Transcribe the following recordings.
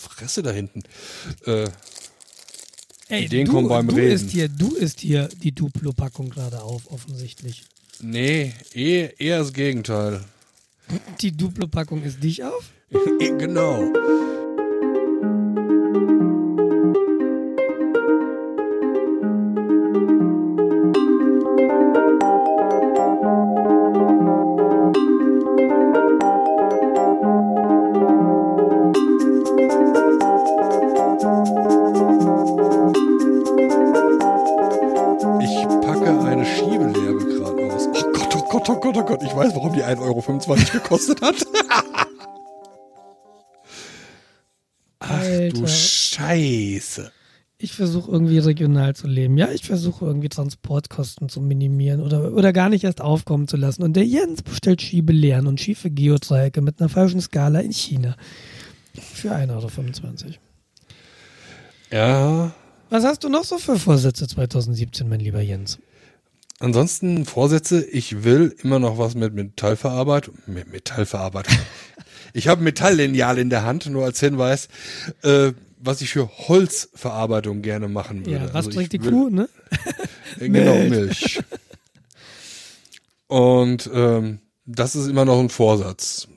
Fresse da hinten. Äh, Ey, Ideen du, kommen beim du Reden. Isst hier, du isst hier die Duplo-Packung gerade auf, offensichtlich. nee, eh, eher das Gegenteil. Die Duplo-Packung ist dich auf? Genau. Gott. Ich weiß, warum die 1,25 Euro gekostet hat. Ach Alter. du Scheiße. Ich versuche irgendwie regional zu leben. Ja, ich versuche irgendwie Transportkosten zu minimieren oder, oder gar nicht erst aufkommen zu lassen. Und der Jens bestellt Schiebelehren und schiefe Geodreiecke mit einer falschen Skala in China. Für 1,25 Euro. Ja, Was hast du noch so für Vorsätze 2017, mein lieber Jens? Ansonsten Vorsätze. Ich will immer noch was mit Metallverarbeitung. Mit Metallverarbeitung. ich habe Metalllineal in der Hand, nur als Hinweis, äh, was ich für Holzverarbeitung gerne machen würde. Ja, was Also trinkt die will- Kuh, ne? Äh, Genau, Milch. Und ähm, das ist immer noch ein Vorsatz.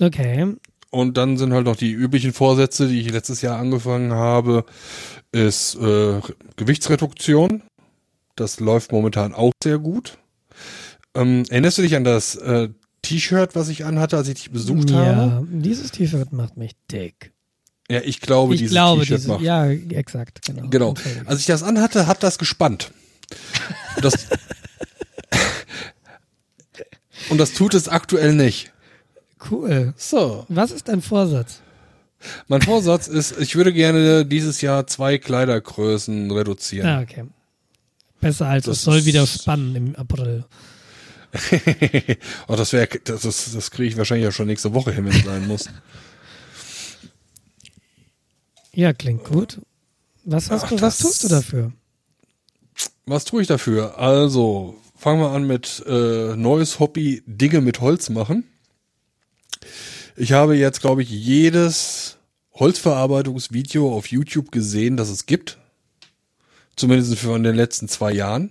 Okay. Und dann sind halt noch die üblichen Vorsätze, die ich letztes Jahr angefangen habe, ist äh, Gewichtsreduktion. Das läuft momentan auch sehr gut. Ähm, erinnerst du dich an das äh, T-Shirt, was ich anhatte, als ich dich besucht ja, habe? dieses T-Shirt macht mich dick. Ja, ich glaube, ich dieses T-Shirt macht. ja, exakt, genau. Genau. Als ich das anhatte, hat das gespannt. Und das, und das tut es aktuell nicht. Cool. So. Was ist dein Vorsatz? Mein Vorsatz ist, ich würde gerne dieses Jahr zwei Kleidergrößen reduzieren. Ah, okay. Besser als Das es soll wieder spannen im April. oh, das wäre, das, ist- das kriege ich wahrscheinlich ja schon nächste Woche hin, wenn es sein muss. Ja, klingt gut. Was hast Ach, du, was das- tust du dafür? Was tue ich dafür? Also, fangen wir an mit äh, neues Hobby, Dinge mit Holz machen. Ich habe jetzt, glaube ich, jedes Holzverarbeitungsvideo auf YouTube gesehen, das es gibt. Zumindest von den letzten zwei Jahren.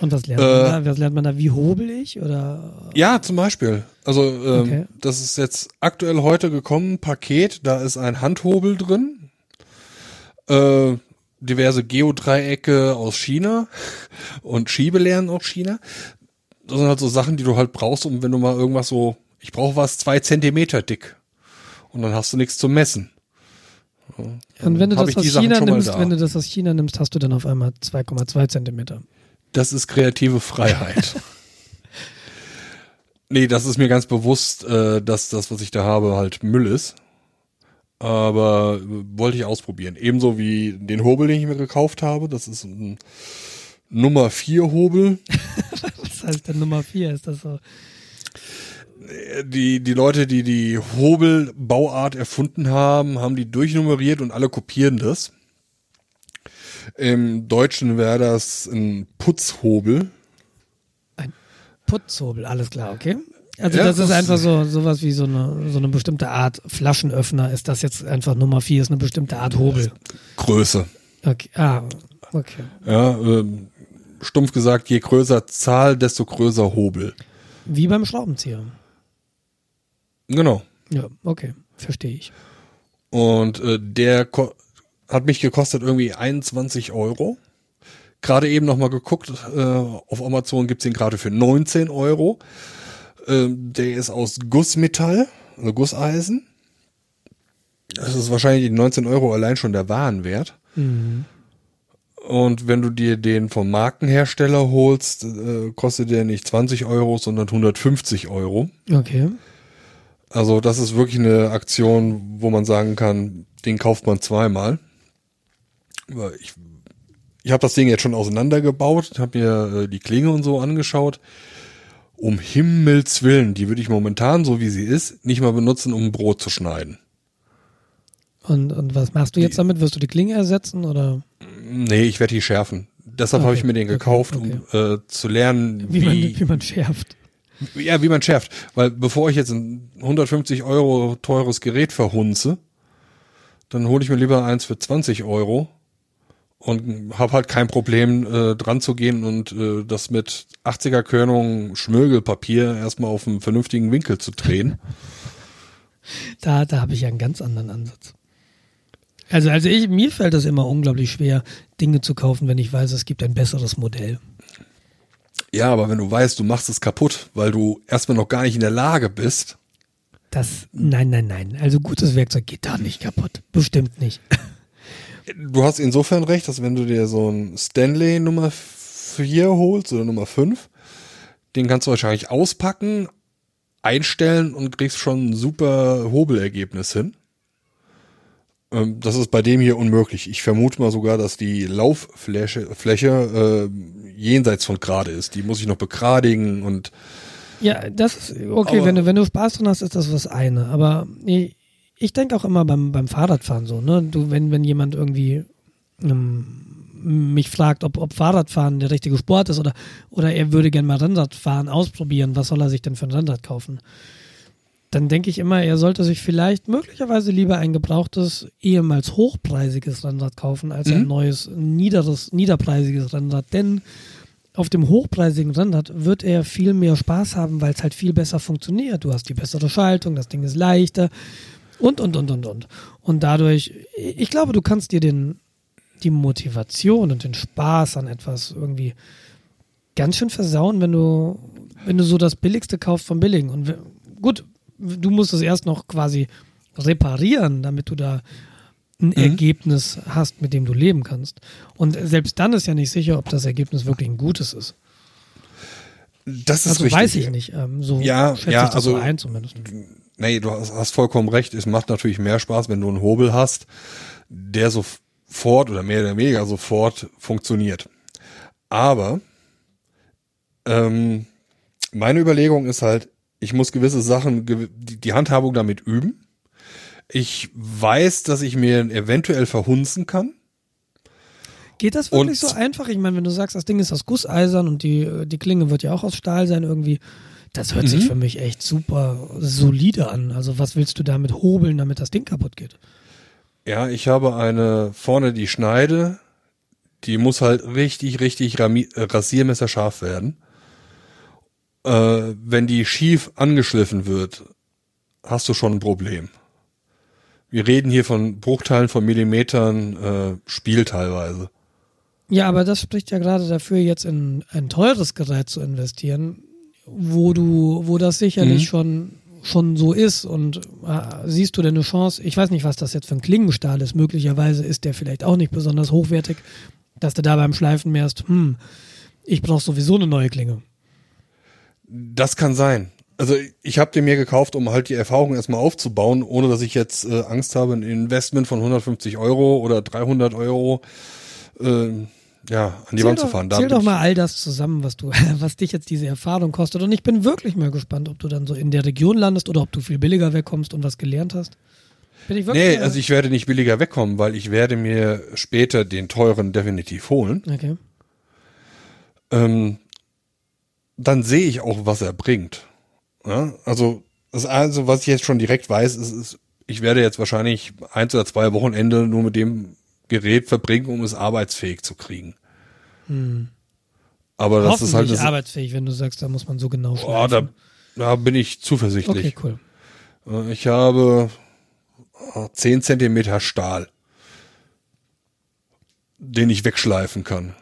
Und was lernt Äh, man da? Was lernt man da? Wie hobel ich? Oder Ja, zum Beispiel. Also, ähm, Okay. das ist jetzt aktuell heute gekommen, Paket, da ist ein Handhobel drin, äh, diverse Geodreiecke aus China und Schiebelehren aus China. Das sind halt so Sachen, die du halt brauchst, um wenn du mal irgendwas so, ich brauche was zwei Zentimeter dick. Und dann hast du nichts zum Messen. Und wenn du das aus Sachen China nimmst, da. wenn du das aus China nimmst, hast du dann auf einmal 2,2 Zentimeter. Das ist kreative Freiheit. nee, das ist mir ganz bewusst, äh, dass das, was ich da habe, halt Müll ist. Aber äh, wollte ich ausprobieren. Ebenso wie den Hobel, den ich mir gekauft habe. Das ist ein Nummer 4 Hobel. Was heißt denn Nummer 4? Ist das so? Die, die Leute, die die Hobelbauart erfunden haben, haben die durchnummeriert und alle kopieren das. Im Deutschen wäre das ein Putzhobel. Putzhobel, alles klar, okay. Also Ja, das ist das- einfach so sowas wie so eine so eine bestimmte Art Flaschenöffner. Ist das jetzt einfach Nummer 4, ist eine bestimmte Art Hobel. Größe. Okay. Ah, okay. Ja, ähm, stumpf gesagt, je größer Zahl, desto größer Hobel. Wie beim Schraubenzieher. Genau. Ja, okay. Verstehe ich. Und äh, der hat mich gekostet irgendwie 21 Euro. Gerade eben nochmal geguckt, äh, auf Amazon gibt's den gerade für 19 Euro. Ähm, der ist aus Gussmetall, also Gusseisen. Das ist wahrscheinlich die 19 Euro allein schon der Warenwert. Mhm. Und wenn du dir den vom Markenhersteller holst, äh, kostet der nicht 20 Euro, sondern 150 Euro. Okay. Also das ist wirklich eine Aktion, wo man sagen kann, den kauft man zweimal. Ich, ich habe das Ding jetzt schon auseinandergebaut, habe mir äh, die Klinge und so angeschaut. Um Himmels Willen, die würde ich momentan, so wie sie ist, nicht mal benutzen, um ein Brot zu schneiden. Und, und was machst du jetzt damit? Wirst du die Klinge ersetzen oder Nee, ich werde die schärfen. Deshalb habe Okay, ich mir den gekauft, okay. um äh, zu lernen, wie, wie, man, wie man schärft? Ja, wie man schärft. Weil bevor ich jetzt ein 150 Euro teures Gerät verhunze, dann hole ich mir lieber eins für 20 Euro und habe halt kein Problem äh, dran zu gehen und äh, das mit 80er Körnung Schmögelpapier erstmal auf einen vernünftigen Winkel zu drehen. Da, da habe ich ja einen ganz anderen Ansatz. Also, also ich, mir fällt es immer unglaublich schwer, Dinge zu kaufen, wenn ich weiß, es gibt ein besseres Modell. Ja, aber wenn du weißt, du machst es kaputt, weil du erstmal noch gar nicht in der Lage bist. Das, nein, nein, nein. Also gutes Werkzeug geht da nicht kaputt. Bestimmt nicht. Du hast insofern recht, dass wenn du dir so ein Stanley Nummer 4 holst oder Nummer 5, den kannst du wahrscheinlich auspacken, einstellen und kriegst schon ein super Hobelergebnis hin. Ähm, das ist bei dem hier unmöglich. Ich vermute mal sogar, dass die Lauffläche Fläche, äh, jenseits von gerade ist. Die muss ich noch begradigen und ja, das ist okay, aber wenn du wenn du Spaß dran hast, ist das was eine. Aber ich, ich denke auch immer beim beim Fahrradfahren so, ne? Du wenn wenn jemand irgendwie ähm, mich fragt, ob, ob Fahrradfahren der richtige Sport ist oder oder er würde gerne mal Rennradfahren ausprobieren, was soll er sich denn für ein Rennrad kaufen? Dann denke ich immer, er sollte sich vielleicht möglicherweise lieber ein gebrauchtes, ehemals hochpreisiges Rennrad kaufen, als mhm. ein neues, niederes, niederpreisiges Rennrad. Denn auf dem hochpreisigen Rennrad wird er viel mehr Spaß haben, weil es halt viel besser funktioniert. Du hast die bessere Schaltung, das Ding ist leichter und, und, und, und, und. Und dadurch, ich glaube, du kannst dir den, die Motivation und den Spaß an etwas irgendwie ganz schön versauen, wenn du, wenn du so das Billigste kaufst vom Billigen. Und gut, du musst es erst noch quasi reparieren, damit du da ein mhm. Ergebnis hast, mit dem du leben kannst. Und selbst dann ist ja nicht sicher, ob das Ergebnis wirklich ein gutes ist. Das ist also richtig. weiß ich nicht. Ähm, so ja, schätze ja, ich das also, so ein zumindest. Nee, du hast, hast vollkommen recht. Es macht natürlich mehr Spaß, wenn du einen Hobel hast, der sofort oder mehr oder weniger sofort funktioniert. Aber ähm, meine Überlegung ist halt, ich muss gewisse Sachen, die Handhabung damit üben. Ich weiß, dass ich mir eventuell verhunzen kann. Geht das wirklich und so einfach? Ich meine, wenn du sagst, das Ding ist aus Gusseisern und die, die Klinge wird ja auch aus Stahl sein irgendwie, das hört mhm. sich für mich echt super solide an. Also was willst du damit hobeln, damit das Ding kaputt geht? Ja, ich habe eine vorne die Schneide, die muss halt richtig, richtig rasiermesser scharf werden äh, wenn die schief angeschliffen wird, hast du schon ein Problem. Wir reden hier von Bruchteilen von Millimetern äh, Spiel teilweise. Ja, aber das spricht ja gerade dafür, jetzt in ein teures Gerät zu investieren, wo du, wo das sicherlich mhm. schon schon so ist und äh, siehst du denn eine Chance? Ich weiß nicht, was das jetzt für ein Klingenstahl ist. Möglicherweise ist der vielleicht auch nicht besonders hochwertig, dass du da beim Schleifen merkst, hm, ich brauche sowieso eine neue Klinge. Das kann sein. Also ich habe den mir gekauft, um halt die Erfahrung erstmal aufzubauen, ohne dass ich jetzt äh, Angst habe, ein Investment von 150 Euro oder 300 Euro äh, ja, an die zähl Wand doch, zu fahren. Da zähl doch mal all das zusammen, was du, was dich jetzt diese Erfahrung kostet. Und ich bin wirklich mal gespannt, ob du dann so in der Region landest oder ob du viel billiger wegkommst und was gelernt hast. Bin ich wirklich nee, also ich werde nicht billiger wegkommen, weil ich werde mir später den teuren definitiv holen. Okay. Ähm, dann sehe ich auch, was er bringt. Ja? Also das also, was ich jetzt schon direkt weiß, ist, ist, ich werde jetzt wahrscheinlich eins oder zwei Wochenende nur mit dem Gerät verbringen, um es arbeitsfähig zu kriegen. Hm. Aber das ist halt das arbeitsfähig, wenn du sagst, da muss man so genau schleifen. Oh, da, da bin ich zuversichtlich. Okay, cool. Äh, ich habe 10 Zentimeter Stahl, den ich wegschleifen kann.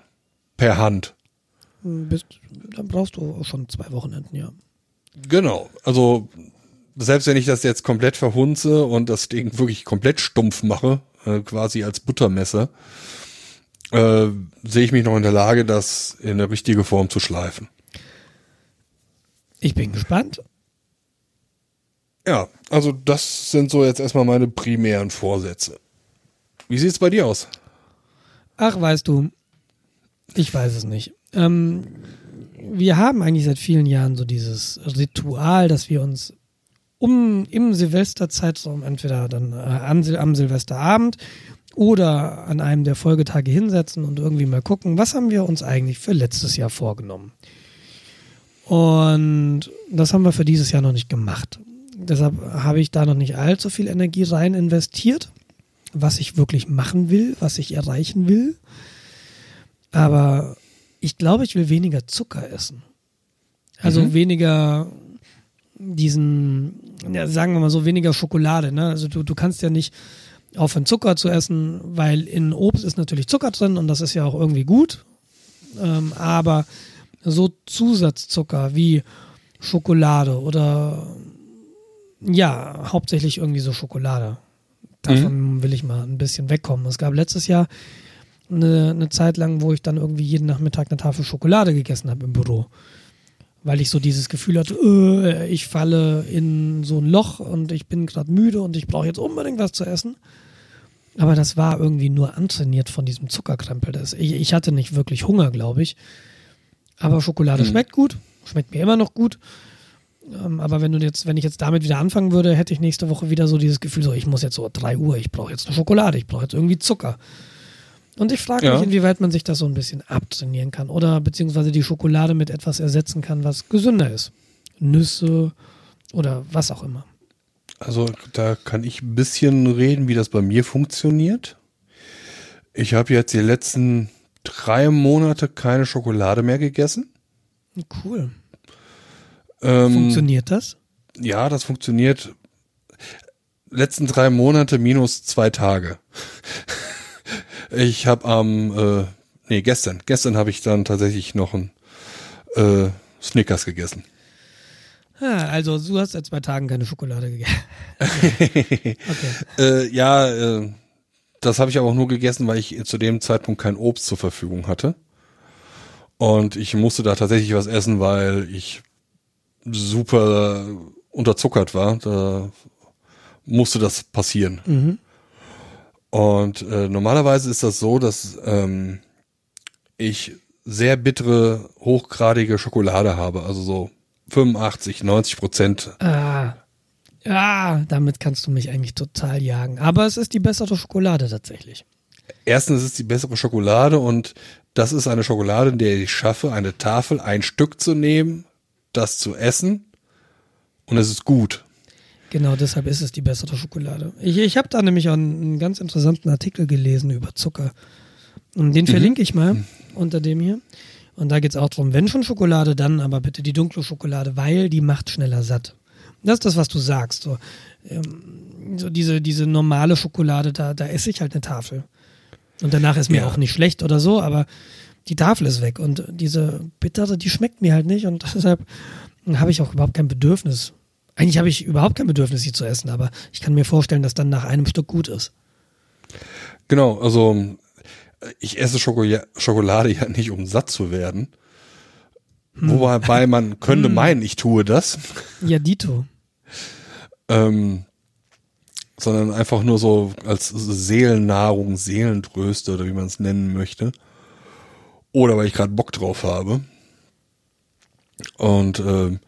Per Hand. Bist, dann brauchst du schon zwei Wochenenden, ja. Genau. Also, selbst wenn ich das jetzt komplett verhunze und das Ding wirklich komplett stumpf mache, äh, quasi als Buttermesser, äh, sehe ich mich noch in der Lage, das in eine richtige Form zu schleifen. Ich bin gespannt. Ja, also das sind so jetzt erstmal meine primären Vorsätze. Wie sieht es bei dir aus? Ach, weißt du, ich weiß es nicht. Ähm, wir haben eigentlich seit vielen Jahren so dieses Ritual, dass wir uns um im Silvesterzeitraum entweder dann äh, am, am Silvesterabend oder an einem der Folgetage hinsetzen und irgendwie mal gucken, was haben wir uns eigentlich für letztes Jahr vorgenommen. Und das haben wir für dieses Jahr noch nicht gemacht. Deshalb habe ich da noch nicht allzu viel Energie rein investiert, was ich wirklich machen will, was ich erreichen will. Aber ich glaube, ich will weniger Zucker essen. Also Mhm. weniger diesen, ja, sagen wir mal so, weniger Schokolade. Ne? Also du, du kannst ja nicht aufhören, Zucker zu essen, weil in Obst ist natürlich Zucker drin und das ist ja auch irgendwie gut. Ähm, aber so Zusatzzucker wie Schokolade oder ja, hauptsächlich irgendwie so Schokolade. Davon will ich mal ein bisschen wegkommen. Es gab letztes Jahr eine, eine Zeit lang, wo ich dann irgendwie jeden Nachmittag eine Tafel Schokolade gegessen habe im Büro. Weil ich so dieses Gefühl hatte, äh, ich falle in so ein Loch und ich bin gerade müde und ich brauche jetzt unbedingt was zu essen. Aber das war irgendwie nur antrainiert von diesem Zuckerkrempel. Das, ich, ich hatte nicht wirklich Hunger, glaube ich. Aber Schokolade Mhm. schmeckt gut, schmeckt mir immer noch gut. Ähm, aber wenn du jetzt, wenn ich jetzt damit wieder anfangen würde, hätte ich nächste Woche wieder so dieses Gefühl, so ich muss jetzt so 3 Uhr, ich brauche jetzt eine Schokolade, ich brauche jetzt irgendwie Zucker. Und ich frage Ja. mich, inwieweit man sich das so ein bisschen abtrainieren kann oder beziehungsweise die Schokolade mit etwas ersetzen kann, was gesünder ist. Nüsse oder was auch immer. Also da kann ich ein bisschen reden, wie das bei mir funktioniert. Ich habe jetzt die letzten drei Monate keine Schokolade mehr gegessen. Cool. Ähm, Funktioniert das? Ja, das funktioniert. Letzten drei Monate minus zwei Tage. Ich habe am, äh, nee, gestern, gestern habe ich dann tatsächlich noch ein äh, Snickers gegessen. Ah, also du hast seit zwei Tagen keine Schokolade gegessen. okay. Äh, ja, äh, das habe ich aber auch nur gegessen, weil ich zu dem Zeitpunkt kein Obst zur Verfügung hatte. Und ich musste da tatsächlich was essen, weil ich super unterzuckert war. Da musste das passieren. Mhm. Und äh, normalerweise ist das so, dass ähm, ich sehr bittere, hochgradige Schokolade habe. Also so 85, 90 Prozent. Ah. Ja, damit kannst du mich eigentlich total jagen. Aber es ist die bessere Schokolade tatsächlich. Erstens ist es die bessere Schokolade und das ist eine Schokolade, in der ich schaffe, eine Tafel, ein Stück zu nehmen, das zu essen und es ist gut. Genau, deshalb ist es die bessere Schokolade. Ich, ich habe da nämlich auch einen, einen ganz interessanten Artikel gelesen über Zucker. Und den verlinke ich mal unter dem hier. Und da geht es auch darum, wenn schon Schokolade, dann aber bitte die dunkle Schokolade, weil die macht schneller satt. Das ist das, was du sagst. So, ähm, so diese, diese normale Schokolade, da, da esse ich halt eine Tafel. Und danach ist mir Ja. auch nicht schlecht oder so, aber die Tafel ist weg. Und diese bittere, die schmeckt mir halt nicht. Und deshalb habe ich auch überhaupt kein Bedürfnis. Eigentlich habe ich überhaupt kein Bedürfnis, sie zu essen, aber ich kann mir vorstellen, dass dann nach einem Stück gut ist. Genau, also äh, ich esse Schokola Schokolade ja nicht, um satt zu werden. Wobei man könnte meinen, ich tue das. Ja, Dito. ähm, sondern einfach nur so als Seelennahrung, Seelentröste oder wie man es nennen möchte. Oder weil ich gerade Bock drauf habe. Und ähm,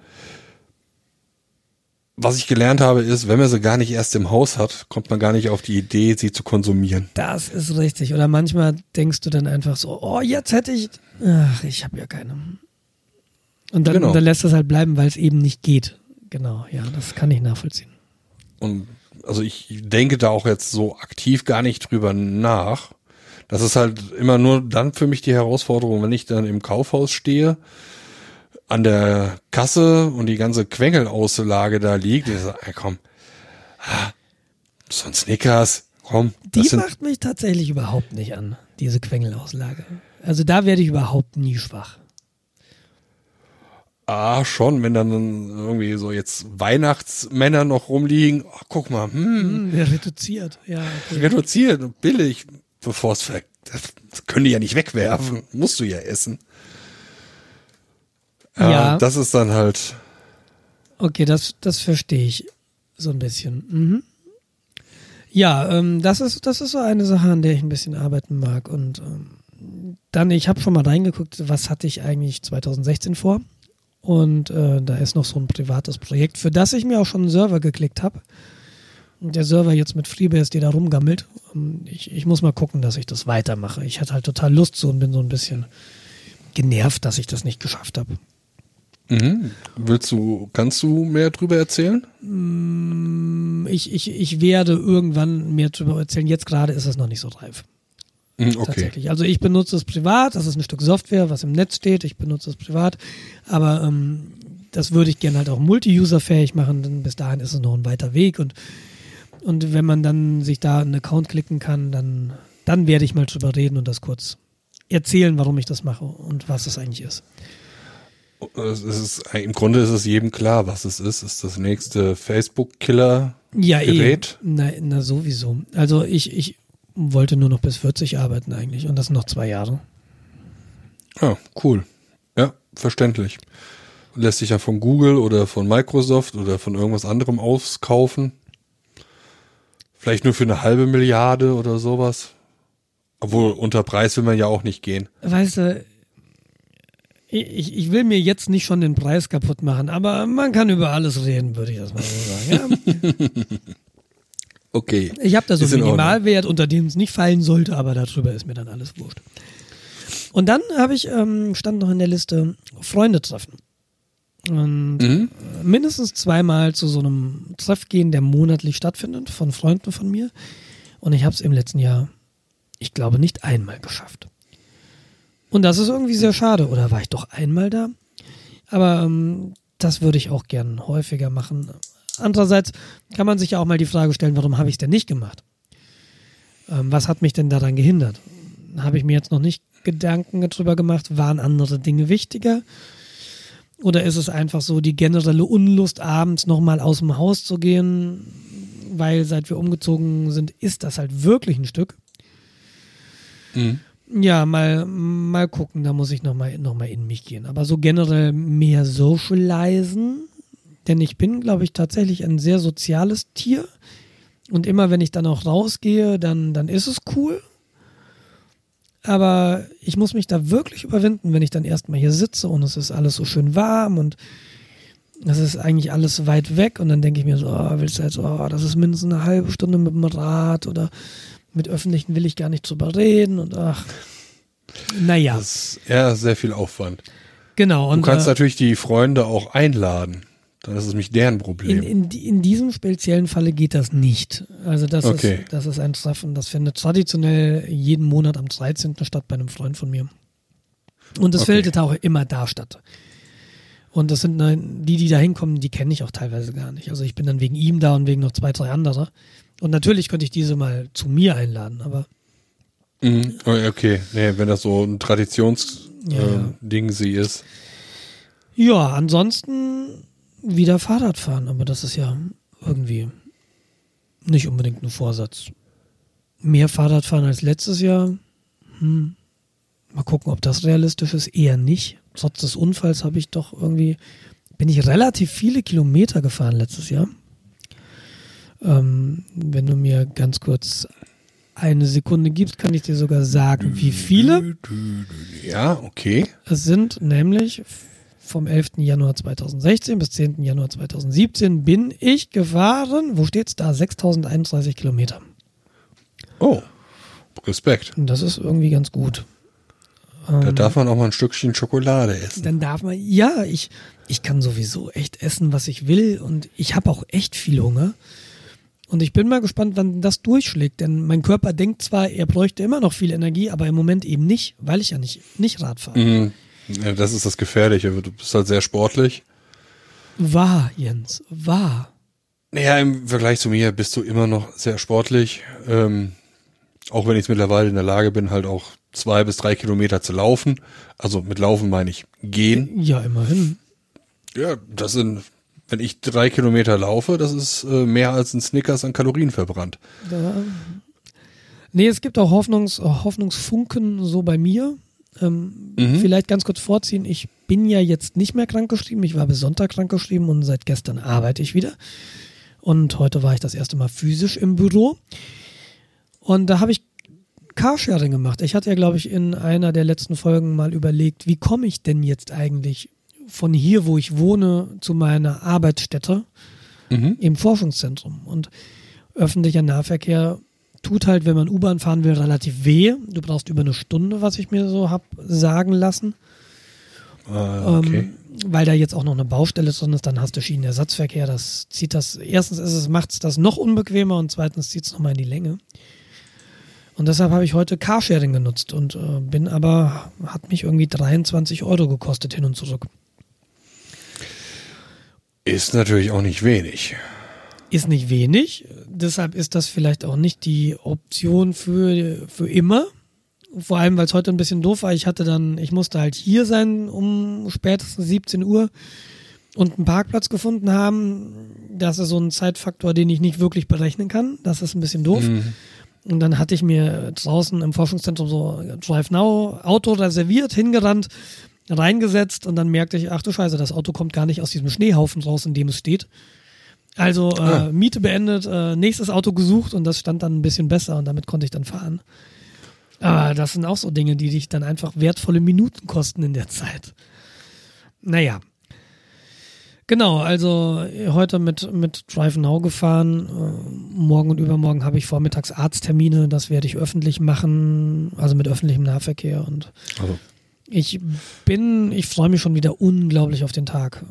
was ich gelernt habe, ist, wenn man sie gar nicht erst im Haus hat, kommt man gar nicht auf die Idee, sie zu konsumieren. Das ist richtig. Oder manchmal denkst du dann einfach so, oh, jetzt hätte ich. Ach, ich habe ja keine. Und dann, Genau. dann lässt es halt bleiben, weil es eben nicht geht. Genau, ja, das kann ich nachvollziehen. Und also ich denke da auch jetzt so aktiv gar nicht drüber nach. Das ist halt immer nur dann für mich die Herausforderung, wenn ich dann im Kaufhaus stehe, an der Kasse und die ganze Quengelauslage da liegt. Ich sage, komm, ah, so ein Snickers, komm. Die macht mich tatsächlich überhaupt nicht an, diese Quengelauslage. Also da werde ich überhaupt nie schwach. ah, schon, wenn dann irgendwie so jetzt Weihnachtsmänner noch rumliegen, oh, guck mal, hm, Hm, reduziert, ja. Okay. reduziert und billig, bevor es ver das können die ja nicht wegwerfen, musst du ja essen. Ja, Ja. das ist dann halt, Okay, das, das verstehe ich so ein bisschen. Mhm. Ja, ähm, das ist das ist so eine Sache, an der ich ein bisschen arbeiten mag. Und ähm, dann, ich habe schon mal reingeguckt, was hatte ich eigentlich 2016 vor. Und äh, da ist noch so ein privates Projekt, für das ich mir auch schon einen Server geklickt habe. Und der Server jetzt mit FreeBSD da rumgammelt. Ähm, Ich, ich muss mal gucken, dass ich das weitermache. Ich hatte halt total Lust zu und bin so ein bisschen genervt, dass ich das nicht geschafft habe. Mhm. Willst du, kannst du mehr drüber erzählen? Ich, ich, ich werde irgendwann mehr darüber erzählen. Jetzt gerade ist es noch nicht so reif. Mhm, Okay. Tatsächlich. Also ich benutze es privat. Das ist ein Stück Software, was im Netz steht. Ich benutze es privat. Aber ähm, das würde ich gerne halt auch multi-user-fähig machen, denn bis dahin ist es noch ein weiter Weg. Und, und wenn man dann sich da einen Account klicken kann, dann, dann werde ich mal drüber reden und das kurz erzählen, warum ich das mache und was es eigentlich ist. Ist, Im Grunde ist es jedem klar, was es ist. Ist das nächste Facebook-Killer. Ja. Na, na sowieso. Also ich, ich wollte nur noch bis 40 arbeiten eigentlich und das sind noch zwei Jahre. Ah, cool. Ja, verständlich. Lässt sich ja von Google oder von Microsoft oder von irgendwas anderem auskaufen. Vielleicht nur für eine halbe Milliarde oder sowas. Obwohl, unter Preis will man ja auch nicht gehen. Weißt du, ich, ich will mir jetzt nicht schon den Preis kaputt machen, aber man kann über alles reden, würde ich das mal so sagen. Ja? Okay. Ich habe da so einen. Minimalwert, unter dem es nicht fallen sollte, aber darüber ist mir dann alles wurscht. Und dann habe ich, ähm, stand noch in der Liste, Freunde treffen. Und Mhm. äh, mindestens zweimal zu so einem Treff gehen, der monatlich stattfindet, von Freunden von mir. Und ich habe es im letzten Jahr, ich glaube, nicht einmal geschafft. Und das ist irgendwie sehr schade. Oder war ich doch einmal da? Aber ähm, das würde ich auch gern häufiger machen. Andererseits kann man sich ja auch mal die Frage stellen, warum habe ich es denn nicht gemacht? Ähm, was hat mich denn daran gehindert? Habe ich mir jetzt noch nicht Gedanken darüber gemacht, waren andere Dinge wichtiger? Oder ist es einfach so die generelle Unlust, abends nochmal aus dem Haus zu gehen, weil seit wir umgezogen sind, ist das halt wirklich ein Stück. Mhm. Ja, mal, mal gucken, da muss ich nochmal noch mal in mich gehen. Aber so generell mehr socialisen, denn ich bin, glaube ich, tatsächlich ein sehr soziales Tier. Und immer wenn ich dann auch rausgehe, dann, dann ist es cool. Aber ich muss mich da wirklich überwinden, wenn ich dann erstmal hier sitze und es ist alles so schön warm und es ist eigentlich alles weit weg und dann denke ich mir so, oh, willst du jetzt, oh, das ist mindestens eine halbe Stunde mit dem Rad oder mit öffentlichen will ich gar nicht drüber reden und ach. Naja, Das ist ja sehr viel Aufwand. genau. Du Und kannst äh, natürlich die Freunde auch einladen. Dann ist es nämlich deren Problem. in, in, in diesem speziellen Falle geht das nicht. Also das, Okay. ist, das ist ein Treffen, das findet traditionell jeden Monat am 13. statt bei einem Freund von mir. Und das Okay. findet auch immer da statt. Und das sind nein, die, die da hinkommen, die kenne ich auch teilweise gar nicht. Also ich bin dann wegen ihm da und wegen noch zwei, drei andere. Und natürlich könnte ich diese mal zu mir einladen, aber Mhm. Oh, Okay, nee, wenn das so ein Traditionsding Ja, ja. Ding sie ist. ja, ansonsten wieder Fahrrad fahren, aber das ist ja irgendwie nicht unbedingt ein Vorsatz. Mehr Fahrrad fahren als letztes Jahr. Hm. Mal gucken, ob das realistisch ist. Eher nicht. Trotz des Unfalls habe ich doch irgendwie, bin ich relativ viele Kilometer gefahren letztes Jahr. Ähm, wenn du mir ganz kurz eine Sekunde gibst, kann ich dir sogar sagen, wie viele. Ja, okay. Es sind nämlich vom 11. Januar 2016 bis 10. Januar 2017 bin ich gefahren, wo steht's da? 6031 Kilometer. Oh, Respekt. Und das ist irgendwie ganz gut. Da Ähm, darf man auch mal ein Stückchen Schokolade essen. dann darf man, ja, ich, ich kann sowieso echt essen, was ich will und ich habe auch echt viel Hunger. Und ich bin mal gespannt, wann das durchschlägt, denn mein Körper denkt zwar, er bräuchte immer noch viel Energie, aber im Moment eben nicht, weil ich ja nicht, nicht Rad fahre. Mhm. Ja, das ist das Gefährliche. Du bist halt sehr sportlich. Wahr, Jens, wahr. Naja, im Vergleich zu mir bist du immer noch sehr sportlich. Ähm, auch wenn ich mittlerweile in der Lage bin, halt auch zwei bis drei Kilometer zu laufen. Also mit Laufen meine ich gehen. Ja, immerhin. Ja, das sind, wenn ich drei Kilometer laufe, das ist äh, mehr als ein Snickers an Kalorien verbrannt. Da, nee, es gibt auch Hoffnungs, Hoffnungsfunken so bei mir. Ähm, Mhm. Vielleicht ganz kurz vorziehen. Ich bin ja jetzt nicht mehr krankgeschrieben. Ich war bis Sonntag krankgeschrieben und seit gestern arbeite ich wieder. Und heute war ich das erste Mal physisch im Büro. Und da habe ich Carsharing gemacht. Ich hatte ja, glaube ich, in einer der letzten Folgen mal überlegt, wie komme ich denn jetzt eigentlich von hier, wo ich wohne, zu meiner Arbeitsstätte Mhm. im Forschungszentrum. Und öffentlicher Nahverkehr tut halt, wenn man U-Bahn fahren will, relativ weh. Du brauchst über eine Stunde, was ich mir so hab sagen lassen. Ah, okay. Ähm, weil da jetzt auch noch eine Baustelle drin ist, dann hast du Schienenersatzverkehr. Das zieht das, erstens ist es, macht es das noch unbequemer und zweitens zieht es nochmal in die Länge. Und deshalb habe ich heute Carsharing genutzt und äh, bin aber, hat mich irgendwie 23 Euro gekostet hin und zurück. Ist natürlich auch nicht wenig. Ist nicht wenig, deshalb ist das vielleicht auch nicht die Option für, für immer. Vor allem, weil es heute ein bisschen doof war. Ich hatte dann, ich musste halt hier sein um spätestens 17 Uhr und einen Parkplatz gefunden haben. Das ist so ein Zeitfaktor, den ich nicht wirklich berechnen kann. Das ist ein bisschen doof. Mhm. Und dann hatte ich mir draußen im Forschungszentrum so Drive Now Auto reserviert, hingerannt, reingesetzt und dann merkte ich, ach du Scheiße, das Auto kommt gar nicht aus diesem Schneehaufen raus, in dem es steht. Also äh, Ah. Miete beendet, äh, nächstes Auto gesucht und das stand dann ein bisschen besser und damit konnte ich dann fahren. Aber das sind auch so Dinge, die dich dann einfach wertvolle Minuten kosten in der Zeit. Naja. Genau, also äh, heute mit, mit Drive Now gefahren. Äh, morgen und übermorgen habe ich vormittags Arzttermine. Das werde ich öffentlich machen, also mit öffentlichem Nahverkehr. Und Also, ich bin, ich freue mich schon wieder unglaublich auf den Tag,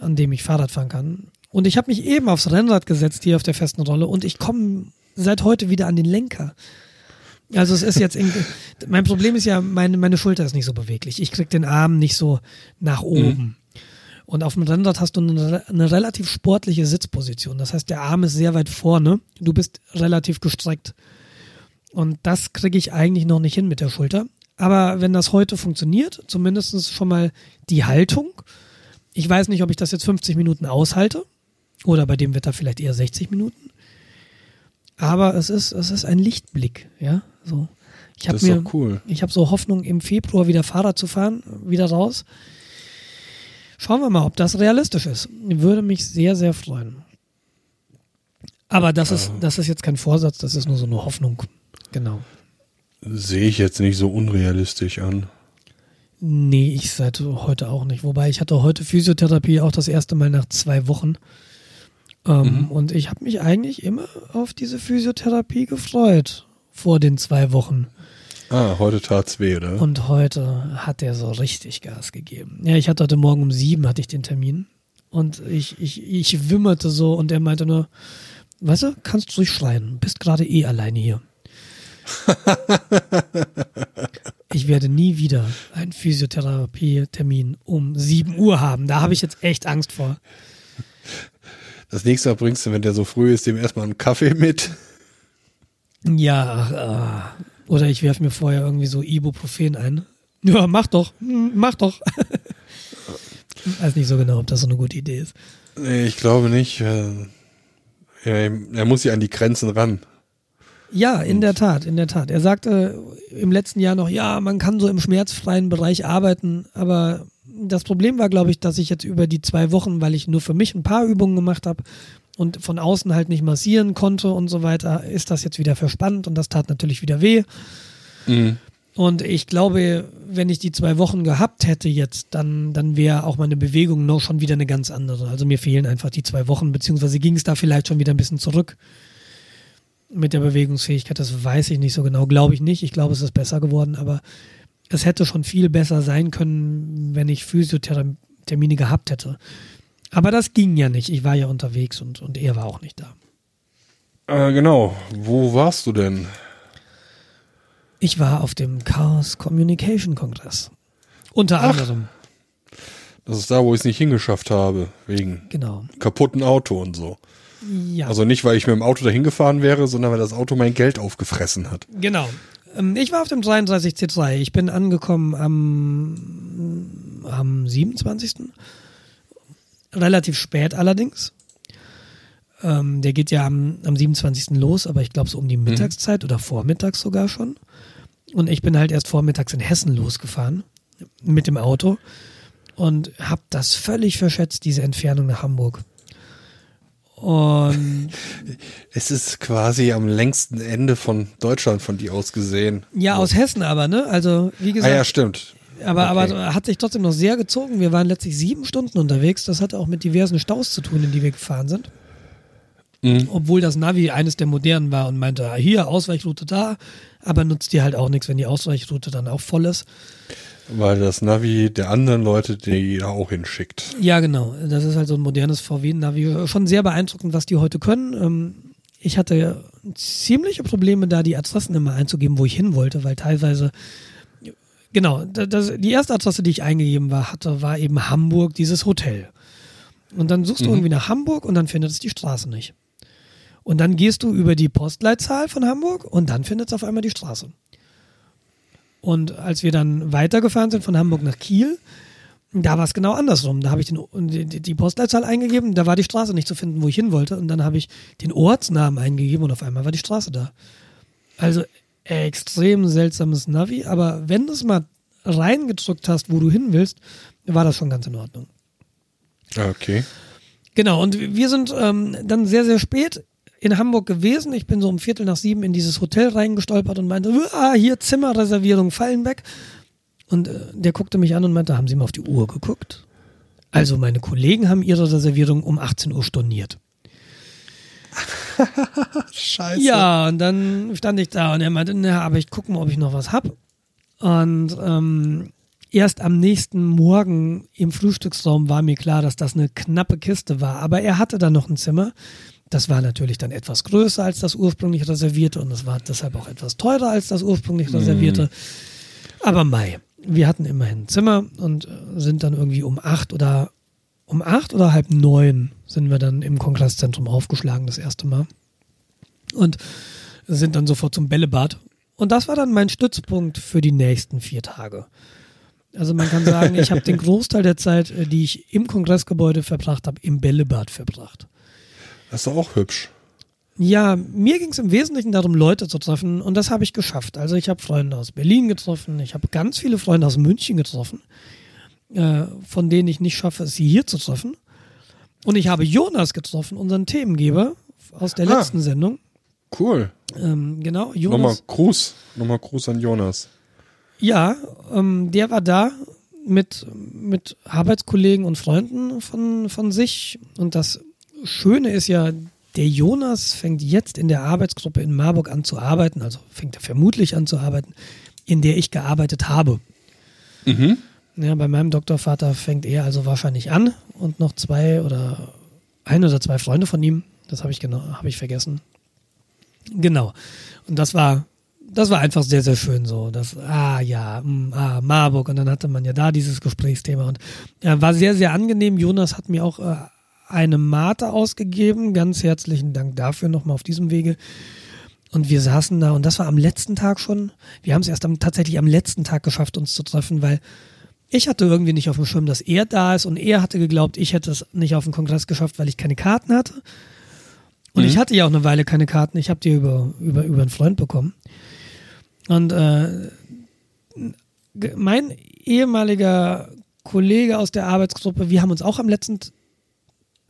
äh, an dem ich Fahrrad fahren kann. Und ich habe mich eben aufs Rennrad gesetzt, hier auf der festen Rolle, und ich komme seit heute wieder an den Lenker. Also es ist jetzt, in, mein Problem ist ja, meine, meine Schulter ist nicht so beweglich. Ich krieg den Arm nicht so nach oben. Und auf dem Rennrad hast du eine, eine relativ sportliche Sitzposition. Das heißt, der Arm ist sehr weit vorne. Du bist relativ gestreckt. Und das kriege ich eigentlich noch nicht hin mit der Schulter. Aber wenn das heute funktioniert, zumindest schon mal die Haltung. Ich weiß nicht, ob ich das jetzt 50 Minuten aushalte. Oder bei dem Wetter vielleicht eher 60 Minuten. Aber es ist, es ist ein Lichtblick, ja. So. Ich habe mir, cool. ich habe so Hoffnung, im Februar wieder Fahrrad zu fahren, wieder raus. Schauen wir mal, ob das realistisch ist. Würde mich sehr, sehr freuen. Aber das ist, das ist jetzt kein Vorsatz, das ist nur so eine Hoffnung. Genau. Sehe ich jetzt nicht so unrealistisch an. Nee, ich seit heute auch nicht. Wobei ich hatte heute Physiotherapie auch das erste Mal nach zwei Wochen. Ähm, Und ich habe mich eigentlich immer auf diese Physiotherapie gefreut vor den zwei Wochen. Ah, heute tat's weh, oder? Und heute hat er so richtig Gas gegeben. Ja, ich hatte heute Morgen um sieben hatte ich den Termin. Und ich, ich, ich wimmerte so und er meinte nur, weißt du, kannst du schreien, bist gerade eh alleine hier. ich werde nie wieder einen Physiotherapie-Termin um 7 Uhr haben. Da habe ich jetzt echt Angst vor. Das nächste Mal bringst du, wenn der so früh ist, dem erstmal einen Kaffee mit. Ja, äh, oder ich werfe mir vorher irgendwie so Ibuprofen ein. Ja, mach doch, hm, mach doch. Weiß nicht so genau, ob das so eine gute Idee ist. Nee, ich glaube nicht. äh, Er, er muss ja an die Grenzen ran. Ja, in der Tat, in der Tat. Er sagte im letzten Jahr noch, ja, man kann so im schmerzfreien Bereich arbeiten, aber das Problem war, glaube ich, dass ich jetzt über die zwei Wochen, weil ich nur für mich ein paar Übungen gemacht habe und von außen halt nicht massieren konnte und so weiter, ist das jetzt wieder verspannt und das tat natürlich wieder weh. Mhm. Und ich glaube, wenn ich die zwei Wochen gehabt hätte jetzt, dann, dann wäre auch meine Bewegung noch schon wieder eine ganz andere. Also mir fehlen einfach die zwei Wochen, beziehungsweise ging es da vielleicht schon wieder ein bisschen zurück mit der Bewegungsfähigkeit. Das weiß ich nicht so genau. Glaube ich nicht. Ich glaube, es ist besser geworden, aber es hätte schon viel besser sein können, wenn ich Physiothermine gehabt hätte. Aber das ging ja nicht. Ich war ja unterwegs und, und er war auch nicht da. Äh, genau. Wo warst du denn? Ich war auf dem Chaos Communication Kongress. Unter Ach. anderem. Das ist da, wo ich es nicht hingeschafft habe. Wegen Genau. kaputten Auto und so. Ja. Also nicht, weil ich mit dem Auto dahin gefahren wäre, sondern weil das Auto mein Geld aufgefressen hat. Genau. Ähm, Ich war auf dem 33C3. Ich bin angekommen am, am 27. Relativ spät allerdings. Ähm, der geht ja am, am 27. los, aber ich glaube so um die Mittagszeit oder vormittags sogar schon. Und ich bin halt erst vormittags in Hessen losgefahren mit dem Auto und habe das völlig verschätzt, diese Entfernung nach Hamburg. Und Es ist quasi am längsten Ende von Deutschland von dir aus gesehen. ja, aus Hessen aber, ne? Also, wie Ah gesagt, ja, stimmt. Aber, Okay. aber hat sich trotzdem noch sehr gezogen. Wir waren letztlich sieben Stunden unterwegs. Das hatte auch mit diversen Staus zu tun, in die wir gefahren sind. Mhm. Obwohl das Navi eines der modernen war und meinte, ah, hier, Ausweichroute da, aber nutzt dir halt auch nichts, wenn die Ausweichroute dann auch voll ist. Weil das Navi der anderen Leute, die da auch hinschickt. Ja, genau. Das ist halt so ein modernes VW-Navi. Schon sehr beeindruckend, was die heute können. Ähm, ich hatte ziemliche Probleme, da die Adressen immer einzugeben, wo ich hin wollte, weil teilweise Genau, das, die erste Adresse, die ich eingegeben war, hatte, war eben Hamburg, dieses Hotel. Und dann suchst mhm. du irgendwie nach Hamburg und dann findet es die Straße nicht. Und dann gehst du über die Postleitzahl von Hamburg und dann findet es auf einmal die Straße. Und als wir dann weitergefahren sind von Hamburg nach Kiel, da war es genau andersrum. Da habe ich den, die, die Postleitzahl eingegeben, da war die Straße nicht zu finden, wo ich hin wollte. Und dann habe ich den Ortsnamen eingegeben und auf einmal war die Straße da. Also extrem seltsames Navi, aber wenn du es mal reingedrückt hast, wo du hin willst, war das schon ganz in Ordnung. Okay. Genau, und wir sind ähm, dann sehr, sehr spät in Hamburg gewesen. Ich bin so um Viertel nach sieben in dieses Hotel reingestolpert und meinte, ah, hier Zimmerreservierung fallen weg. Und äh, der guckte mich an und meinte, haben Sie mal auf die Uhr geguckt? Also meine Kollegen haben ihre Reservierung um 18 Uhr storniert. Scheiße. Ja, und dann stand ich da und er meinte, na, aber ich gucke mal, ob ich noch was hab. Und ähm, erst am nächsten Morgen im Frühstücksraum war mir klar, dass das eine knappe Kiste war. Aber er hatte dann noch ein Zimmer. Das war natürlich dann etwas größer als das ursprünglich reservierte und es war deshalb auch etwas teurer als das ursprünglich mhm. reservierte. Mm. Aber Mai, wir hatten immerhin ein Zimmer und äh, sind dann irgendwie um acht oder um acht oder halb neun sind wir dann im Kongresszentrum aufgeschlagen das erste Mal und sind dann sofort zum Bällebad. Und das war dann mein Stützpunkt für die nächsten vier Tage. Also man kann sagen, ich habe den Großteil der Zeit, äh, die ich im Kongressgebäude verbracht habe, im Bällebad verbracht. Das ist auch hübsch. Ja, mir ging es im Wesentlichen darum, Leute zu treffen und das habe ich geschafft. Also ich habe Freunde aus Berlin getroffen, ich habe ganz viele Freunde aus München getroffen, äh, von denen ich nicht schaffe, sie hier zu treffen. Und ich habe Jonas getroffen, unseren Themengeber aus der ah, letzten Sendung. Cool. Ähm, genau, Jonas. Nochmal Gruß, nochmal Gruß an Jonas. Ja, ähm, der war da mit, mit Arbeitskollegen und Freunden von, von sich. Und das Schöne ist ja, der Jonas fängt jetzt in der Arbeitsgruppe in Marburg an zu arbeiten, also fängt er vermutlich an zu arbeiten, in der ich gearbeitet habe. Mhm. Ja, bei meinem Doktorvater fängt er also wahrscheinlich an und noch zwei oder ein oder zwei Freunde von ihm. Das habe ich genau, habe ich vergessen. Genau. Und das war, das war einfach sehr, sehr schön so. Das, ah ja, mh, mm, ah, Marburg. Und dann hatte man ja da dieses Gesprächsthema. Und ja, war sehr, sehr angenehm. Jonas hat mir auch äh, eine Mate ausgegeben. Ganz herzlichen Dank dafür nochmal auf diesem Wege. Und wir saßen da und das war am letzten Tag schon. Wir haben es erst am, tatsächlich am letzten Tag geschafft, uns zu treffen, weil ich hatte irgendwie nicht auf dem Schirm, dass er da ist und er hatte geglaubt, ich hätte es nicht auf den Kongress geschafft, weil ich keine Karten hatte. Und mhm. ich hatte ja auch eine Weile keine Karten. Ich habe die über, über, über einen Freund bekommen. Und äh, mein ehemaliger Kollege aus der Arbeitsgruppe, wir haben uns auch am letzten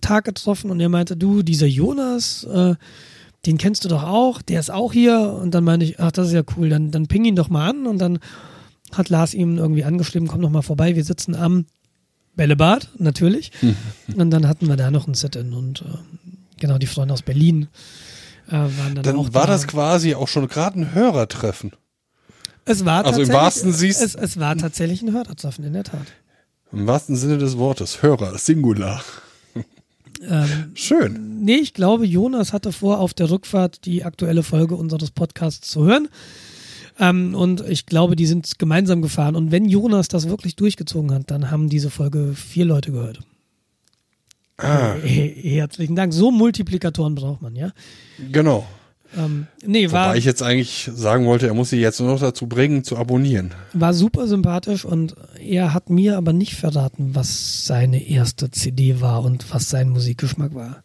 Tag getroffen und er meinte, du, dieser Jonas, äh, den kennst du doch auch, der ist auch hier. Und dann meinte ich, ach, das ist ja cool, dann, dann ping ihn doch mal an und dann hat Lars ihm irgendwie angeschrieben, komm noch mal vorbei, wir sitzen am Bällebad, natürlich. und dann hatten wir da noch ein Sit-In und äh, genau, die Freunde aus Berlin äh, waren dann, dann auch war da. das quasi auch schon gerade ein Hörertreffen. Es war also im wahrsten es, es war tatsächlich ein Hörertreffen, in der Tat. Im wahrsten Sinne des Wortes, Hörer, Singular. Ähm, Schön. Nee, ich glaube, Jonas hatte vor, auf der Rückfahrt die aktuelle Folge unseres Podcasts zu hören. Ähm, und ich glaube, die sind gemeinsam gefahren. Und wenn Jonas das wirklich durchgezogen hat, dann haben diese Folge vier Leute gehört. Ah. Herzlichen Dank. So Multiplikatoren braucht man, ja? Genau. Ähm, nee, Wobei war, ich jetzt eigentlich sagen wollte, er muss sie jetzt nur noch dazu bringen, zu abonnieren. War super sympathisch und er hat mir aber nicht verraten, was seine erste CD war und was sein Musikgeschmack war.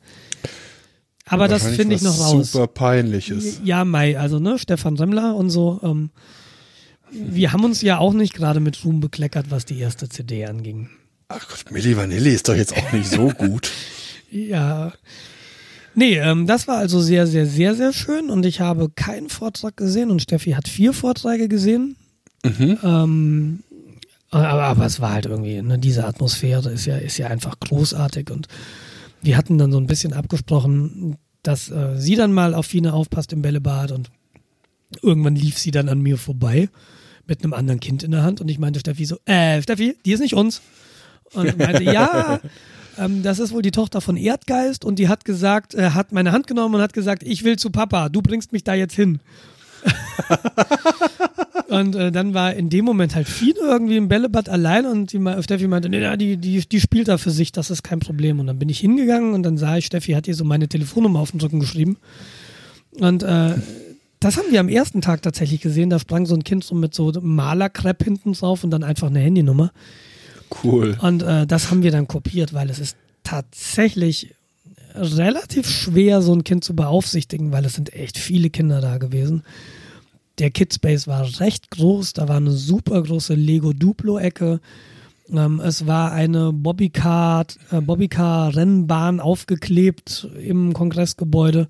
Aber das finde ich noch raus. Super peinliches. Ja, Mai, also ne, Stefan Remmler und so. Ähm, wir haben uns ja auch nicht gerade mit Ruhm bekleckert, was die erste CD anging. Ach Gott, Milli Vanilli ist doch jetzt auch nicht so gut. ja. Nee, ähm, das war also sehr, sehr, sehr, sehr schön und ich habe keinen Vortrag gesehen und Steffi hat vier Vorträge gesehen. Mhm. Ähm, aber, aber es war halt irgendwie, ne, diese Atmosphäre ist ja, ist ja einfach großartig und wir hatten dann so ein bisschen abgesprochen, dass äh, sie dann mal auf Fine aufpasst im Bällebad und irgendwann lief sie dann an mir vorbei mit einem anderen Kind in der Hand und ich meinte Steffi so, äh, Steffi, die ist nicht uns. Und meinte, ja, ähm, das ist wohl die Tochter von Erdgeist und die hat gesagt, äh, hat meine Hand genommen und hat gesagt, ich will zu Papa, du bringst mich da jetzt hin. und äh, dann war in dem Moment halt Fien irgendwie im Bällebad allein und die, Steffi meinte, nee, die, die, die spielt da für sich, das ist kein Problem. Und dann bin ich hingegangen und dann sah ich, Steffi hat ihr so meine Telefonnummer auf den Rücken geschrieben. Und äh, das haben wir am ersten Tag tatsächlich gesehen. Da sprang so ein Kind so mit so Malerkrepp hinten drauf und dann einfach eine Handynummer. Cool. Und äh, das haben wir dann kopiert, weil es ist tatsächlich relativ schwer, so ein Kind zu beaufsichtigen, weil es sind echt viele Kinder da gewesen. Der Kidspace war recht groß, da war eine super große Lego Duplo-Ecke. Ähm, es war eine äh, Bobbycar-Rennbahn aufgeklebt im Kongressgebäude.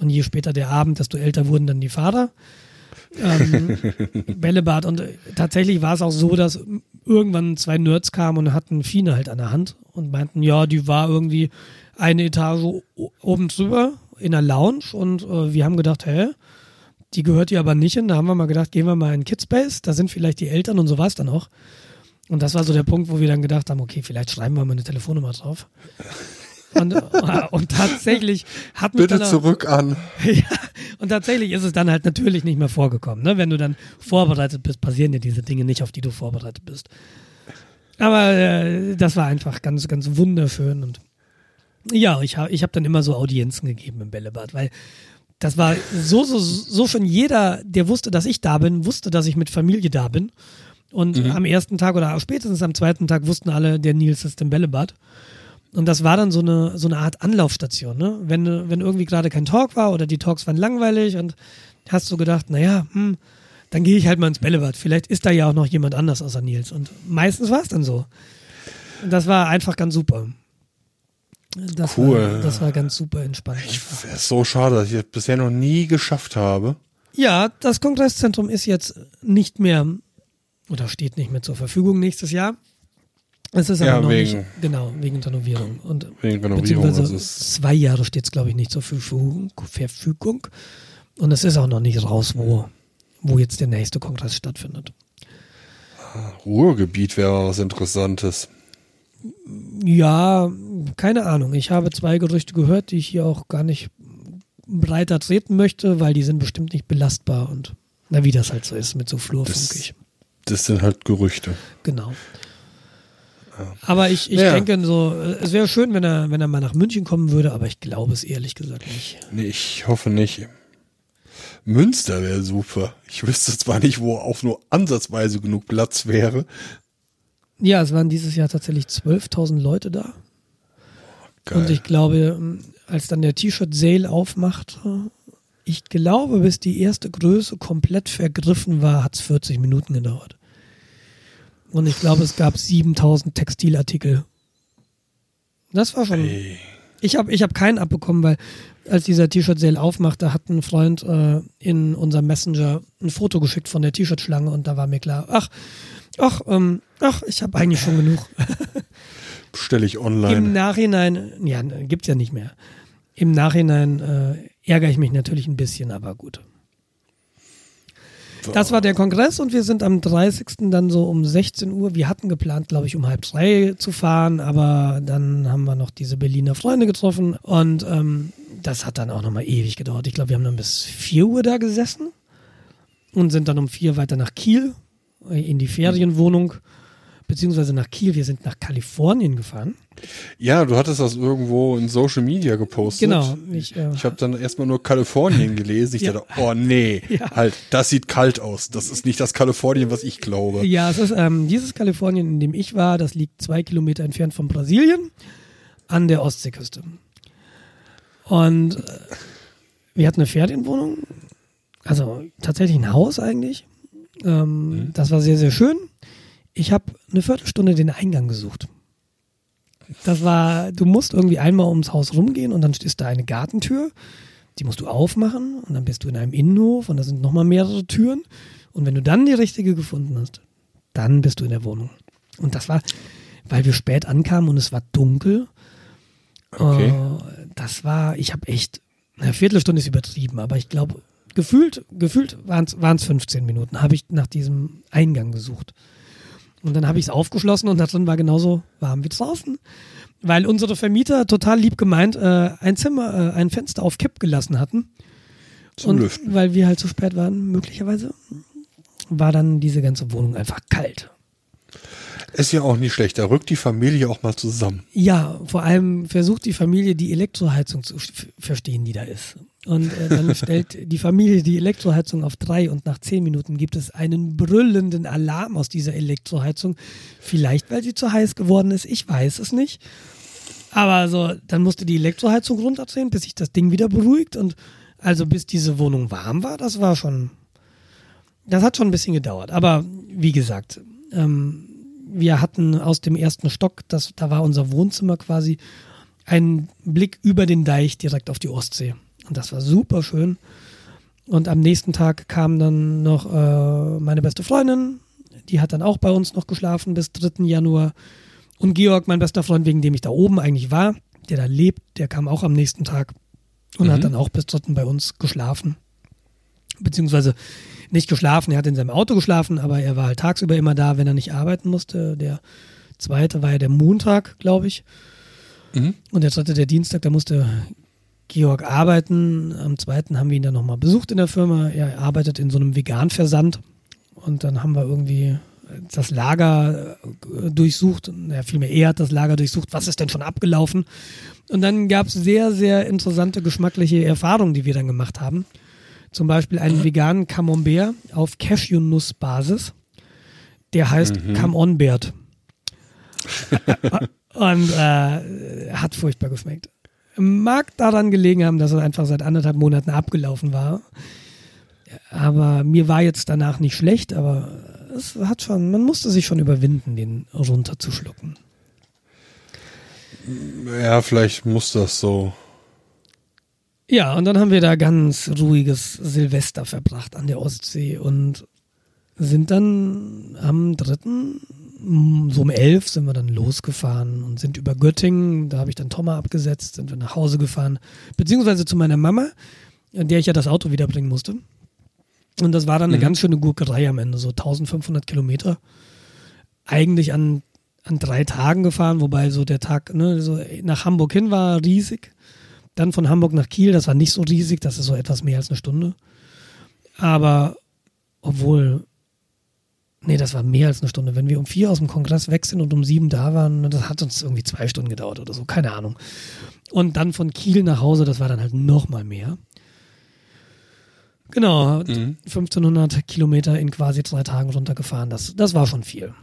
Und je später der Abend, desto älter wurden dann die Fahrer. Ähm, Bällebad. Und äh, tatsächlich war es auch so, dass irgendwann zwei Nerds kamen und hatten Fine halt an der Hand und meinten, ja, die war irgendwie eine Etage oben drüber in der Lounge und äh, wir haben gedacht, hä, die gehört hier aber nicht hin. Da haben wir mal gedacht, gehen wir mal in Kidspace, da sind vielleicht die Eltern und so war es dann auch. Und das war so der Punkt, wo wir dann gedacht haben, okay, vielleicht schreiben wir mal eine Telefonnummer drauf. Und, äh, und tatsächlich hat mich Bitte zurück an. ja, und tatsächlich ist es dann halt natürlich nicht mehr vorgekommen. Ne? Wenn du dann vorbereitet bist, passieren dir diese Dinge nicht, auf die du vorbereitet bist. Aber äh, das war einfach ganz, ganz wunderschön. Und ja, ich habe ich hab dann immer so Audienzen gegeben im Bällebad, weil das war so, so, so schon jeder, der wusste, dass ich da bin, wusste, dass ich mit Familie da bin. Und mhm. am ersten Tag oder spätestens am zweiten Tag wussten alle, der Nils ist im Bällebad. Und das war dann so eine, so eine Art Anlaufstation, ne? Wenn, wenn irgendwie gerade kein Talk war oder die Talks waren langweilig und hast du gedacht, naja, hm, dann gehe ich halt mal ins Bällebad. Vielleicht ist da ja auch noch jemand anders außer Nils. Und meistens war es dann so. Und das war einfach ganz super. Das cool. War, das war ganz super entspannt. Ich, ist so schade, dass ich das bisher noch nie geschafft habe. Ja, das Kongresszentrum ist jetzt nicht mehr oder steht nicht mehr zur Verfügung nächstes Jahr. Es ist aber ja, noch wegen, nicht, genau, wegen Renovierung. Und wegen Renovierung. Also zwei Jahre steht es, glaube ich, nicht zur Verfügung, Verfügung. Und es ist auch noch nicht raus, wo, wo jetzt der nächste Kongress stattfindet. Ruhrgebiet wäre was Interessantes. Ja, keine Ahnung. Ich habe zwei Gerüchte gehört, die ich hier auch gar nicht breiter treten möchte, weil die sind bestimmt nicht belastbar und na, wie das halt so ist mit so Flurfunkig. Das, das sind halt Gerüchte. Genau. Aber ich, ich ja. denke so, es wäre schön, wenn er, wenn er mal nach München kommen würde, aber ich glaube es ehrlich gesagt nicht. Nee, ich hoffe nicht. Münster wäre super. Ich wüsste zwar nicht, wo auch nur ansatzweise genug Platz wäre. Ja, es waren dieses Jahr tatsächlich 12.000 Leute da. Geil. Und ich glaube, als dann der T-Shirt-Sale aufmacht, ich glaube, bis die erste Größe komplett vergriffen war, hat es 40 Minuten gedauert. Und ich glaube, es gab 7000 Textilartikel. Das war schon. Hey. Ich habe ich hab keinen abbekommen, weil als dieser T-Shirt-Sale aufmachte, hat ein Freund äh, in unserem Messenger ein Foto geschickt von der T-Shirt-Schlange und da war mir klar, ach, ach, ähm, ach, ich habe eigentlich schon genug. Bestelle ich online. Im Nachhinein, ja, gibt's ja nicht mehr. Im Nachhinein äh, ärgere ich mich natürlich ein bisschen, aber gut. Das war der Kongress und wir sind am 30. dann so um 16 Uhr. Wir hatten geplant, glaube ich, um halb drei zu fahren, aber dann haben wir noch diese Berliner Freunde getroffen und ähm, das hat dann auch nochmal ewig gedauert. Ich glaube, wir haben dann bis 4 Uhr da gesessen und sind dann um vier weiter nach Kiel in die Ferienwohnung beziehungsweise nach Kiel. Wir sind nach Kalifornien gefahren. Ja, du hattest das irgendwo in Social Media gepostet. Genau. Ich, äh, ich habe dann erstmal nur Kalifornien gelesen. Ich ja. dachte, oh nee, ja. halt, das sieht kalt aus. Das ist nicht das Kalifornien, was ich glaube. Ja, es ist ähm, dieses Kalifornien, in dem ich war, das liegt zwei Kilometer entfernt von Brasilien an der Ostseeküste. Und äh, wir hatten eine Ferienwohnung, also tatsächlich ein Haus eigentlich. Ähm, mhm. Das war sehr, sehr schön. Ich habe eine Viertelstunde den Eingang gesucht. Das war, du musst irgendwie einmal ums Haus rumgehen und dann ist da eine Gartentür. Die musst du aufmachen und dann bist du in einem Innenhof und da sind nochmal mehrere Türen. Und wenn du dann die richtige gefunden hast, dann bist du in der Wohnung. Und das war, weil wir spät ankamen und es war dunkel. Okay. Uh, das war, ich habe echt, eine Viertelstunde ist übertrieben, aber ich glaube gefühlt, gefühlt waren es 15 Minuten, habe ich nach diesem Eingang gesucht. Und dann habe ich es aufgeschlossen und da drin war genauso warm wie draußen. Weil unsere Vermieter total lieb gemeint äh, ein Zimmer, äh, ein Fenster auf Kipp gelassen hatten. Zum und Lüften. weil wir halt zu spät waren, möglicherweise, war dann diese ganze Wohnung einfach kalt. Ist ja auch nicht schlecht. Da rückt die Familie auch mal zusammen. Ja, vor allem versucht die Familie die Elektroheizung zu verstehen, die da ist. Und äh, dann stellt die Familie die Elektroheizung auf drei und nach zehn Minuten gibt es einen brüllenden Alarm aus dieser Elektroheizung. Vielleicht, weil sie zu heiß geworden ist, ich weiß es nicht. Aber so, dann musste die Elektroheizung runterdrehen, bis sich das Ding wieder beruhigt und also bis diese Wohnung warm war, das war schon, das hat schon ein bisschen gedauert. Aber wie gesagt, ähm, wir hatten aus dem ersten Stock, das, da war unser Wohnzimmer quasi, einen Blick über den Deich direkt auf die Ostsee. Und das war super schön. Und am nächsten Tag kam dann noch äh, meine beste Freundin, die hat dann auch bei uns noch geschlafen bis 3. Januar. Und Georg, mein bester Freund, wegen dem ich da oben eigentlich war, der da lebt, der kam auch am nächsten Tag und Mhm. hat dann auch bis 3. bei uns geschlafen. Beziehungsweise nicht geschlafen, er hat in seinem Auto geschlafen, aber er war halt tagsüber immer da, wenn er nicht arbeiten musste. Der zweite war ja der Montag, glaube ich. Mhm. Und der dritte, der Dienstag, da musste Georg arbeiten. Am zweiten haben wir ihn dann nochmal besucht in der Firma. Er arbeitet in so einem Vegan-Versand. Und dann haben wir irgendwie das Lager äh, durchsucht. Ja, vielmehr er hat das Lager durchsucht. Was ist denn schon abgelaufen? Und dann gab es sehr, sehr interessante geschmackliche Erfahrungen, die wir dann gemacht haben. Zum Beispiel einen veganen Camembert auf Cashew-Nuss-Basis. Der heißt Come On Bert. Und äh, hat furchtbar geschmeckt. Mag daran gelegen haben, dass er einfach seit anderthalb Monaten abgelaufen war. Aber mir war jetzt danach nicht schlecht, aber es hat schon, man musste sich schon überwinden, den runterzuschlucken. Ja, vielleicht muss das so. Ja, und dann haben wir da ganz ruhiges Silvester verbracht an der Ostsee und sind dann am dritten, so um elf sind wir dann losgefahren und sind über Göttingen, da habe ich dann Thomas abgesetzt, sind wir nach Hause gefahren, beziehungsweise zu meiner Mama, an der ich ja das Auto wiederbringen musste. Und das war dann eine Mhm. ganz schöne Gurkerei am Ende, so 1500 Kilometer. Eigentlich an, an drei Tagen gefahren, wobei so der Tag ne, so nach Hamburg hin war riesig. Dann von Hamburg nach Kiel, das war nicht so riesig, das ist so etwas mehr als eine Stunde. Aber obwohl, nee, das war mehr als eine Stunde. Wenn wir um vier aus dem Kongress weg sind und um sieben da waren, das hat uns irgendwie zwei Stunden gedauert oder so, keine Ahnung. Und dann von Kiel nach Hause, das war dann halt noch mal mehr. Genau, Mhm. 1500 Kilometer in quasi drei Tagen runtergefahren. Das, das war schon viel.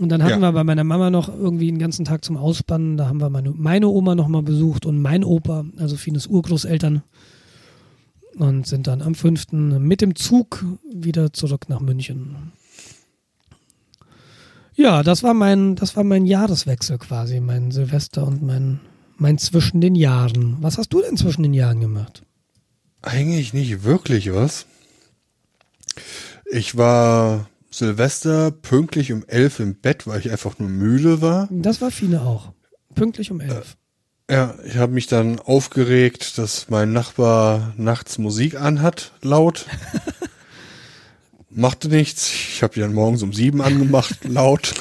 Und dann hatten Ja. wir bei meiner Mama noch irgendwie einen ganzen Tag zum Ausspannen. Da haben wir meine, meine Oma noch mal besucht und mein Opa, also Fines Urgroßeltern. Und sind dann am 5. mit dem Zug wieder zurück nach München. Ja, das war mein, das war mein Jahreswechsel quasi, mein Silvester und mein, mein zwischen den Jahren. Was hast du denn zwischen den Jahren gemacht? Eigentlich nicht wirklich was. Ich war Silvester pünktlich um elf im Bett, weil ich einfach nur müde war. Das war Fine auch. Pünktlich um elf. Ja, ich habe mich dann aufgeregt, dass mein Nachbar nachts Musik anhat, laut. Machte nichts. Ich habe die dann morgens um sieben angemacht, laut.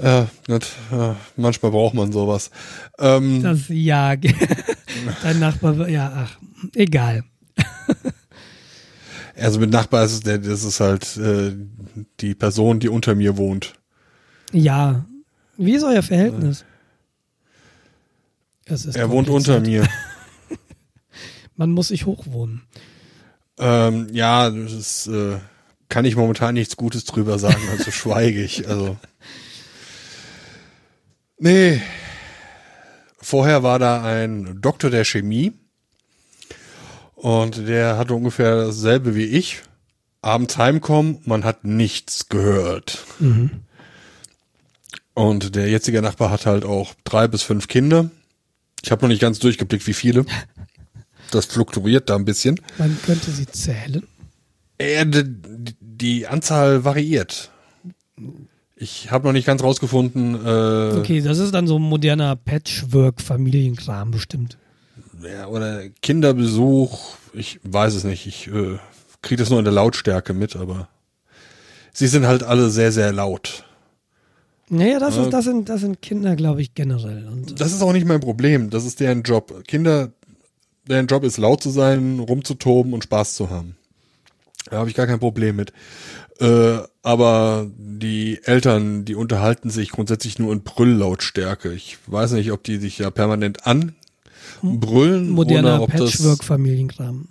Ja, nicht, ja, manchmal braucht man sowas. Ähm, Das, ja, dein Nachbar, ja, ach, egal. also mit Nachbar ist es, das ist halt äh, die Person, die unter mir wohnt. Ja, wie ist euer Verhältnis? Er wohnt unter mir. Man muss sich hochwohnen. Ähm, ja, das ist, äh, kann ich momentan nichts Gutes drüber sagen, also schweige ich. Also. Nee. Vorher war da ein Doktor der Chemie und der hatte ungefähr dasselbe wie ich. Abends heimkommen, man hat nichts gehört. Und der jetzige Nachbar hat halt auch drei bis fünf Kinder. Ich habe noch nicht ganz durchgeblickt, wie viele. Das fluktuiert da ein bisschen. Man könnte sie zählen. Äh, die, die Anzahl variiert. Ich habe noch nicht ganz rausgefunden. Äh, Okay, das ist dann so ein moderner Patchwork-Familienkram bestimmt. ja, oder Kinderbesuch, ich weiß es nicht, ich äh, kriege das nur in der Lautstärke mit, aber sie sind halt alle sehr, sehr laut. Naja, das, ist, das, sind, das sind Kinder, glaube ich, generell. Und Das ist auch nicht mein Problem, das ist deren Job. Kinder, deren Job ist laut zu sein, rumzutoben und Spaß zu haben. Da habe ich gar kein Problem mit. Äh, aber die Eltern, die unterhalten sich grundsätzlich nur in Brülllautstärke. Ich weiß nicht, ob die sich ja permanent anbrüllen moderner oder ob das Patchwork-Familienkram.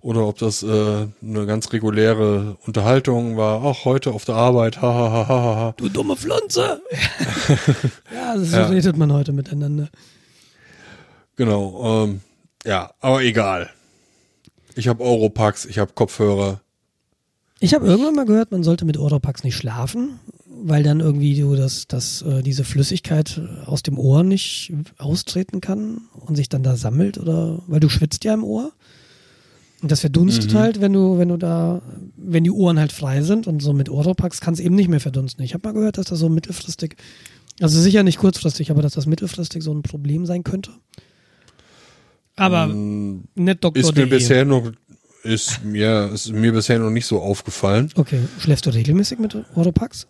oder ob das äh, eine ganz reguläre Unterhaltung war. Ach, heute auf der Arbeit, ha, ha, ha, ha, ha. Du dumme Pflanze! ja, so Ja. redet man heute miteinander. Genau, ähm, ja, aber egal. Ich habe Europax, ich habe Kopfhörer. Ich habe irgendwann mal gehört, man sollte mit Oropax nicht schlafen, weil dann irgendwie du das, das, äh, diese Flüssigkeit aus dem Ohr nicht austreten kann und sich dann da sammelt oder weil du schwitzt ja im Ohr. Und das verdunstet Mhm. halt, wenn du, wenn du da, wenn die Ohren halt frei sind und so mit Oropax kann es eben nicht mehr verdunsten. Ich habe mal gehört, dass das so mittelfristig, also sicher nicht kurzfristig, aber dass das mittelfristig so ein Problem sein könnte. Aber Mm, nicht Dr. Ist mir DE. bisher noch, ist mir, ist mir bisher noch nicht so aufgefallen. Okay, schläfst du regelmäßig mit Oropax?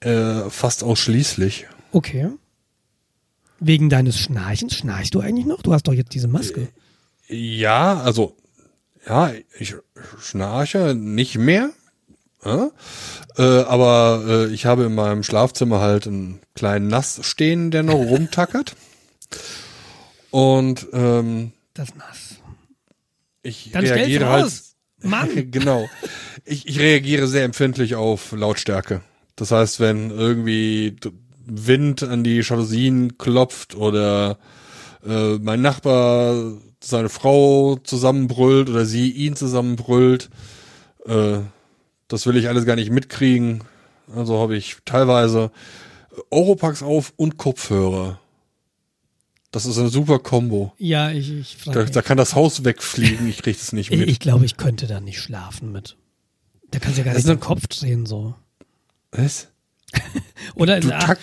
Äh, fast ausschließlich. Okay. Wegen deines Schnarchens? Schnarchst du eigentlich noch? Du hast doch jetzt diese Maske. Ja, also, ja, ich schnarche nicht mehr. Äh, äh, aber äh, ich habe in meinem Schlafzimmer halt einen kleinen Nass stehen, der noch rumtackert. Und ähm, Das nass. ich Dann reagiere raus. halt. Mann! genau. Ich, ich reagiere sehr empfindlich auf Lautstärke. Das heißt, wenn irgendwie Wind an die Jalousien klopft oder äh, mein Nachbar seine Frau zusammenbrüllt oder sie ihn zusammenbrüllt, äh, das will ich alles gar nicht mitkriegen. Also habe ich teilweise Oropax auf und Kopfhörer. Das ist eine super Kombo. Ja, ich, ich Da, da kann das Haus wegfliegen, ich kriege das nicht Ich, mit. ich glaube, ich könnte da nicht schlafen mit. Da kannst du ja gar Das nicht den Kopf drehen so. Was? Oder Du, tack,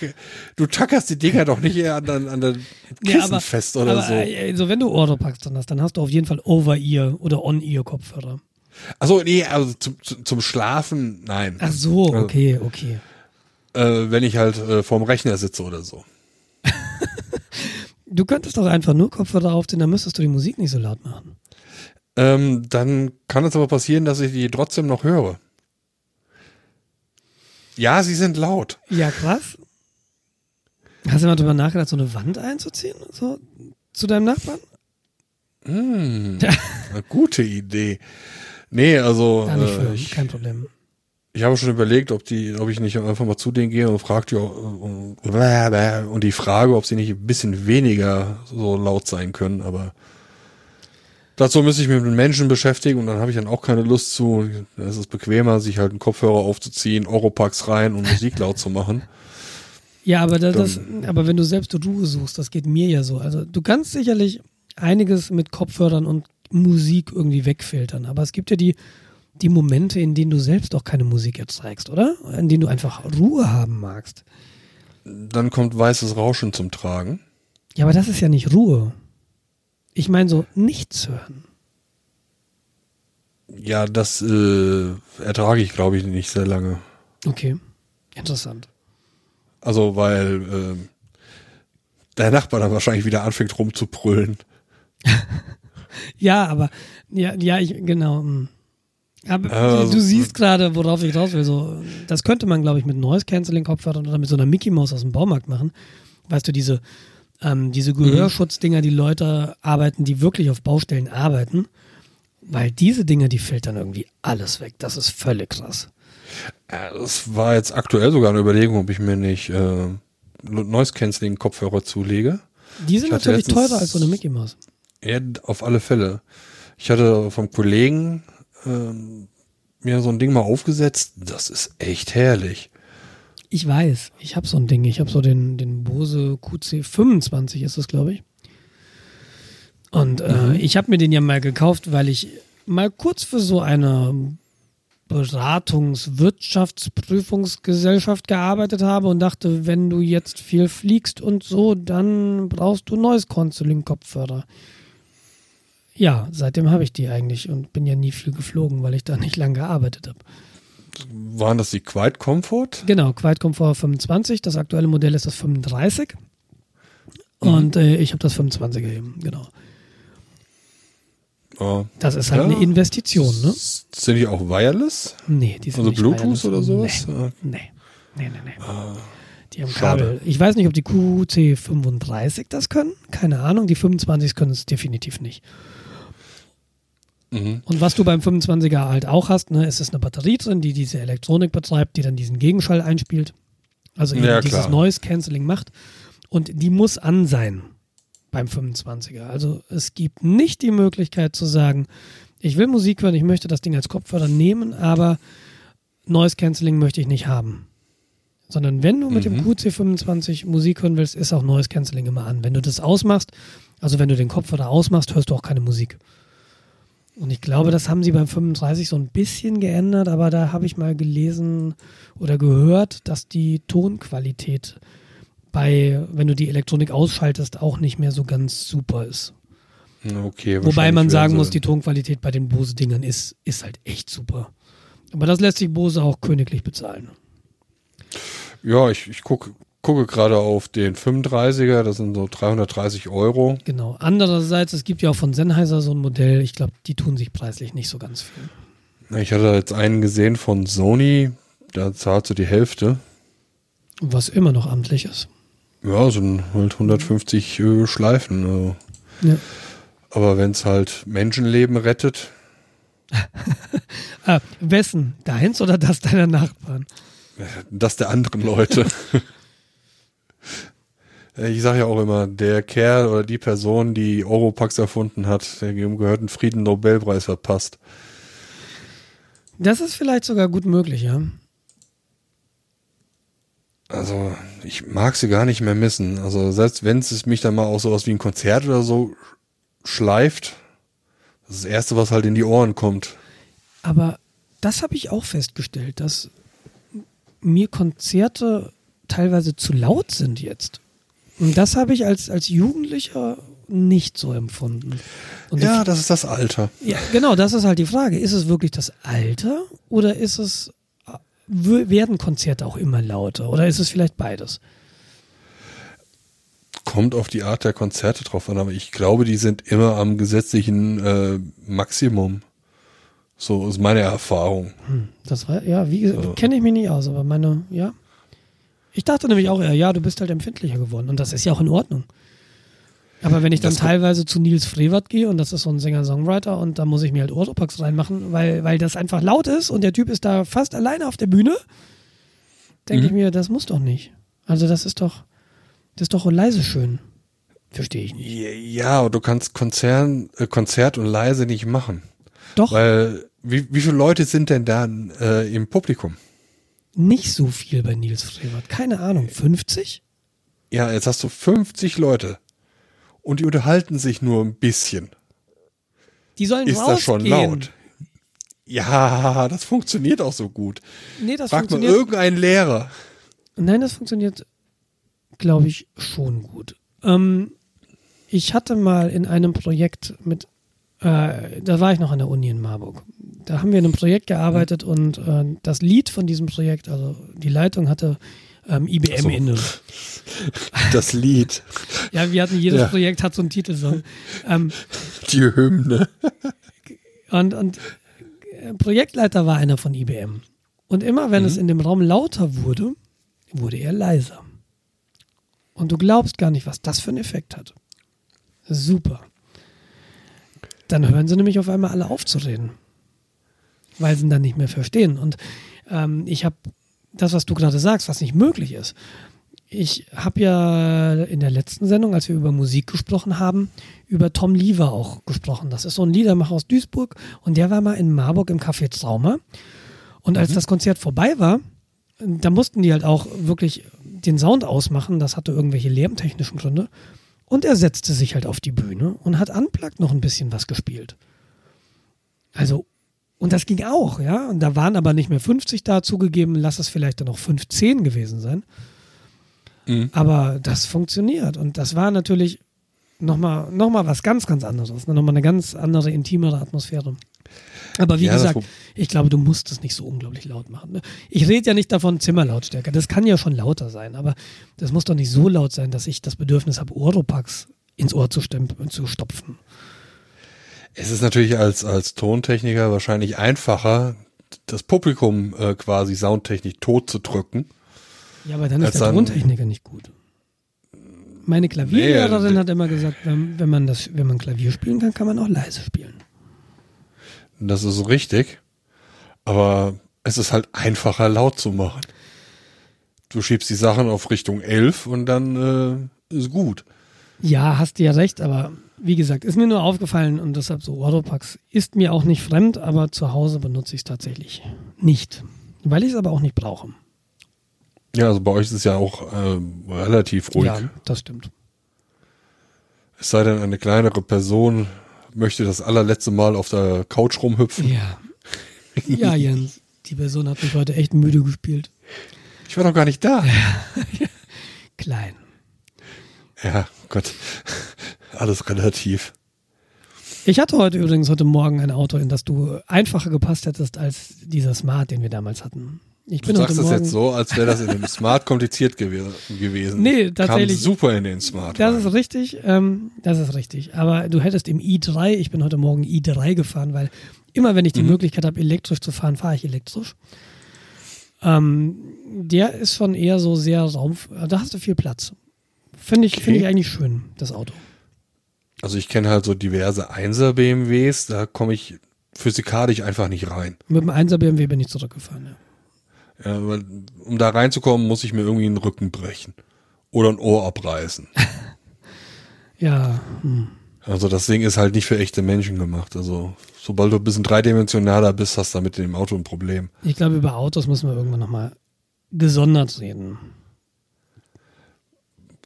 du tackerst die Dinger doch nicht eher an, an, an der Kissen ja, aber, fest oder aber, so. äh, Also wenn du Oropax drin hast, dann hast du auf jeden Fall Over-Ear oder On-Ear-Kopfhörer. Achso, nee, also zum, zum zum Schlafen, nein. Ach so, Also- okay, okay. Äh, wenn ich halt äh, vorm Rechner sitze oder so. Du könntest doch einfach nur Kopfhörer aufziehen, dann müsstest du die Musik nicht so laut machen. Ähm, dann kann es aber passieren, dass ich die trotzdem noch höre. Ja, sie sind laut. Ja, krass. Hast du mal drüber nachgedacht, so eine Wand einzuziehen? So zu deinem Nachbarn? Hm, eine gute Idee. Nee, also äh, kein Problem. Ich habe schon überlegt, ob die, ob ich nicht einfach mal zu denen gehe und frage die, und die frage, ob sie nicht ein bisschen weniger so laut sein können, aber dazu müsste ich mich mit den Menschen beschäftigen und dann habe ich dann auch keine Lust zu. Da ist es bequemer, sich halt einen Kopfhörer aufzuziehen, Oropax rein und Musik laut zu machen. Ja, aber das, das, aber wenn du selbst Ruhe suchst, das geht mir ja so. Also du kannst sicherlich einiges mit Kopfhörern und Musik irgendwie wegfiltern, aber es gibt ja die, die Momente, in denen du selbst auch keine Musik erzeigst, oder? In denen du einfach Ruhe haben magst. Dann kommt weißes Rauschen zum Tragen. Ja, aber das ist ja nicht Ruhe. Ich meine so nichts hören. Ja, das äh, ertrage ich, glaube ich, nicht sehr lange. Okay, interessant. Also, weil ähm, der Nachbar dann wahrscheinlich wieder anfängt rumzubrüllen. Ja, aber ja, ja, ich genau. mm. Aber Ähm, du siehst gerade, worauf ich raus will. So, das könnte man, glaube ich, mit Noise Cancelling Kopfhörern oder mit so einer Mickey Maus aus dem Baumarkt machen. Weißt du, diese ähm, diese Gehörschutzdinger, die Leute arbeiten, die wirklich auf Baustellen arbeiten, weil diese Dinge, die filtern irgendwie alles weg. Das ist völlig krass. Ja, das war jetzt aktuell sogar eine Überlegung, ob ich mir nicht äh, Noise Cancelling Kopfhörer zulege. Die sind natürlich letztens- teurer als so eine Mickey Maus. Ja, auf alle Fälle. Ich hatte vom Kollegen ähm, mir so ein Ding mal aufgesetzt. Das ist echt herrlich. Ich weiß, ich habe so ein Ding. Ich habe so den, den Bose QC25 ist das, glaube ich. Und äh, ich habe mir den ja mal gekauft, weil ich mal kurz für so eine Beratungswirtschaftsprüfungsgesellschaft gearbeitet habe und dachte, wenn du jetzt viel fliegst und so, dann brauchst du Noise Cancelling Kopfhörer. Ja, seitdem habe ich die eigentlich und bin ja nie viel geflogen, weil ich da nicht lange gearbeitet habe. Waren das die Quiet Comfort? Genau, Quiet Comfort 25. Das aktuelle Modell ist das 35. Und äh, ich habe das 25er eben, genau. Ja. Das ist halt Ja. eine Investition, ne? Sind die auch wireless? Nee, die sind Also nicht Bluetooth wireless. oder sowas? Nee, Ah. nee, nee, nee. nee. die haben schade. Kabel. Ich weiß nicht, ob die QC35 das können. Keine Ahnung. Die 25 können es definitiv nicht. Mhm. Und was du beim 25er halt auch hast, ne, ist es eine Batterie drin, die diese Elektronik betreibt, die dann diesen Gegenschall einspielt. Also Ja, dieses klar. Noise Cancelling macht. Und die muss an sein beim 25er. Also es gibt nicht die Möglichkeit zu sagen, ich will Musik hören, ich möchte das Ding als Kopfhörer nehmen, aber Noise Cancelling möchte ich nicht haben. Sondern wenn du mit dem Mhm. QC25 Musik hören willst, ist auch Noise Cancelling immer an. Wenn du das ausmachst, also wenn du den Kopfhörer ausmachst, hörst du auch keine Musik. Und ich glaube, das haben sie beim 35 so ein bisschen geändert, aber da habe ich mal gelesen oder gehört, dass die Tonqualität bei, wenn du die Elektronik ausschaltest, auch nicht mehr so ganz super ist. Okay, Wobei man sagen muss, die Tonqualität bei den Bose-Dingern ist, ist halt echt super. Aber das lässt sich Bose auch königlich bezahlen. Ja, ich, ich gucke gucke gerade auf den 35er, das sind so 330 Euro. Genau. Andererseits, es gibt ja auch von Sennheiser so ein Modell, ich glaube, die tun sich preislich nicht so ganz viel. Ich hatte jetzt einen gesehen von Sony, da zahlst du die Hälfte. Was immer noch amtlich ist. Ja, sind halt 150 äh, Schleifen. Also. Ja. Aber wenn es halt Menschenleben rettet, Ah, wessen? Deins oder das deiner Nachbarn? das der anderen Leute. ich sage ja auch immer, der Kerl oder die Person, die Europax erfunden hat, der gehört einen Frieden-Nobelpreis verpasst. Das ist vielleicht sogar gut möglich, ja. Also, ich mag sie gar nicht mehr missen. Also, selbst wenn es mich dann mal auch sowas wie ein Konzert oder so schleift, das ist das Erste, was halt in die Ohren kommt. Aber das habe ich auch festgestellt, dass mir Konzerte teilweise zu laut sind jetzt. Und das habe ich als, als Jugendlicher nicht so empfunden. Und Ja, das ist das Alter. ja, genau, das ist halt die Frage. Ist es wirklich das Alter oder ist es, werden Konzerte auch immer lauter? Oder ist es vielleicht beides? Kommt auf die Art der Konzerte drauf an, aber ich glaube, die sind immer am gesetzlichen äh, Maximum. So ist meine Erfahrung. Hm, das war, ja, wie gesagt, kenne ich mich nicht aus, aber meine, ja. Ich dachte nämlich auch eher, ja, du bist halt empfindlicher geworden und das ist ja auch in Ordnung. Aber wenn ich dann Das teilweise zu Nils Frevert gehe und das ist so ein Singer-Songwriter und da muss ich mir halt Oropax reinmachen, weil, weil das einfach laut ist und der Typ ist da fast alleine auf der Bühne, denke ich mir, das muss doch nicht. Also das ist doch, das ist doch leise schön. Verstehe ich nicht. Ja, aber du kannst Konzern, äh, Konzert und leise nicht machen. Doch, Weil, wie, wie viele Leute sind denn da äh, im Publikum? Nicht so viel bei Nils Frevert. Keine Ahnung, 50? Ja, jetzt hast du 50 Leute und die unterhalten sich nur ein bisschen. Die sollen Ist das schon rausgehen. laut? Ja, das funktioniert auch so gut. Nee, das Frag mal funktioniert. irgendeinen Lehrer. Nein, das funktioniert, glaube ich, schon gut. Ähm, ich hatte mal in einem Projekt mit, äh, da war ich noch an der Uni in Marburg. Da haben wir in einem Projekt gearbeitet und äh, das Lied von diesem Projekt, also die Leitung hatte ähm, IBM So. inne. Das Lied, Ja, wir hatten jedes Ja. Projekt hat so einen Titelsong. ähm, die Hymne. und, und äh, Projektleiter war einer von IBM. Und immer wenn es in dem Raum lauter wurde, wurde er leiser. Und du glaubst gar nicht, was das für einen Effekt hat. Super. Dann hören sie nämlich auf einmal alle auf zu reden. Weil sie ihn dann nicht mehr verstehen. Und ähm, ich habe das, was du gerade sagst, was nicht möglich ist. Ich habe ja in der letzten Sendung, als wir über Musik gesprochen haben, über Tom Lever auch gesprochen. Das ist so ein Liedermacher aus Duisburg und der war mal in Marburg im Café Trauma. Und als das Konzert vorbei war, da mussten die halt auch wirklich den Sound ausmachen. Das hatte irgendwelche lärmtechnischen Gründe. Und er setzte sich halt auf die Bühne und hat unplugged noch ein bisschen was gespielt. Also, und das ging auch, ja. Und da waren aber nicht mehr 50 da zugegeben, lass es vielleicht dann auch 15 gewesen sein. Mhm. Aber das funktioniert. Und das war natürlich nochmal noch mal was ganz, ganz anderes. Nochmal eine ganz andere, intimere Atmosphäre. Aber wie Ja, gesagt, ich glaube, du musst es nicht so unglaublich laut machen. Ne? Ich rede ja nicht davon Zimmerlautstärke. Das kann ja schon lauter sein, aber das muss doch nicht so laut sein, dass ich das Bedürfnis habe, Oropax ins Ohr zu, zu stopfen. Es ist natürlich als, als Tontechniker wahrscheinlich einfacher, das Publikum äh, quasi soundtechnisch tot zu drücken. Ja, aber dann ist der dann- Tontechniker nicht gut. Meine Klavierlehrerin Nee, hat immer gesagt, wenn, wenn, man das, wenn man Klavier spielen kann, kann man auch leise spielen. Das ist richtig. Aber es ist halt einfacher laut zu machen. Du schiebst die Sachen auf Richtung 11 und dann äh, ist gut. Ja, hast du ja recht, aber wie gesagt, ist mir nur aufgefallen und deshalb so Oropax ist mir auch nicht fremd, aber zu Hause benutze ich es tatsächlich nicht. Weil ich es aber auch nicht brauche. Ja, also bei euch ist es ja auch äh, relativ ruhig. Ja, das stimmt. Es sei denn, eine kleinere Person möchte das allerletzte Mal auf der Couch rumhüpfen. Ja. Ja, Jens, die Person hat mich heute echt müde gespielt. Ich war doch gar nicht da. Klein. Ja, Gott. Alles relativ. Ich hatte heute übrigens heute Morgen ein Auto, in das du einfacher gepasst hättest als dieser Smart, den wir damals hatten. Ich Du sagst das jetzt so, als wäre das in dem Smart kompliziert gew gewesen. Nee, tatsächlich. Kam super in den Smart. Das rein. ist richtig, ähm, das ist richtig. Aber du hättest im i3, ich bin heute Morgen i3 gefahren, weil immer wenn ich die Möglichkeit habe, elektrisch zu fahren, fahre ich elektrisch. Ähm, der ist schon eher so sehr Raum, da hast du viel Platz. Finde ich, Okay. finde ich eigentlich schön, das Auto. Also ich kenne halt so diverse 1er BMWs, da komme ich physikalisch einfach nicht rein. Mit dem 1er BMW bin ich zurückgefahren. Ja. Ja, weil, um da reinzukommen, muss ich mir irgendwie einen Rücken brechen. Oder ein Ohr abreißen. Ja, hm. Also das Ding ist halt nicht für echte Menschen gemacht. Also sobald du ein bisschen dreidimensionaler bist, hast du mit dem Auto ein Problem. ich glaube, über Autos müssen wir irgendwann nochmal gesondert reden.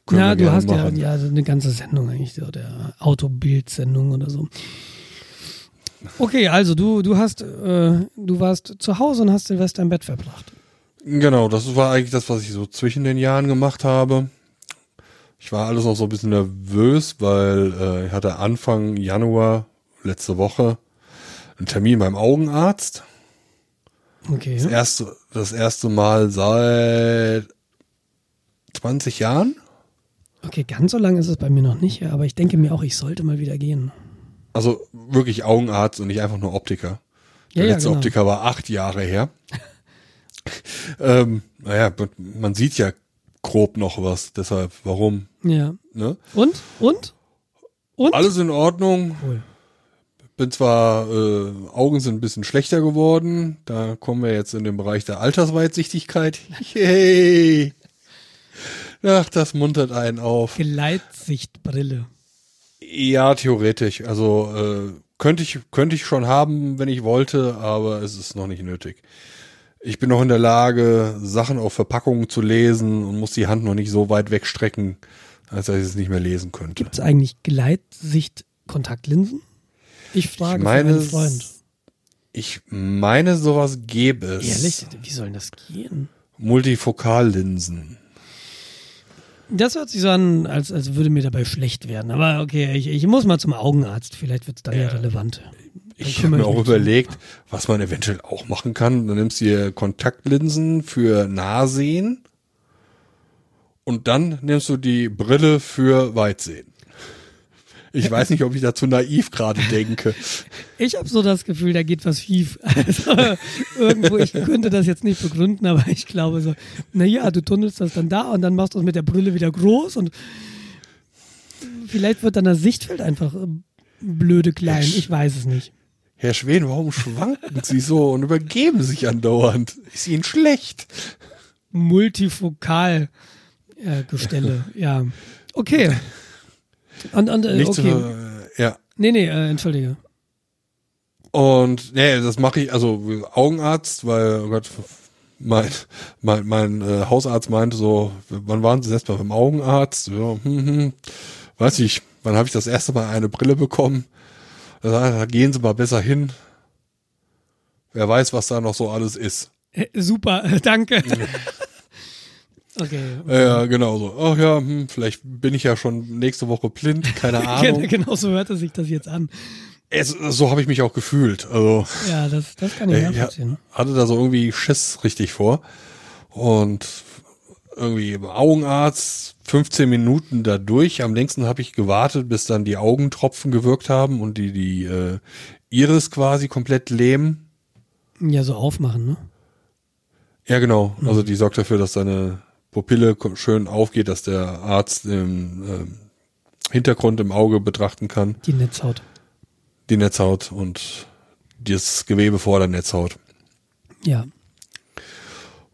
Können ja, du hast ja, machen. ja eine ganze Sendung eigentlich, so der Autobild-Sendung oder so. Okay, also du, du hast, äh, du warst zu Hause und hast Silvester im Bett verbracht. Genau, das war eigentlich das, was ich so zwischen den Jahren gemacht habe. Ich war alles noch so ein bisschen nervös, weil äh, ich hatte Anfang Januar letzte Woche einen Termin beim Augenarzt. Okay. Das erste, das erste Mal seit 20 Jahren. Okay, ganz so lange ist es bei mir noch nicht, aber ich denke mir auch, ich sollte mal wieder gehen. Also wirklich Augenarzt und nicht einfach nur Optiker. Der Ja, ja, letzte genau. Optiker war acht Jahre her. ähm, naja, man sieht ja grob noch was, deshalb, warum? Ja. Ne? Und? Und? Und? Alles in Ordnung. Cool. Bin zwar, äh, Augen sind ein bisschen schlechter geworden. Da kommen wir jetzt in den Bereich der Altersweitsichtigkeit. Yay! Ach, das muntert einen auf. Gleitsichtbrille. Ja, theoretisch. Also äh, könnte ich könnte ich schon haben, wenn ich wollte, aber es ist noch nicht nötig. Ich bin noch in der Lage, Sachen auf Verpackungen zu lesen und muss die Hand noch nicht so weit wegstrecken, als dass ich es nicht mehr lesen könnte. Gibt es eigentlich Gleitsicht-Kontaktlinsen? Ich frage Ich meine, einen Freund. Ich meine, sowas gäbe es. Ehrlich? Wie soll denn das gehen? Multifokallinsen. Das hört sich so an, als, als würde mir dabei schlecht werden. Aber okay, ich, ich muss mal zum Augenarzt. Vielleicht wird es dann ja, relevant. Ich habe mir auch überlegt, was man eventuell auch machen kann. Dann nimmst du dir Kontaktlinsen für Nahsehen und dann nimmst du die Brille für Weitsehen. Ich weiß nicht, ob ich dazu naiv gerade denke. Ich habe so das Gefühl, da geht was schief. Also, irgendwo, ich könnte das jetzt nicht begründen, aber ich glaube so, naja, du tunnelst das dann da und dann machst du es mit der Brille wieder groß und vielleicht wird dann das Sichtfeld einfach äh, blöde klein. Ich weiß es nicht. Herr Schwen, warum schwanken Sie so und übergeben sich andauernd? Ist Ihnen schlecht? Multifokal äh, Gestelle, ja. Okay. Und, und äh, Nicht okay. zu, ja. Nee, nee, äh, entschuldige. Und nee, das mache ich, also Augenarzt, weil oh Gott, mein, mein, mein äh, Hausarzt meinte so, wann waren Sie selbst mal beim Augenarzt? Ja, hm, hm. Weiß ich, wann habe ich das erste Mal eine Brille bekommen? Da, gehen Sie mal besser hin. Wer weiß, was da noch so alles ist. Äh, super, äh, danke. Okay. Ja, genau so. Ach ja, hm, vielleicht bin ich ja schon nächste Woche blind, keine Ahnung. genau so hörte sich das jetzt an. Es, so habe ich mich auch gefühlt. Also Ja, das, das kann ich äh, ich nachvollziehen. hatte da so irgendwie Schiss richtig vor. Und irgendwie im Augenarzt 15 Minuten da durch. Am längsten habe ich gewartet, bis dann die Augentropfen gewirkt haben und die, die äh, Iris quasi komplett lähmen. Ja, so aufmachen, ne? Ja, genau. Also die sorgt dafür, dass deine Pupille schön aufgeht, dass der Arzt im ähm, Hintergrund im Auge betrachten kann, Die Netzhaut. die Netzhaut und das Gewebe vor der Netzhaut. Ja.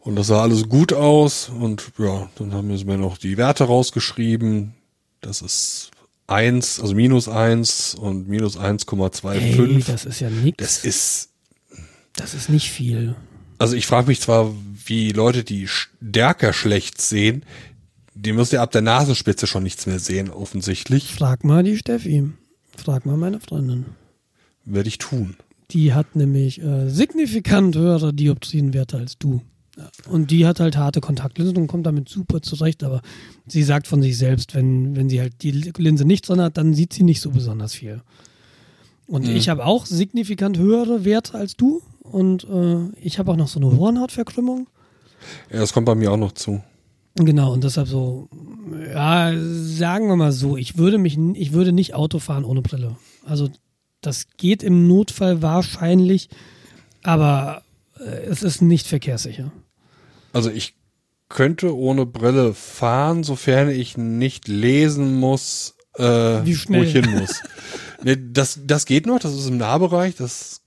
Und das sah alles gut aus und ja, dann haben sie mir noch die Werte rausgeschrieben. Das ist eins, also minus eins und minus Ey, 1,25. das ist ja nix. Das ist, Das ist nicht viel. also ich frage mich zwar, wie Leute, die stärker schlecht sehen, die müssen ja ab der Nasenspitze schon nichts mehr sehen, offensichtlich. Frag mal die Steffi. Frag mal meine Freundin. Werde ich tun. Die hat nämlich äh, signifikant höhere Dioptrienwerte als du. Und die hat halt harte Kontaktlinsen und kommt damit super zurecht, aber sie sagt von sich selbst, wenn, wenn sie halt die Linse nicht drin hat, dann sieht sie nicht so besonders viel. Und Mhm. ich habe auch signifikant höhere Werte als du und äh, ich habe auch noch so eine Hornhautverkrümmung. Ja, das kommt bei mir auch noch zu. Genau, und deshalb so, ja, sagen wir mal so, ich würde mich, ich würde nicht Auto fahren ohne Brille. Also das geht im Notfall wahrscheinlich, aber äh, es ist nicht verkehrssicher. Also ich könnte ohne Brille fahren, sofern ich nicht lesen muss, äh, wo ich hin muss. nee, das, das geht noch, das ist im Nahbereich, das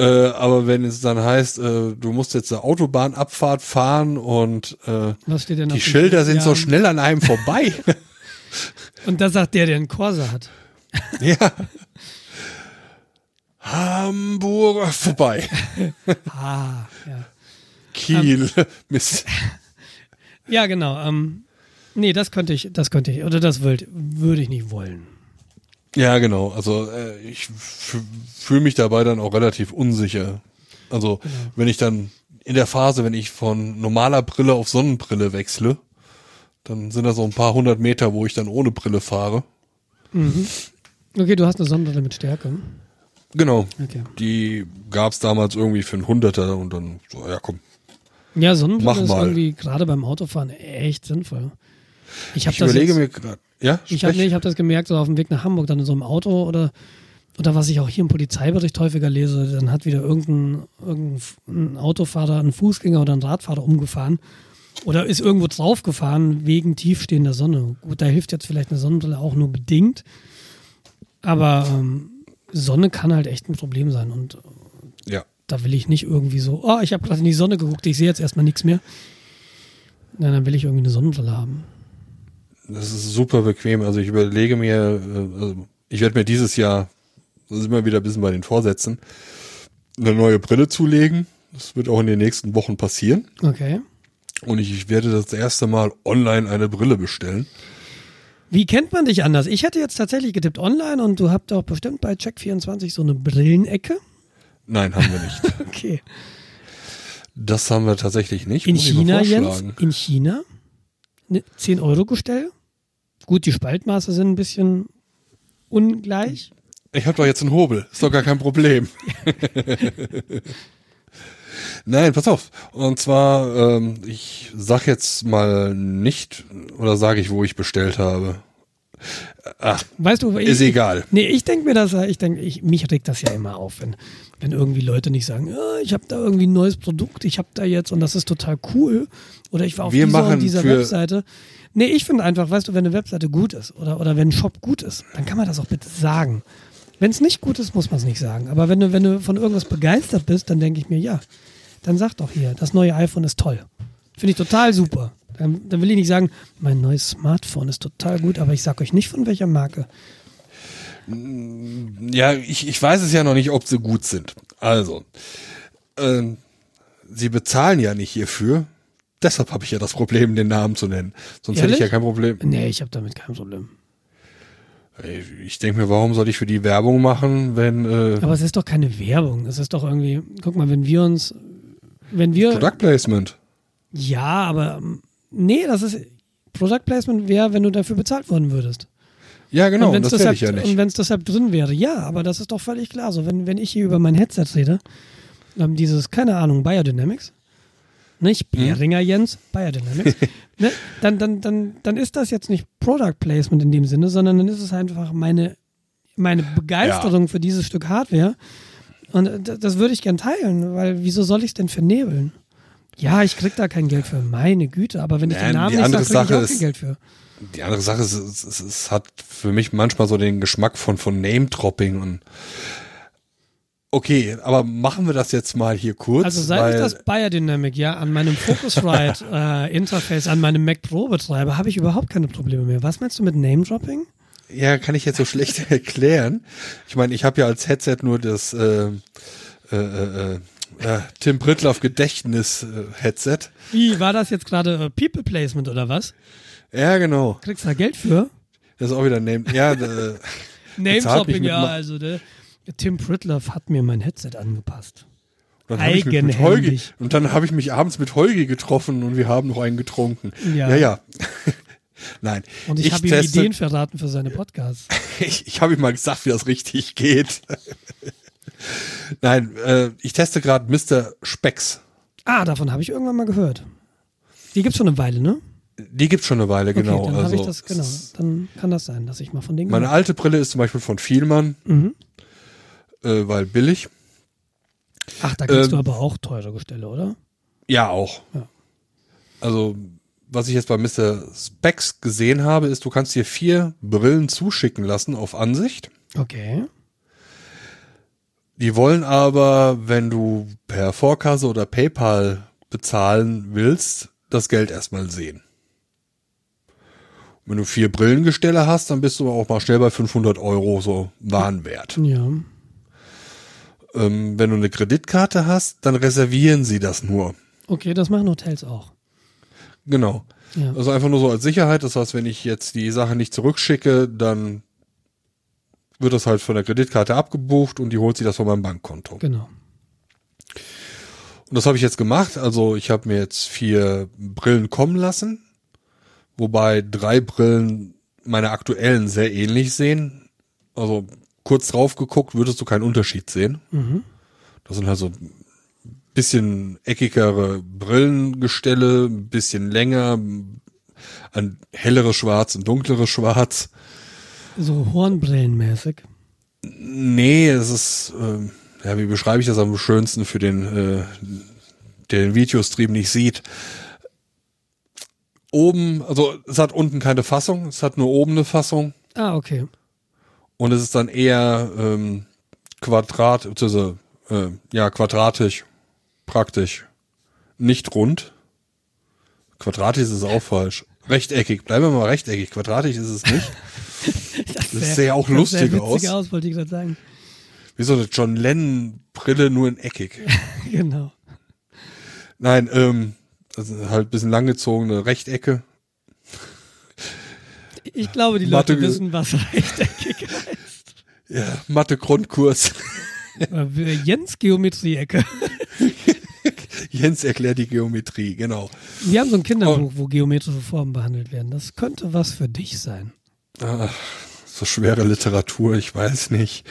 äh, aber wenn es dann heißt, äh, du musst jetzt eine Autobahnabfahrt fahren und äh, die Schilder Schild? sind so Ja. schnell an einem vorbei. Und das sagt der, der einen Corsa hat. ja. Hamburg vorbei. Ah, ja. Kiel. Mist. Ja, genau. Ähm, nee, das könnte ich, das könnte ich, oder das würde ich nicht wollen. Ja, genau. Also äh, ich fühle mich dabei dann auch relativ unsicher. Also wenn ich dann in der Phase, wenn ich von normaler Brille auf Sonnenbrille wechsle, dann sind da so ein paar hundert Meter, wo ich dann ohne Brille fahre. Okay, du hast eine Sonnenbrille mit Stärke. Genau. Okay. Die gab's damals irgendwie für einen Hunderter und dann so, ja komm. Ja, Sonnenbrille Mach ist mal. irgendwie gerade beim Autofahren echt sinnvoll. Ich habe Ich das überlege jetzt, mir gerade, ja, Ich habe nee, ich hab das gemerkt, so auf dem Weg nach Hamburg, dann in so einem Auto oder, oder was ich auch hier im Polizeibericht häufiger lese, dann hat wieder irgendein, irgendein Autofahrer, ein Fußgänger oder ein Radfahrer umgefahren oder ist irgendwo draufgefahren wegen tiefstehender Sonne. Gut, da hilft jetzt vielleicht eine Sonnenbrille auch nur bedingt, aber ähm, Sonne kann halt echt ein Problem sein und ja. Da will ich nicht irgendwie so, oh, ich habe gerade in die Sonne geguckt, ich sehe jetzt erstmal nichts mehr. Nein, dann will ich irgendwie eine Sonnenbrille haben. Das ist super bequem. Also ich überlege mir, äh, also ich werde mir dieses Jahr, da sind wir wieder ein bisschen bei den Vorsätzen, eine neue Brille zulegen. Das wird auch in den nächsten Wochen passieren. Okay. Und ich, werde das erste Mal online eine Brille bestellen. Wie kennt man dich anders? Ich hätte jetzt tatsächlich getippt online und du habt doch bestimmt bei Check24 so eine Brillenecke. Nein, haben wir nicht. Okay. Das haben wir tatsächlich nicht. In Muss ich China, Jens, vorschlagen. in China, ne 10-Euro-Gestell. Gut, die Spaltmaße sind ein bisschen ungleich. Ich habe doch jetzt einen Hobel. Ist doch gar kein Problem. Nein, pass auf. Und zwar, ähm, ich sag jetzt mal nicht, oder sage ich, wo ich bestellt habe. Ach, Weißt du, ich, ist egal. Nee, ich denke mir das, ich denke, ich, mich regt das ja immer auf, wenn, wenn irgendwie Leute nicht sagen, ja, ich habe da irgendwie ein neues Produkt, ich habe da jetzt und das ist total cool. Oder ich war auf Wir dieser und dieser Webseite. Nee, ich finde einfach, weißt du, wenn eine Webseite gut ist oder, oder wenn ein Shop gut ist, dann kann man das auch bitte sagen. Wenn es nicht gut ist, muss man es nicht sagen. Aber wenn du, wenn du von irgendwas begeistert bist, dann denke ich mir, ja, dann sag doch hier, das neue iPhone ist toll. Finde ich total super. Dann, dann will ich nicht sagen, mein neues Smartphone ist total gut, aber ich sag euch nicht von welcher Marke. Ja, ich, ich weiß es ja noch nicht, ob sie gut sind. Also, ähm, sie bezahlen ja nicht hierfür. Deshalb habe ich ja das Problem, den Namen zu nennen. Sonst hätte ich ja Ehrlich? kein Problem. Nee, ich habe damit kein Problem. Ich denke mir, warum soll ich für die Werbung machen, wenn äh, Aber es ist doch keine Werbung. Es ist doch irgendwie, guck mal, wenn wir uns, wenn wir, Product Placement? ja, aber Nee, das ist Product Placement wäre, wenn du dafür bezahlt worden würdest. Ja, genau, und und wenn's das deshalb, ich ja Und nicht. wenn es deshalb drin wäre, ja, aber das ist doch völlig klar. So, wenn, wenn ich hier über mein Headset rede, ähm, dieses, keine Ahnung, Biodynamics, nicht Hm? Behringer Jens, Biodynamics, ne, dann, dann, dann, dann ist das jetzt nicht Product Placement in dem Sinne, sondern dann ist es einfach meine, meine Begeisterung für dieses Stück Hardware. Und äh, das, würde ich gern teilen, weil wieso soll ich es denn vernebeln? Ja, ich krieg da kein Geld für, meine Güte, aber wenn ich Nein, den Namen nicht sage, krieg ich auch kein Geld für. Die andere Sache ist, es, es, es hat für mich manchmal so den Geschmack von, von Name-Dropping und Okay, aber machen wir das jetzt mal hier kurz. Also seit ich das Biodynamic ja an meinem Focusrite äh, Interface an meinem Mac Pro betreibe, habe ich überhaupt keine Probleme mehr. Was meinst du mit Name Dropping? Ja, kann ich jetzt so schlecht erklären. Ich meine, ich habe ja als Headset nur das äh, äh, äh, äh, Tim Pritloff Gedächtnis äh, Headset. Wie war das jetzt gerade äh, People Placement oder was? Ja, genau. Kriegst du da Geld für? Das ist auch wieder Name. Ja, äh, Name Bezahlt mich Dropping, mit ja, also der, der Tim Pritloff hat mir mein Headset angepasst. dann hab ich mich mit Holgi, und dann habe ich mich abends mit Holgi getroffen und wir haben noch einen getrunken. Ja. Ja, ja. Nein. Und ich, habe ihm teste- Ideen verraten für seine Podcasts. Ich, ich habe ihm mal gesagt, wie das richtig geht. Nein, äh, ich teste gerade Mr. Specs. Ah, davon habe ich irgendwann mal gehört. Die gibt's schon eine Weile, ne? Die gibt's schon eine Weile, genau. Okay, dann habe also, ich das, genau. Dann kann das sein, dass ich mal von denen Meine gehört alte Brille ist zum Beispiel von Vielmann, Mhm. äh, weil billig. Ach, da kriegst Ähm, du aber auch teure Gestelle, oder? Ja, auch. Ja. Also, was ich jetzt bei Mr. Specs gesehen habe, ist, du kannst dir vier Brillen zuschicken lassen auf Ansicht. Okay. Die wollen aber, wenn du per Vorkasse oder PayPal bezahlen willst, das Geld erstmal sehen. Wenn du vier Brillengestelle hast, dann bist du auch mal schnell bei 500 Euro so Warenwert. Ja. Ähm, wenn du eine Kreditkarte hast, dann reservieren sie das nur. Okay, das machen Hotels auch. Genau. Ja. Also einfach nur so als Sicherheit. Das heißt, wenn ich jetzt die Sache nicht zurückschicke, dann wird das halt von der Kreditkarte abgebucht und die holt sich das von meinem Bankkonto. Genau. Und das habe ich jetzt gemacht. Also ich habe mir jetzt vier Brillen kommen lassen, wobei drei Brillen meine aktuellen sehr ähnlich sehen. Also kurz drauf geguckt, würdest du keinen Unterschied sehen. Mhm. Das sind halt so bisschen eckigere Brillengestelle, ein bisschen länger, ein helleres Schwarz, ein dunkleres Schwarz. So Hornbrillenmäßig. Nee, es ist, ähm, ja, wie beschreibe ich das am schönsten für den, äh, der den Videostream nicht sieht? Oben, also es hat unten keine Fassung, es hat nur oben eine Fassung Ah, okay. und es ist dann eher ähm, quadrat, beziehungsweise, äh, ja, quadratisch, praktisch, nicht rund. Quadratisch ist es auch falsch. Rechteckig, bleiben wir mal rechteckig, quadratisch ist es nicht. Das Das sähe auch lustig aus. aus, wollte ich gerade sagen. Wie so eine John Lennon Brille, nur in eckig. Genau. Nein, ähm, ist halt ein bisschen langgezogene Rechtecke. Ich glaube, die Mathe- Leute wissen, was rechteckig heißt. Ja, Mathe Grundkurs. Äh, Jens Geometrie-Ecke. Jens erklärt die Geometrie, genau. Wir haben so ein Kinderbuch, Oh. wo geometrische Formen behandelt werden. Das könnte was für dich sein. Ach, so schwere Literatur, ich weiß nicht.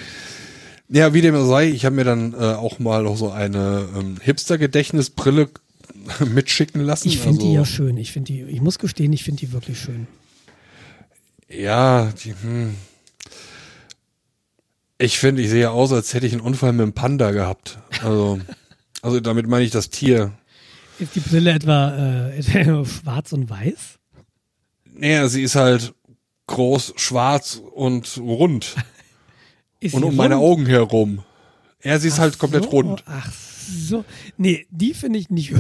Ja, wie dem auch sei, ich habe mir dann äh, auch mal noch so eine ähm, Hipster-Gedächtnisbrille mitschicken lassen. Ich finde die also, ja schön. Ich finde die, ich muss gestehen, ich finde die wirklich schön. Ja, die, hm. Ich finde, ich sehe aus, als hätte ich einen Unfall mit einem Panda gehabt. Also, also damit meine ich das Tier. Ist die Brille etwa äh, schwarz und weiß? Naja, sie ist halt groß, schwarz und rund. Und um meine rund? Augen herum. Ja, sie ist halt komplett so, rund. Ach so. Nee, die finde ich nicht.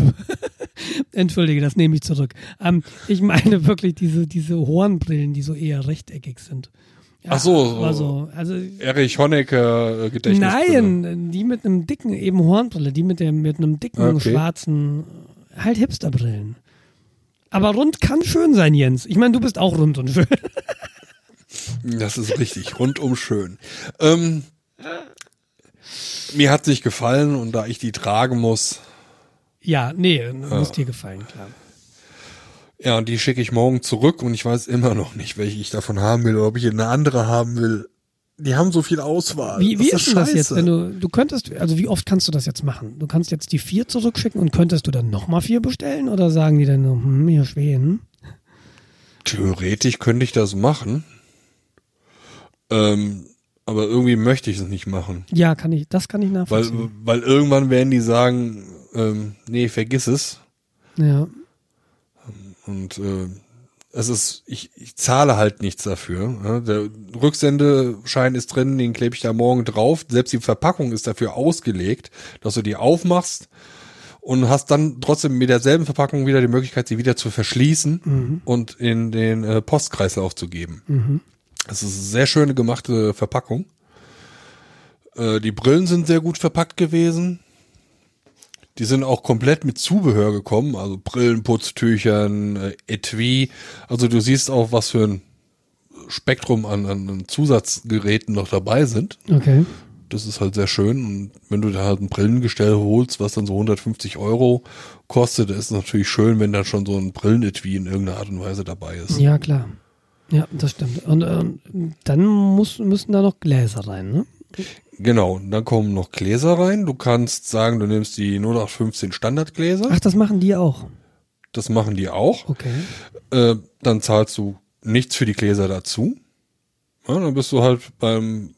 Entschuldige, das nehme ich zurück. Ähm, ich meine wirklich diese, diese Hornbrillen, die so eher rechteckig sind. Ja, Ach so, aber so. so. Also, Erich Honecker äh, Gedächtnisbrille. nein, die mit einem dicken, eben Hornbrille, die mit, dem, mit einem dicken, Okay. schwarzen, halt Hipsterbrillen. Aber rund kann schön sein, Jens. Ich meine, du bist auch rund und schön. Das ist richtig, rundum schön. Ähm, mir hat sich gefallen und da ich die tragen muss, ja, nee, muss dir gefallen, klar. Ja, und die schicke ich morgen zurück und ich weiß immer noch nicht, welche ich davon haben will oder ob ich eine andere haben will. Die haben so viel Auswahl. Wie, wie ist, ist denn das jetzt, wenn du, du könntest, also wie oft kannst du das jetzt machen? Du kannst jetzt die vier zurückschicken und könntest du dann nochmal vier bestellen oder sagen die dann, nur, hm, hier Schweden? Theoretisch könnte ich das machen. Ähm, aber irgendwie möchte ich es nicht machen. Ja, kann ich, das kann ich Weil, nachvollziehen. weil irgendwann werden die sagen, ähm, nee, vergiss es. ja. Und äh, es ist, ich, ich zahle halt nichts dafür. Der Rücksendeschein ist drin, den klebe ich da morgen drauf. Selbst die Verpackung ist dafür ausgelegt, dass du die aufmachst und hast dann trotzdem mit derselben Verpackung wieder die Möglichkeit, sie wieder zu verschließen und in den äh, Postkreislauf zu geben. Es ist eine sehr schöne gemachte Verpackung. Äh, die Brillen sind sehr gut verpackt gewesen. Die sind auch komplett mit Zubehör gekommen, also Brillen, Putztüchern, äh, Etui. Also du siehst auch, was für ein Spektrum an, an an Zusatzgeräten noch dabei sind. Okay. Das ist halt sehr schön. Und wenn du da halt ein Brillengestell holst, was dann so 150 Euro kostet, ist es natürlich schön, wenn da schon so ein Brillenetui in irgendeiner Art und Weise dabei ist. Ja, klar. Ja, das stimmt. Und ähm, dann muss, müssen da noch Gläser rein, ne? Genau, dann kommen noch Gläser rein. Du kannst sagen, du nimmst die 0815 Standardgläser. Ach, das machen die auch. Das machen die auch. Okay. Äh, dann zahlst du nichts für die Gläser dazu. Ja, dann bist du halt beim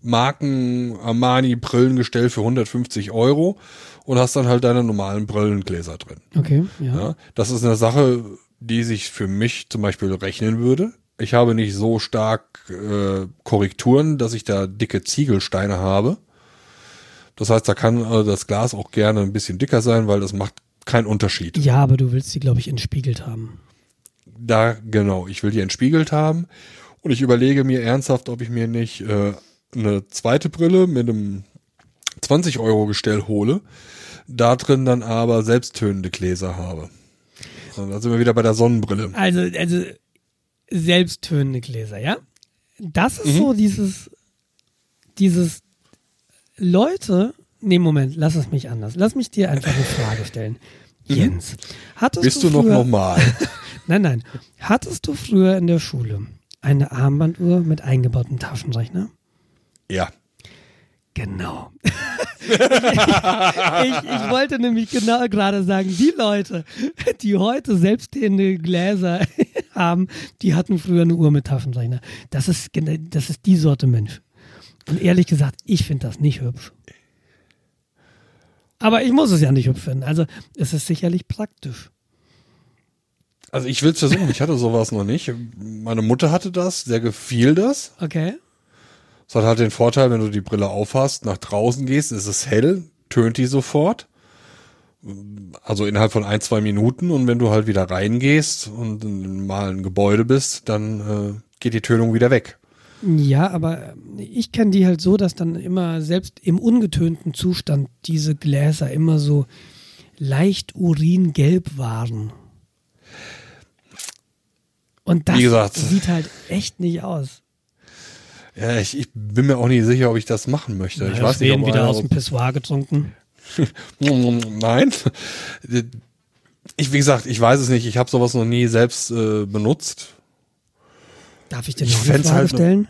Marken Armani Brillengestell für 150 Euro und hast dann halt deine normalen Brillengläser drin. Okay, ja. Ja, das ist eine Sache, die sich für mich zum Beispiel rechnen würde. Ich habe nicht so stark äh, Korrekturen, dass ich da dicke Ziegelsteine habe. Das heißt, da kann äh, das Glas auch gerne ein bisschen dicker sein, weil das macht keinen Unterschied. Ja, aber du willst die, glaube ich, entspiegelt haben. Da, genau, ich will die entspiegelt haben und ich überlege mir ernsthaft, ob ich mir nicht äh, eine zweite Brille mit einem 20 Euro Gestell hole, da drin dann aber selbsttönende Gläser habe. Und da sind wir wieder bei der Sonnenbrille. Also, also selbsttönende Gläser, ja? Das ist so dieses, dieses Leute, nee, Moment, lass es mich anders. Lass mich dir einfach eine Frage stellen. Jens, hattest Bist du du noch früher, normal? Nein, nein. Hattest du früher in der Schule eine Armbanduhr mit eingebautem Taschenrechner? ja. Genau. Ich, ich wollte nämlich genau gerade sagen, die Leute, die heute selbststehende Gläser haben, die hatten früher eine Uhr mit Taschenrechner. Das ist, das ist die Sorte Mensch. Und ehrlich gesagt, ich finde das nicht hübsch. Aber ich muss es ja nicht hübsch finden. Also es ist sicherlich praktisch. Also ich will es versuchen, ich hatte sowas noch nicht. Meine Mutter hatte das, sehr gefiel das. Okay. Es hat halt den Vorteil, wenn du die Brille aufhast, nach draußen gehst, ist es hell, tönt die sofort. Also innerhalb von ein, zwei Minuten. Und wenn du halt wieder reingehst und in einem normalen Gebäude bist, dann äh, geht die Tönung wieder weg. Ja, aber ich kenne die halt so, dass dann immer selbst im ungetönten Zustand diese Gläser immer so leicht uringelb waren. Und das sieht halt echt nicht aus. Ja, ich, ich bin mir auch nicht sicher, ob ich das machen möchte. ich weiß nicht, ob wieder einer- aus dem Pissoir getrunken. Nein. Ich, wie gesagt, ich weiß es nicht. Ich habe sowas noch nie selbst äh, benutzt. Darf ich dir Ich noch eine fänd's Frage halt stellen?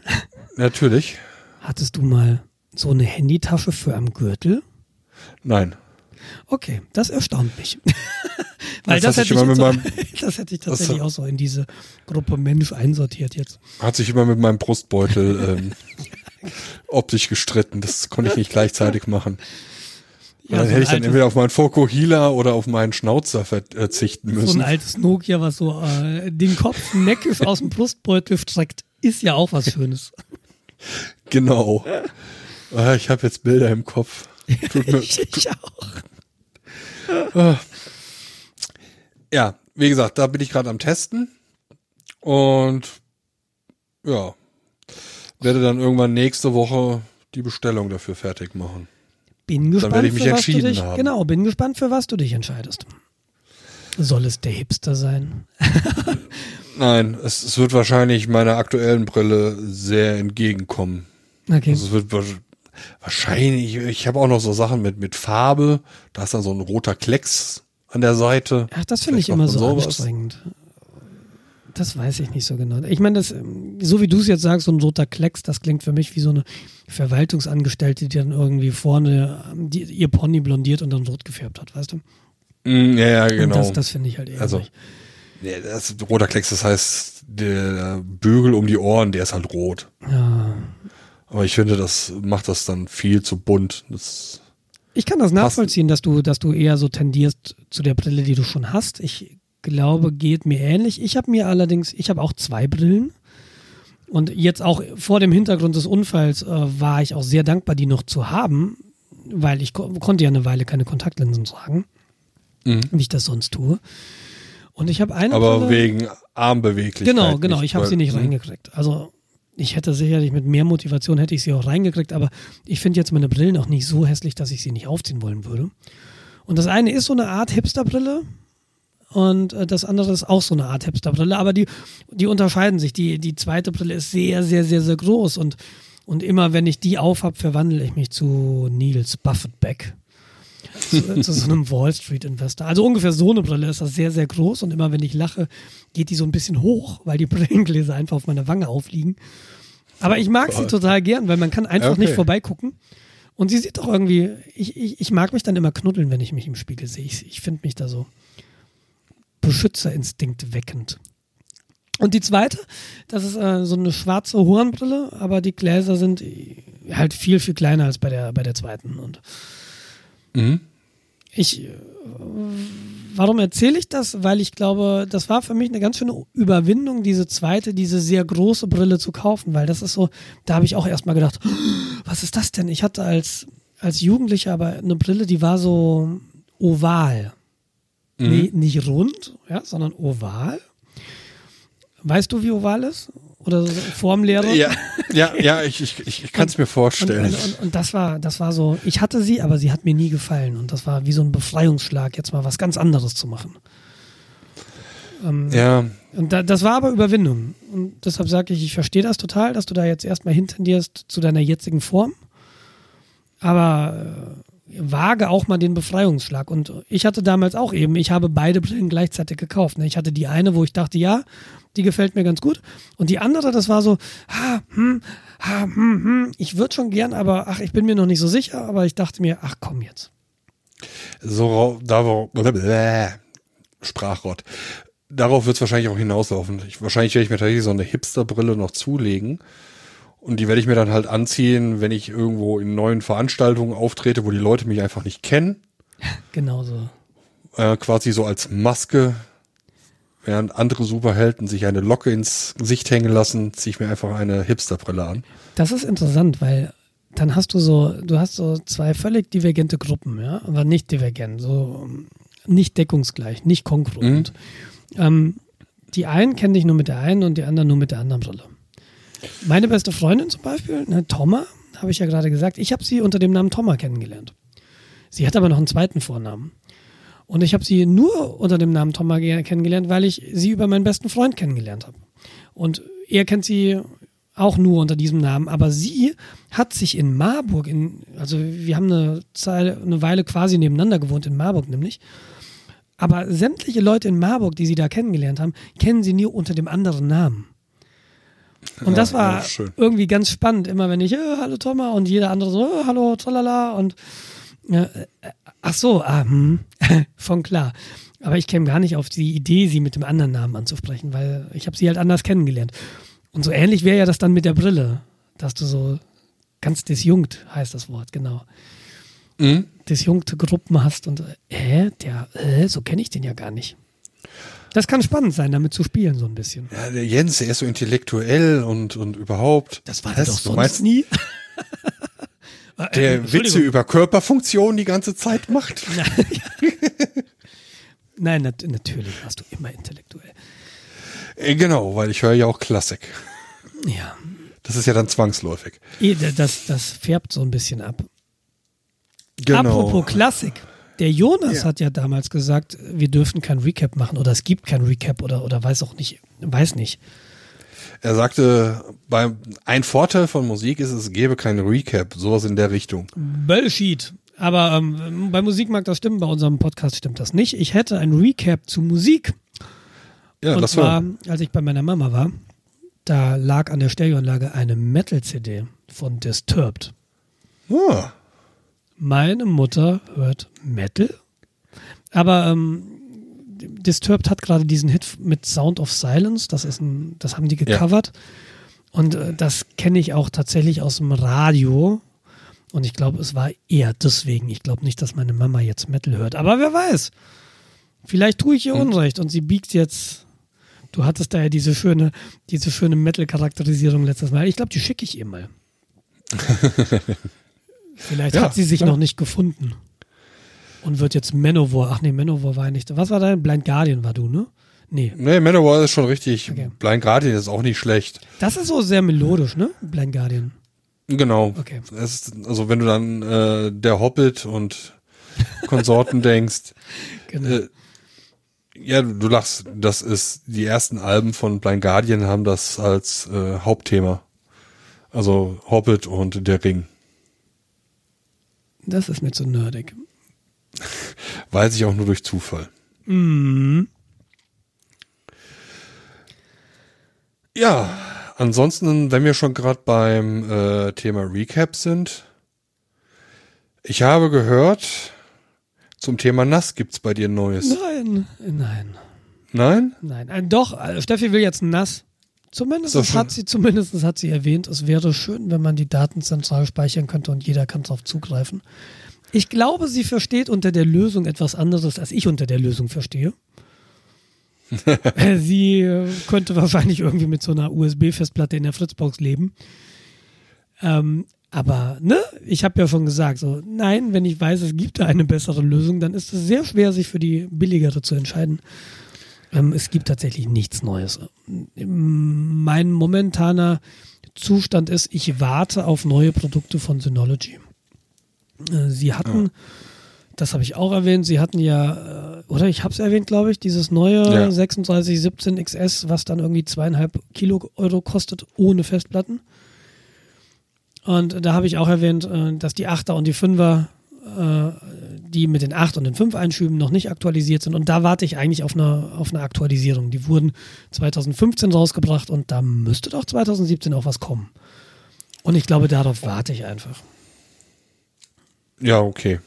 Natürlich. Hattest du mal so eine Handytasche für am Gürtel? Nein. Okay, das erstaunt mich. Weil Das das, hätte ich immer mit so, das hätte ich tatsächlich hat- auch so in diese Gruppe Mensch einsortiert jetzt. Hat sich immer mit meinem Brustbeutel ähm, optisch gestritten. Das konnte ich nicht gleichzeitig machen. Ja, dann so hätte ich dann entweder auf meinen Fokuhila oder auf meinen Schnauzer verzichten So müssen. ein altes Nokia, was so äh, den Kopf neckisch aus dem Brustbeutel streckt, ist ja auch was Schönes. genau. Ah, Ich habe jetzt Bilder im Kopf. Tut mir, ich, ich auch. Ja, wie gesagt, da bin ich gerade am Testen. Und ja, werde dann irgendwann nächste Woche die Bestellung dafür fertig machen. Bin gespannt, werde ich mich für was du entschieden dich, haben. genau, bin gespannt, für was du dich entscheidest. Soll es der Hipster sein? Nein, es, es wird wahrscheinlich meiner aktuellen Brille sehr entgegenkommen. Okay. Also es wird wa- wahrscheinlich, ich habe auch noch so Sachen mit, mit Farbe, da ist dann so ein roter Klecks an der Seite. Ach, das finde ich immer so sowas. anstrengend. Das weiß ich nicht so genau. Ich meine, das, so wie du es jetzt sagst, so ein roter Klecks, das klingt für mich wie so eine Verwaltungsangestellte, die dann irgendwie vorne ähm, die, ihr Pony blondiert und dann rot gefärbt hat, weißt du? Mm, ja, ja, Und genau. das, das finde ich halt eher Also. Nee, das ist roter Klecks, das heißt, der Bügel um die Ohren, der ist halt rot. Ja. Aber ich finde, das macht das dann viel zu bunt. Das, Ich kann das nachvollziehen, dass du, dass du eher so tendierst zu der Brille, die du schon hast. Ich glaube, geht mir ähnlich. Ich habe mir allerdings, ich habe auch zwei Brillen. Und jetzt auch vor dem Hintergrund des Unfalls äh, war ich auch sehr dankbar, die noch zu haben, weil ich ko konnte ja eine Weile keine Kontaktlinsen tragen, Mhm. wie ich das sonst tue. Und ich habe eine aber Brille, wegen Armbeweglichkeit. Genau, genau. Ich habe sie nicht Mhm. reingekriegt. Also ich hätte sicherlich mit mehr Motivation hätte ich sie auch reingekriegt, aber ich finde jetzt meine Brillen auch nicht so hässlich, dass ich sie nicht aufziehen wollen würde. Und das eine ist so eine Art Hipsterbrille und äh, das andere ist auch so eine Art Hipsterbrille, aber die, die unterscheiden sich. Die, die zweite Brille ist sehr, sehr, sehr, sehr groß und, und immer wenn ich die aufhab, verwandle ich mich zu Niels Buffettbeck. zu, zu so einem Wall Street Investor. Also ungefähr so eine Brille ist das sehr, sehr groß und immer wenn ich lache, geht die so ein bisschen hoch, weil die Brillengläser einfach auf meiner Wange aufliegen. Aber ich mag sie total gern, weil man kann einfach Okay. nicht vorbeigucken. Und sie sieht doch irgendwie, ich, ich, ich mag mich dann immer knuddeln, wenn ich mich im Spiegel sehe. Ich, ich finde mich da so Beschützerinstinkt weckend. Und die zweite, das ist äh, so eine schwarze Hornbrille, aber die Gläser sind äh, halt viel, viel kleiner als bei der, bei der zweiten. Und Mhm. ich, äh, warum erzähle ich das? Weil ich glaube, das war für mich eine ganz schöne Überwindung, diese zweite, diese sehr große Brille zu kaufen, weil das ist so, da habe ich auch erstmal gedacht, was ist das denn? Ich hatte als, als Jugendlicher aber eine Brille, die war so oval. Mhm. Nee, nicht rund, ja, sondern oval. Weißt du, wie oval ist? Oder so Formlehre? Ja, ja, ja, ich, ich, ich, kann es mir vorstellen. und, und, und das war, das war so, ich hatte sie, aber sie hat mir nie gefallen. Und das war wie so ein Befreiungsschlag, jetzt mal was ganz anderes zu machen. Ähm, ja, Und da, das war aber Überwindung. Und deshalb sage ich, ich verstehe das total, dass du da jetzt erstmal hintendierst zu deiner jetzigen Form. Aber äh, wage auch mal den Befreiungsschlag. Und ich hatte damals auch eben, ich habe beide Brillen gleichzeitig gekauft. Ne? Ich hatte die eine, wo ich dachte, ja, die gefällt mir ganz gut. Und die andere, das war so, ha, hm, ha, hm, hm, ich würde schon gern, aber ach, ich bin mir noch nicht so sicher. Aber ich dachte mir, ach komm jetzt. so, darauf, bläh, Sprachrott. Darauf wird es wahrscheinlich auch hinauslaufen. Ich, wahrscheinlich werde ich mir tatsächlich so eine Hipsterbrille noch zulegen. Und die werde ich mir dann halt anziehen, wenn ich irgendwo in neuen Veranstaltungen auftrete, wo die Leute mich einfach nicht kennen. Genauso. Äh, quasi so als Maske. Während andere Superhelden sich eine Locke ins Gesicht hängen lassen, ziehe ich mir einfach eine Hipsterbrille an. Das ist interessant, weil dann hast du so, du hast so zwei völlig divergente Gruppen, ja, aber nicht divergent, so ähm, nicht deckungsgleich, nicht konkurrent. Ähm, die einen kennen dich nur mit der einen und die anderen nur mit der anderen Brille. Meine beste Freundin zum Beispiel, ne, Tomma, habe ich ja gerade gesagt, ich habe sie unter dem Namen Tomma kennengelernt. Sie hat aber noch einen zweiten Vornamen. Und ich habe sie nur unter dem Namen ge- kennengelernt, weil ich sie über meinen besten Freund kennengelernt habe. Und er kennt sie auch nur unter diesem Namen, aber sie hat sich in Marburg, in, also wir haben eine, Zeit, eine Weile quasi nebeneinander gewohnt, in Marburg nämlich. Aber sämtliche Leute in Marburg, die sie da kennengelernt haben, kennen sie nur unter dem anderen Namen. Und das Ja, war ja, irgendwie ganz spannend, immer wenn ich, äh, hallo Thomas und jeder andere so, äh, hallo, tralala und äh, äh, ach so, ah, hm, schon klar. Aber ich käme gar nicht auf die Idee, sie mit dem anderen Namen anzusprechen, weil ich habe sie halt anders kennengelernt. Und so ähnlich wäre ja das dann mit der Brille, dass du so ganz disjunkt heißt das Wort, genau. Mhm. Disjunkte Gruppen hast und äh, der, äh, so kenne ich den ja gar nicht. Das kann spannend sein, damit zu spielen, so ein bisschen. Ja, der Jens, der ist so intellektuell und, und überhaupt. Das war Was? doch Du sonst meinst, nie. Äh, der Entschuldigung. Witze über Körperfunktion die ganze Zeit macht? Nein, nat natürlich warst du immer intellektuell. Äh, Genau, weil ich höre ja auch Klassik. Ja. Das ist ja dann zwangsläufig. Eh, Das, das färbt so ein bisschen ab. Genau. Apropos Klassik. Der Jonas Ja. hat ja damals gesagt, wir dürfen kein Recap machen oder es gibt kein Recap oder, oder weiß auch nicht, weiß nicht. Er sagte, beim, ein Vorteil von Musik ist, es gäbe kein Recap, sowas in der Richtung. Bullshit. Aber ähm, bei Musik mag das stimmen, bei unserem Podcast stimmt das nicht. Ich hätte ein Recap zu Musik. Ja, Und das zwar, war. als ich bei meiner Mama war, da lag an der Stereoanlage eine Metal-CD von Disturbed. Ah, Meine Mutter hört Metal. Aber ähm, Disturbed hat gerade diesen Hit mit Sound of Silence. Das ist ein, das haben die gecovert. Und äh, das kenne ich auch tatsächlich aus dem Radio. Und ich glaube, es war eher deswegen. Ich glaube nicht, dass meine Mama jetzt Metal hört. Aber wer weiß. Vielleicht tue ich ihr Unrecht und sie biegt jetzt. Du hattest da ja diese schöne, diese schöne Metal-Charakterisierung letztes Mal. Ich glaube, die schicke ich ihr mal. Vielleicht Ja, hat sie sich klar. noch nicht gefunden. Und wird jetzt Manowar. Ach nee, Manowar war ja nicht. Was war dein? Blind Guardian war du, ne? Nee. nee, Manowar ist schon richtig. Okay. Blind Guardian ist auch nicht schlecht. Das ist so sehr melodisch, ne? Blind Guardian. Genau. Okay. Ist, also wenn du dann äh, der Hobbit und Konsorten denkst, Genau. äh, ja, du lachst, das ist, die ersten Alben von Blind Guardian haben das als äh, Hauptthema. Also Hobbit und der Ring. Das ist mir zu nerdig. Weiß ich auch nur durch Zufall. Mhm. Ja, ansonsten, wenn wir schon gerade beim äh, Thema Recap sind, ich habe gehört, zum Thema Nass gibt's bei dir Neues. Nein, nein, Nein? nein. Äh, doch, äh, Steffi will jetzt Nass. Zumindest schön. hat sie, zumindest hat sie erwähnt, es wäre schön, wenn man die Daten zentral speichern könnte und jeder kann darauf zugreifen. Ich glaube, sie versteht unter der Lösung etwas anderes, als ich unter der Lösung verstehe. Äh, sie äh, könnte wahrscheinlich irgendwie mit so einer USB-Festplatte in der Fritzbox leben. Ähm, aber, ne, ich habe ja schon gesagt, so, nein, wenn ich weiß, es gibt da eine bessere Lösung, dann ist es sehr schwer, sich für die billigere zu entscheiden. Ähm, es gibt tatsächlich nichts Neues. Mein momentaner Zustand ist, ich warte auf neue Produkte von Synology. Äh, Sie hatten, das habe ich auch erwähnt, sie hatten ja, äh, oder ich habe es erwähnt, glaube ich, dieses neue Ja. 3617 XS, was dann irgendwie zweieinhalb Kilo Euro kostet, ohne Festplatten. Und da habe ich auch erwähnt, äh, dass die 8er und die 5er, äh, die mit den 8 und den 5 Einschüben noch nicht aktualisiert sind. Und da warte ich eigentlich auf eine, auf eine Aktualisierung. Die wurden 2015 rausgebracht und da müsste doch 2017 auch was kommen. Und ich glaube, darauf warte ich einfach. Ja, okay.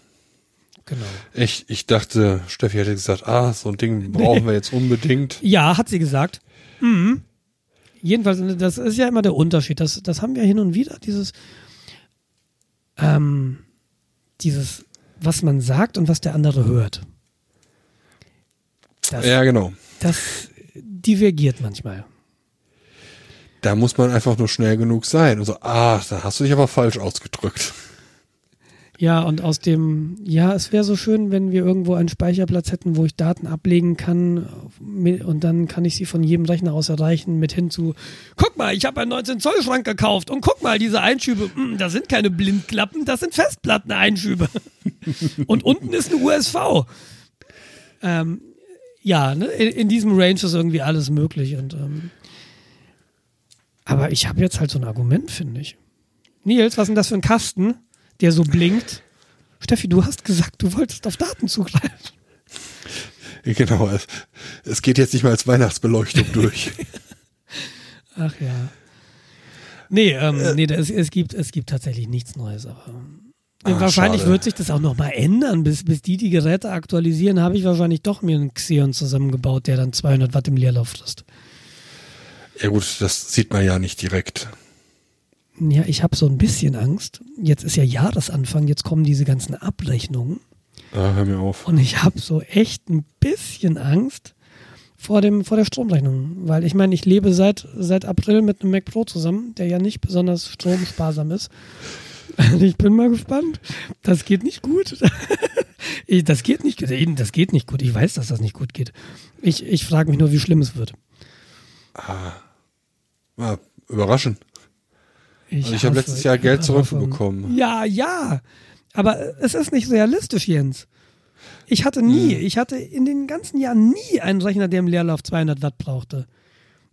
Genau. Ich, ich dachte, Steffi hätte gesagt, ah, so ein Ding brauchen wir jetzt unbedingt. Ja, hat sie gesagt. Mhm. Jedenfalls, das ist ja immer der Unterschied. Das, das haben wir hin und wieder, dieses, ähm, dieses, was man sagt und was der andere hört. Das, Ja, genau. das divergiert manchmal. Da muss man einfach nur schnell genug sein. Und so, ah, da hast du dich aber falsch ausgedrückt. Ja, und aus dem, ja, es wäre so schön, wenn wir irgendwo einen Speicherplatz hätten, wo ich Daten ablegen kann und dann kann ich sie von jedem Rechner aus erreichen mit hin zu, guck mal, ich habe einen 19-Zoll-Schrank gekauft und guck mal, diese Einschübe, mm, das sind keine Blindklappen, das sind Festplatteneinschübe. und unten ist eine USV. Ähm, ja, ne, in, in diesem Range ist irgendwie alles möglich und ähm, aber ich habe jetzt halt so ein Argument, finde ich. Nils, was ist denn das für ein Kasten? Der so blinkt. Steffi, du hast gesagt, du wolltest auf Daten zugreifen. Genau, es, es geht jetzt nicht mal als Weihnachtsbeleuchtung durch. Ach ja. Nee, ähm, nee es, es, gibt, es gibt tatsächlich nichts Neues, aber Ah, wahrscheinlich schade. wird sich das auch nochmal ändern. Bis, bis die die Geräte aktualisieren, habe ich wahrscheinlich doch mir einen Xeon zusammengebaut, der dann 200 Watt im Leerlauf frisst. Ja gut, das sieht man ja nicht direkt. Ja, ich habe so ein bisschen Angst. Jetzt ist ja Jahresanfang, jetzt kommen diese ganzen Abrechnungen. Ah, hör mir auf. Und ich habe so echt ein bisschen Angst vor, dem, vor der Stromrechnung. Weil ich meine, ich lebe seit, seit April mit einem Mac Pro zusammen, der ja nicht besonders stromsparsam ist. Ich bin mal gespannt. Das geht nicht gut. Das geht nicht gut. Das geht nicht gut. Ich weiß, dass das nicht gut geht. Ich, ich frage mich nur, wie schlimm es wird. Ah, überraschend. Also ich habe letztes Jahr Geld zurückbekommen. Ja, ja. Aber es ist nicht realistisch, Jens. Ich hatte nie, Hm. ich hatte in den ganzen Jahren nie einen Rechner, der im Leerlauf 200 Watt brauchte.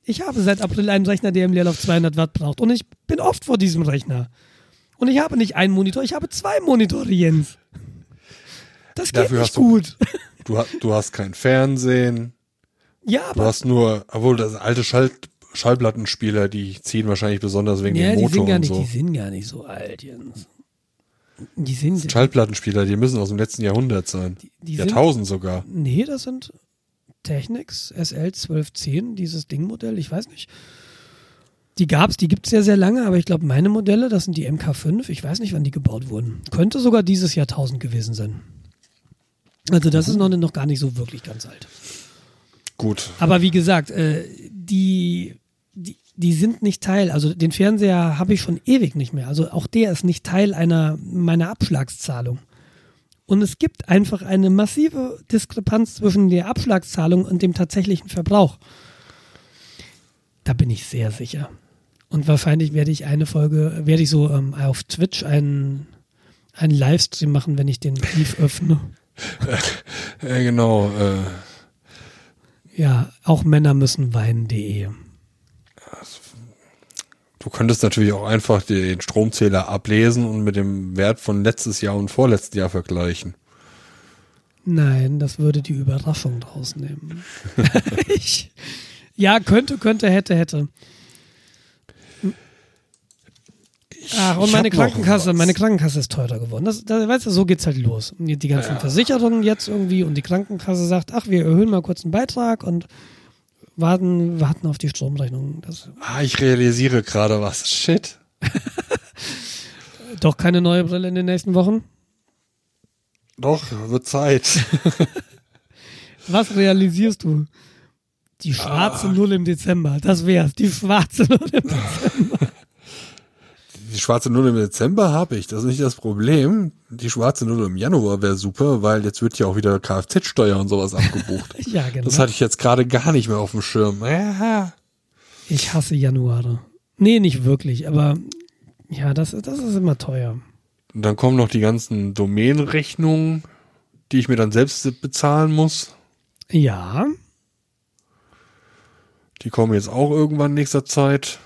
Ich habe seit April einen Rechner, der im Leerlauf 200 Watt braucht. Und ich bin oft vor diesem Rechner. Und ich habe nicht einen Monitor, ich habe zwei Monitore, Jens. Das geht Dafür nicht du- gut. Du, du hast kein Fernsehen, Ja, du aber hast nur, obwohl das alte Schall, Schallplattenspieler, die ziehen wahrscheinlich besonders wegen ja, dem die Motor sind gar und nicht, so. die sind gar nicht so alt, Jens. Die sind, Schallplattenspieler, die müssen aus dem letzten Jahrhundert sein. die sind Jahrtausend sogar. Nee, das sind Technics SL 1210, dieses Dingmodell, ich weiß nicht. Die gab's, die gibt's ja sehr lange, aber ich glaube, meine Modelle, das sind die MK5, ich weiß nicht, wann die gebaut wurden. Könnte sogar dieses Jahrtausend gewesen sein. Also das ist noch, noch gar nicht so wirklich ganz alt. Gut. Aber wie gesagt, äh, die, die, die sind nicht Teil, also den Fernseher habe ich schon ewig nicht mehr. Also auch der ist nicht Teil einer meiner Abschlagszahlung. Und es gibt einfach eine massive Diskrepanz zwischen der Abschlagszahlung und dem tatsächlichen Verbrauch. Da bin ich sehr sicher. Und wahrscheinlich werde ich eine Folge, werde ich so ähm, auf Twitch einen, einen Livestream machen, wenn ich den Brief öffne. Äh, genau. Äh, Ja, auch Männer müssen weinen.de. du könntest natürlich auch einfach den Stromzähler ablesen und mit dem Wert von letztes Jahr und vorletztes Jahr vergleichen. Nein, das würde die Überraschung draus nehmen. ich, ja, könnte, könnte, hätte, hätte. Ach, und Ich meine Krankenkasse, meine Krankenkasse ist teurer geworden. Das, das, weißt du, so geht's halt los. Und Die ganzen Ja. Versicherungen jetzt irgendwie und die Krankenkasse sagt, ach, wir erhöhen mal kurz einen Beitrag und warten, warten auf die Stromrechnung. Das, Ah, ich realisiere gerade was. Shit. doch keine neue Brille in den nächsten Wochen. Doch, wird Zeit. Was realisierst du? Die schwarze Null im Dezember. Das wär's. Die schwarze Null im Dezember. Die schwarze Null im Dezember habe ich, das ist nicht das Problem. Die schwarze Null im Januar wäre super, weil jetzt wird ja auch wieder Kfz-Steuer und sowas abgebucht. Ja, genau. Das hatte ich jetzt gerade gar nicht mehr auf dem Schirm. Ja. Ich hasse Januare. Nee, nicht wirklich, aber ja, das, das ist immer teuer. Und dann kommen noch die ganzen Domänenrechnungen, die ich mir dann selbst bezahlen muss. Ja, Die kommen jetzt auch irgendwann in nächster Zeit.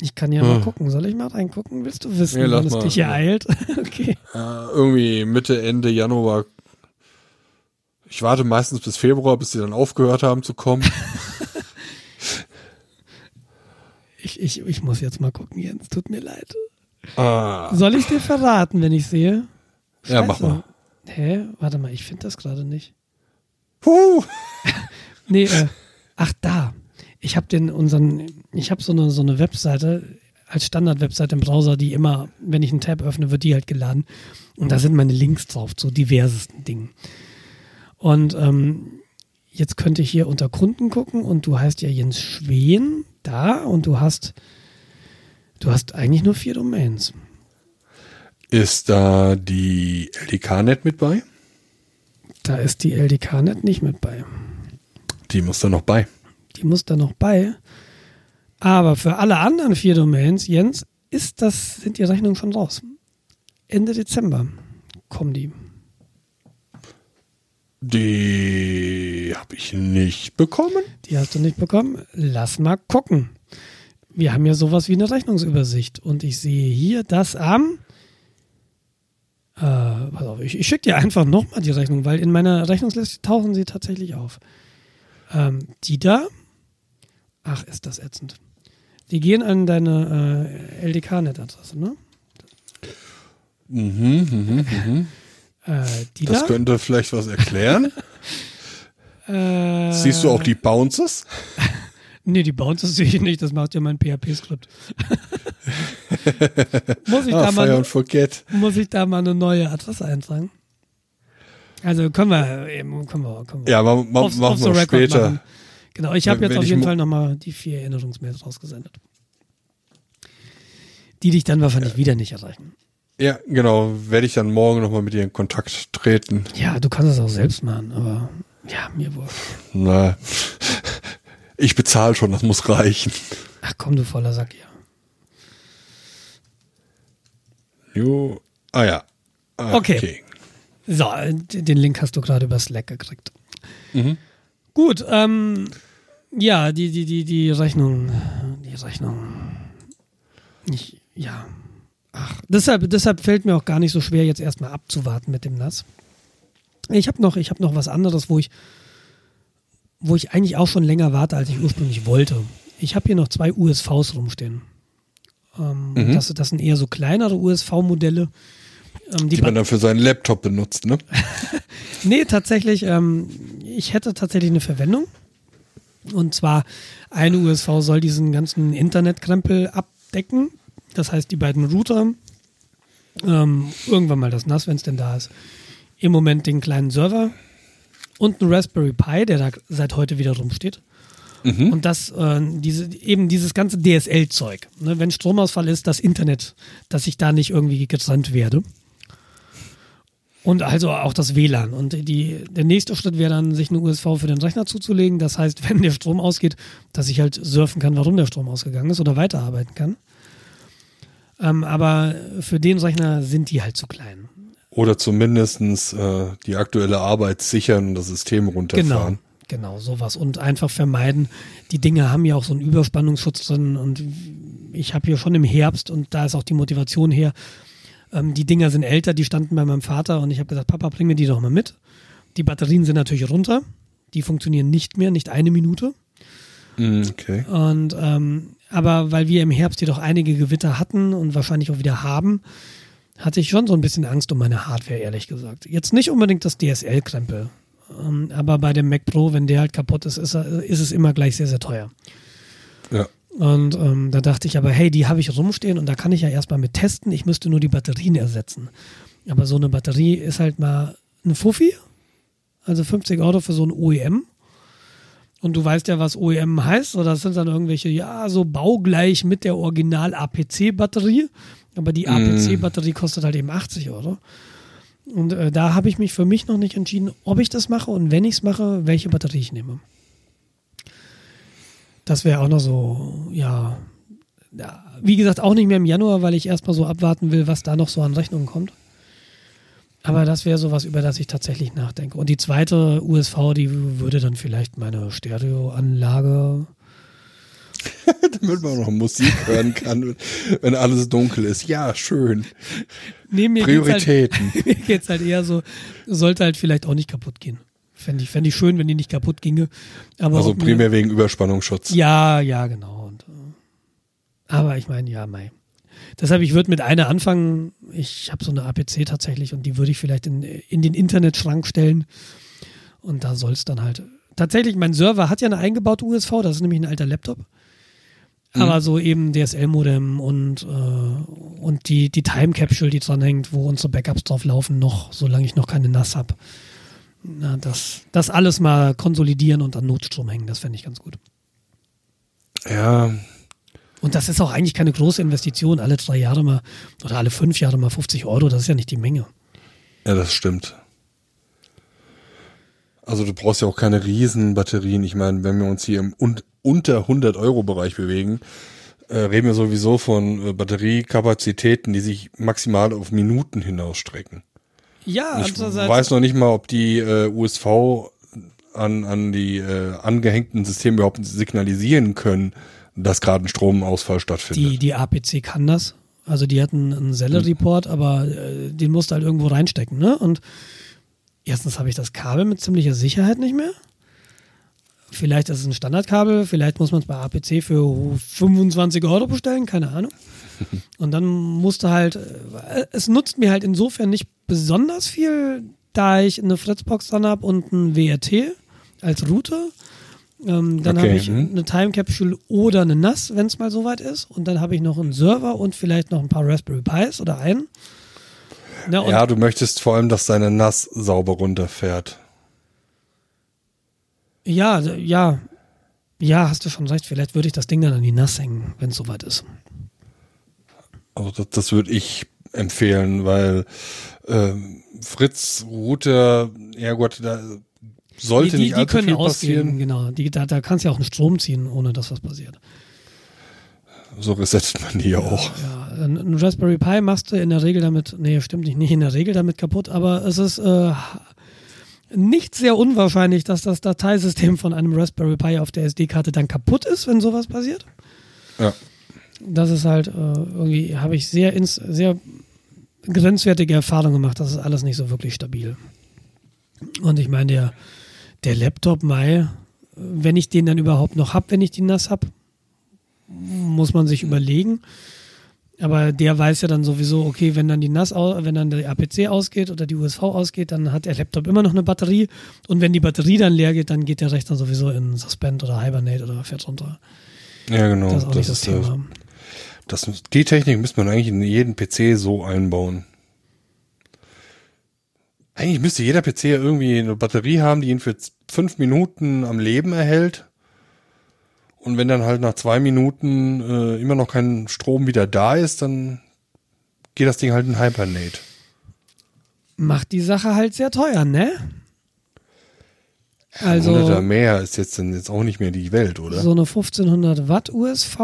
Ich kann ja mal Hm. gucken. Soll ich mal reingucken? Willst du wissen, lass wann es mal. dich ereilt? okay. Äh, irgendwie Mitte, Ende Januar. Ich warte meistens bis Februar, bis sie dann aufgehört haben zu kommen. Ich, ich, ich muss jetzt mal gucken, Jens. Tut mir leid. ah, Soll ich dir verraten, wenn ich sehe? Ja, mach Scheiße. mal. Hä? Warte mal, ich finde das gerade nicht. huh. Nee, äh, ach da. Ich habe den unseren, ich habe so eine so eine Webseite als Standard-Webseite im Browser, die immer, wenn ich einen Tab öffne, wird die halt geladen. Und da sind meine Links drauf zu diversesten Dingen. Und ähm, jetzt könnte ich hier unter Kunden gucken und du heißt ja Jens Schwen da und du hast, du hast eigentlich nur vier Domains. Ist da die LDK-Net mit bei? Da ist die LDK-Net nicht mit bei. Die muss da noch bei. Die muss da noch bei. Aber für alle anderen vier Domains, Jens, ist das, sind die Rechnungen schon raus. Ende Dezember kommen die. Die habe ich nicht bekommen. Die hast du nicht bekommen. Lass mal gucken. Wir haben ja sowas wie eine Rechnungsübersicht. Und ich sehe hier, dass am. Äh, pass auf, ich, ich schicke dir einfach nochmal die Rechnung, weil in meiner Rechnungsliste tauchen sie tatsächlich auf. Ähm, die da. Ach, ist das ätzend. Die gehen an deine äh, LDK-Net-Adresse, ne? Mhm, mhm, mhm. Äh, Das da. könnte vielleicht was erklären. Äh, Siehst du auch die Bounces? Nee, die Bounces sehe ich nicht, das macht ja mein PHP-Skript. muss, ich Ah, mal, muss ich da mal eine neue Adresse eintragen? Also können wir eben, können wir, können wir Ja, ma, ma, off- machen wir später. machen. Genau, ich habe jetzt auf jeden Fall nochmal die vier Erinnerungsmails rausgesendet. Die dich dann wahrscheinlich wieder nicht erreichen. Ja, genau. Werde ich dann morgen nochmal mit dir in Kontakt treten. Ja, du kannst es auch selbst machen, aber ja, mir wurscht. Na, ich bezahle schon, das muss reichen. Ach komm, du voller Sack, ja. Jo. Ah ja. Ah, Okay. So, äh, den Link hast du gerade über Slack gekriegt. Mhm. Gut, ähm, ja, die, die, die, die Rechnung, die Rechnung. Ich, ja. Ach, deshalb, deshalb fällt mir auch gar nicht so schwer, jetzt erstmal abzuwarten mit dem Nass. Ich habe noch, ich habe noch was anderes, wo ich, wo ich eigentlich auch schon länger warte, als ich ursprünglich wollte. Ich habe hier noch zwei USVs rumstehen. Ähm, Mhm. das, das sind eher so kleinere USV-Modelle. Ähm, Die man dann für seinen Laptop benutzt, ne? Nee, tatsächlich, ähm, ich hätte tatsächlich eine Verwendung. Und zwar, eine USV soll diesen ganzen Internetkrempel abdecken. Das heißt, die beiden Router, ähm, irgendwann mal das NAS, wenn es denn da ist, im Moment den kleinen Server und ein Raspberry Pi, der da seit heute wieder rumsteht. Und das, äh, diese, eben dieses ganze DSL-Zeug. Ne? Wenn Stromausfall ist, das Internet, dass ich da nicht irgendwie getrennt werde. Und also auch das WLAN. Und die, der nächste Schritt wäre dann, sich eine USV für den Rechner zuzulegen. Das heißt, wenn der Strom ausgeht, dass ich halt surfen kann, warum der Strom ausgegangen ist oder weiterarbeiten kann. Ähm, aber für den Rechner sind die halt zu klein. Oder zumindestens äh, die aktuelle Arbeit sichern und das System runterfahren. Genau, genau, sowas. Und einfach vermeiden. Die Dinge haben ja auch so einen Überspannungsschutz drin und ich habe hier schon im Herbst und da ist auch die Motivation her. Ähm, die Dinger sind älter, die standen bei meinem Vater und ich habe gesagt, Papa, bring mir die doch mal mit. Die Batterien sind natürlich runter. Die funktionieren nicht mehr, nicht eine Minute. Mm, Okay. Und ähm, aber weil wir im Herbst jedoch einige Gewitter hatten und wahrscheinlich auch wieder haben, hatte ich schon so ein bisschen Angst um meine Hardware, ehrlich gesagt. Jetzt nicht unbedingt das DSL-Krempel. Ähm, aber bei dem Mac Pro, wenn der halt kaputt ist, ist, er, ist es immer gleich sehr, sehr teuer. Ja. Und ähm, da dachte ich aber, hey, die habe ich rumstehen und da kann ich ja erstmal mit testen. Ich müsste nur die Batterien ersetzen. Aber so eine Batterie ist halt mal ein Fuffi. Also 50 Euro für so ein OEM. Und du weißt ja, was OEM heißt, oder das sind dann irgendwelche, ja, so baugleich mit der Original-APC-Batterie. Aber die APC-Batterie kostet halt eben 80 Euro. Und äh, da habe ich mich für mich noch nicht entschieden, ob ich das mache und wenn ich es mache, welche Batterie ich nehme. Das wäre auch noch so, ja, wie gesagt, auch nicht mehr im Januar, weil ich erstmal so abwarten will, was da noch so an Rechnungen kommt. Aber das wäre sowas, über das ich tatsächlich nachdenke. Und die zweite USV, die würde dann vielleicht meine Stereoanlage. Damit man noch Musik hören kann, wenn alles dunkel ist. Ja, schön. Nee, mir geht's Prioritäten. Halt, mir geht's halt eher so, sollte halt vielleicht auch nicht kaputt gehen. Fände ich, fänd ich schön, wenn die nicht kaputt ginge. Aber Also ob mir- primär wegen Überspannungsschutz. Ja, ja, genau. Und, äh, aber ich meine, ja, Mai. Deshalb, ich würde mit einer anfangen. Ich habe so eine APC tatsächlich und die würde ich vielleicht in, in den Internetschrank stellen. Und da soll es dann halt. Tatsächlich, mein Server hat ja eine eingebaute USV, das ist nämlich ein alter Laptop. Aber so eben DSL-Modem und, äh, und die, die Time Capsule, die dranhängt, wo unsere Backups drauf laufen, noch, solange ich noch keine NAS habe. Na, das, das alles mal konsolidieren und an Notstrom hängen, das fände ich ganz gut. Ja, Und das ist auch eigentlich keine große Investition, alle drei Jahre mal oder alle fünf Jahre mal 50 Euro, das ist ja nicht die Menge. ja, das stimmt. Also du brauchst ja auch keine riesen Batterien. Ich meine, wenn wir uns hier im un unter 100 Euro Bereich bewegen, äh, reden wir sowieso von äh, Batteriekapazitäten, die sich maximal auf Minuten hinausstrecken. Ja, Ich weiß noch nicht mal, ob die äh, USV an, an die äh, angehängten Systeme überhaupt signalisieren können, dass gerade ein Stromausfall stattfindet. die, die APC kann das. Also die hatten einen Seller-Report, aber äh, den musst du halt irgendwo reinstecken, ne? Und erstens habe ich das Kabel mit ziemlicher Sicherheit nicht mehr. Vielleicht ist es ein Standardkabel, vielleicht muss man es bei APC für 25 Euro bestellen, keine Ahnung. Und dann musste halt, äh, es nutzt mir halt insofern nicht besonders viel, da ich eine Fritzbox dran habe und ein WRT als Router. Ähm, dann Okay, habe ich mhm. eine Time Capsule oder eine NAS, wenn es mal soweit ist. Und dann habe ich noch einen Server und vielleicht noch ein paar Raspberry Pis oder einen. Na, ja, du möchtest vor allem, dass deine NAS sauber runterfährt. ja, ja, ja, hast du schon recht. Vielleicht würde ich das Ding dann an die NAS hängen, wenn es soweit ist. Also das, das würde ich empfehlen, weil ähm, Fritz Router, ja Gott, da sollte die, die, nicht die allzu können viel ausgehen, passieren. genau. Die, da, da kannst du ja auch einen Strom ziehen, ohne dass was passiert. So resettet man die ja auch. Ja, ein ein Raspberry Pi machst du in der Regel damit, nee, stimmt nicht, nicht in der Regel damit kaputt, aber es ist äh, nicht sehr unwahrscheinlich, dass das Dateisystem von einem Raspberry Pi auf der SD-Karte dann kaputt ist, wenn sowas passiert. Ja. Das ist halt äh, irgendwie, habe ich sehr, ins, sehr grenzwertige Erfahrungen gemacht, das ist alles nicht so wirklich stabil. Und ich meine, der, der Laptop Mai, wenn ich den dann überhaupt noch hab, wenn ich die nass hab, muss man sich überlegen. Aber der weiß ja dann sowieso, okay, wenn dann die NAS, wenn dann der APC ausgeht oder die USV ausgeht, dann hat der Laptop immer noch eine Batterie. Und wenn die Batterie dann leer geht, dann geht der Rechner sowieso in Suspend oder Hibernate oder fährt runter. Ja, genau. Das ist auch nicht das ist, äh, Thema. Das, die Technik müsste man eigentlich in jeden PC so einbauen. Eigentlich müsste jeder PC ja irgendwie eine Batterie haben, die ihn für fünf Minuten am Leben erhält. Und wenn dann halt nach zwei Minuten äh, immer noch kein Strom wieder da ist, dann geht das Ding halt in Hibernate. Macht die Sache halt sehr teuer, ne? Also Also mehr ist jetzt dann jetzt auch nicht mehr die Welt, oder? so eine 1500 Watt USV,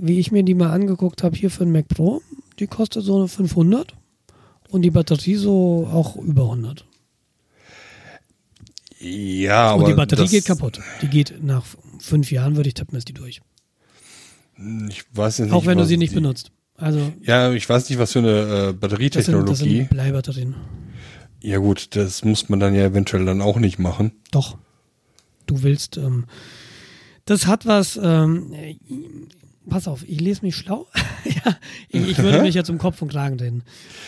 wie ich mir die mal angeguckt habe hier für den Mac Pro, die kostet so eine 500 und die Batterie so auch über 100. ja, aber und die Batterie geht kaputt. Die geht nach fünf Jahren, würde ich tippen, ist die durch. Ich weiß jetzt nicht, Auch wenn du sie nicht benutzt. Also Ja, ich weiß nicht, was für eine äh, das sind, das Batterietechnologie. sind Bleibatterien. Ja gut, das muss man dann ja eventuell dann auch nicht machen. Doch. Du willst, ähm, das hat was, ähm, äh, pass auf, ich lese mich schlau. ja, ich, ich würde mich jetzt um Kopf und Kragen drehen.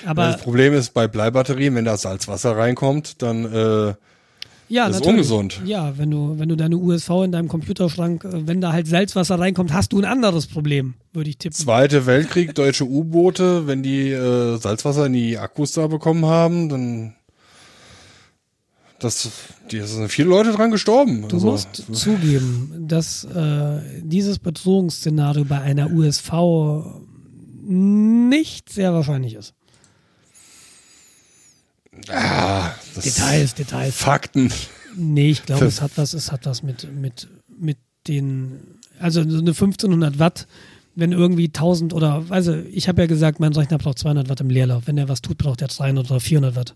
Aber das Problem ist bei Bleibatterien, wenn da Salzwasser reinkommt, dann äh, ja, das ist ungesund. Ja, wenn du, wenn du deine USV in deinem Computerschrank, äh, wenn da halt Salzwasser reinkommt, hast du ein anderes Problem, würde ich tippen. Zweite Weltkrieg, deutsche U-Boote, wenn die äh, Salzwasser in die Akkus da bekommen haben, dann das, da sind viele Leute dran gestorben. Du Also, musst zugeben, dass äh, dieses Bedrohungsszenario bei einer USV nicht sehr wahrscheinlich ist. ah, Details, Details. Fakten. Nee, ich glaube, es hat was, es hat was mit, mit, mit den, also so eine 1500 Watt, wenn irgendwie 1000 oder, also ich habe ja gesagt, mein Rechner braucht 200 Watt im Leerlauf. Wenn er was tut, braucht er 300 oder 400 Watt.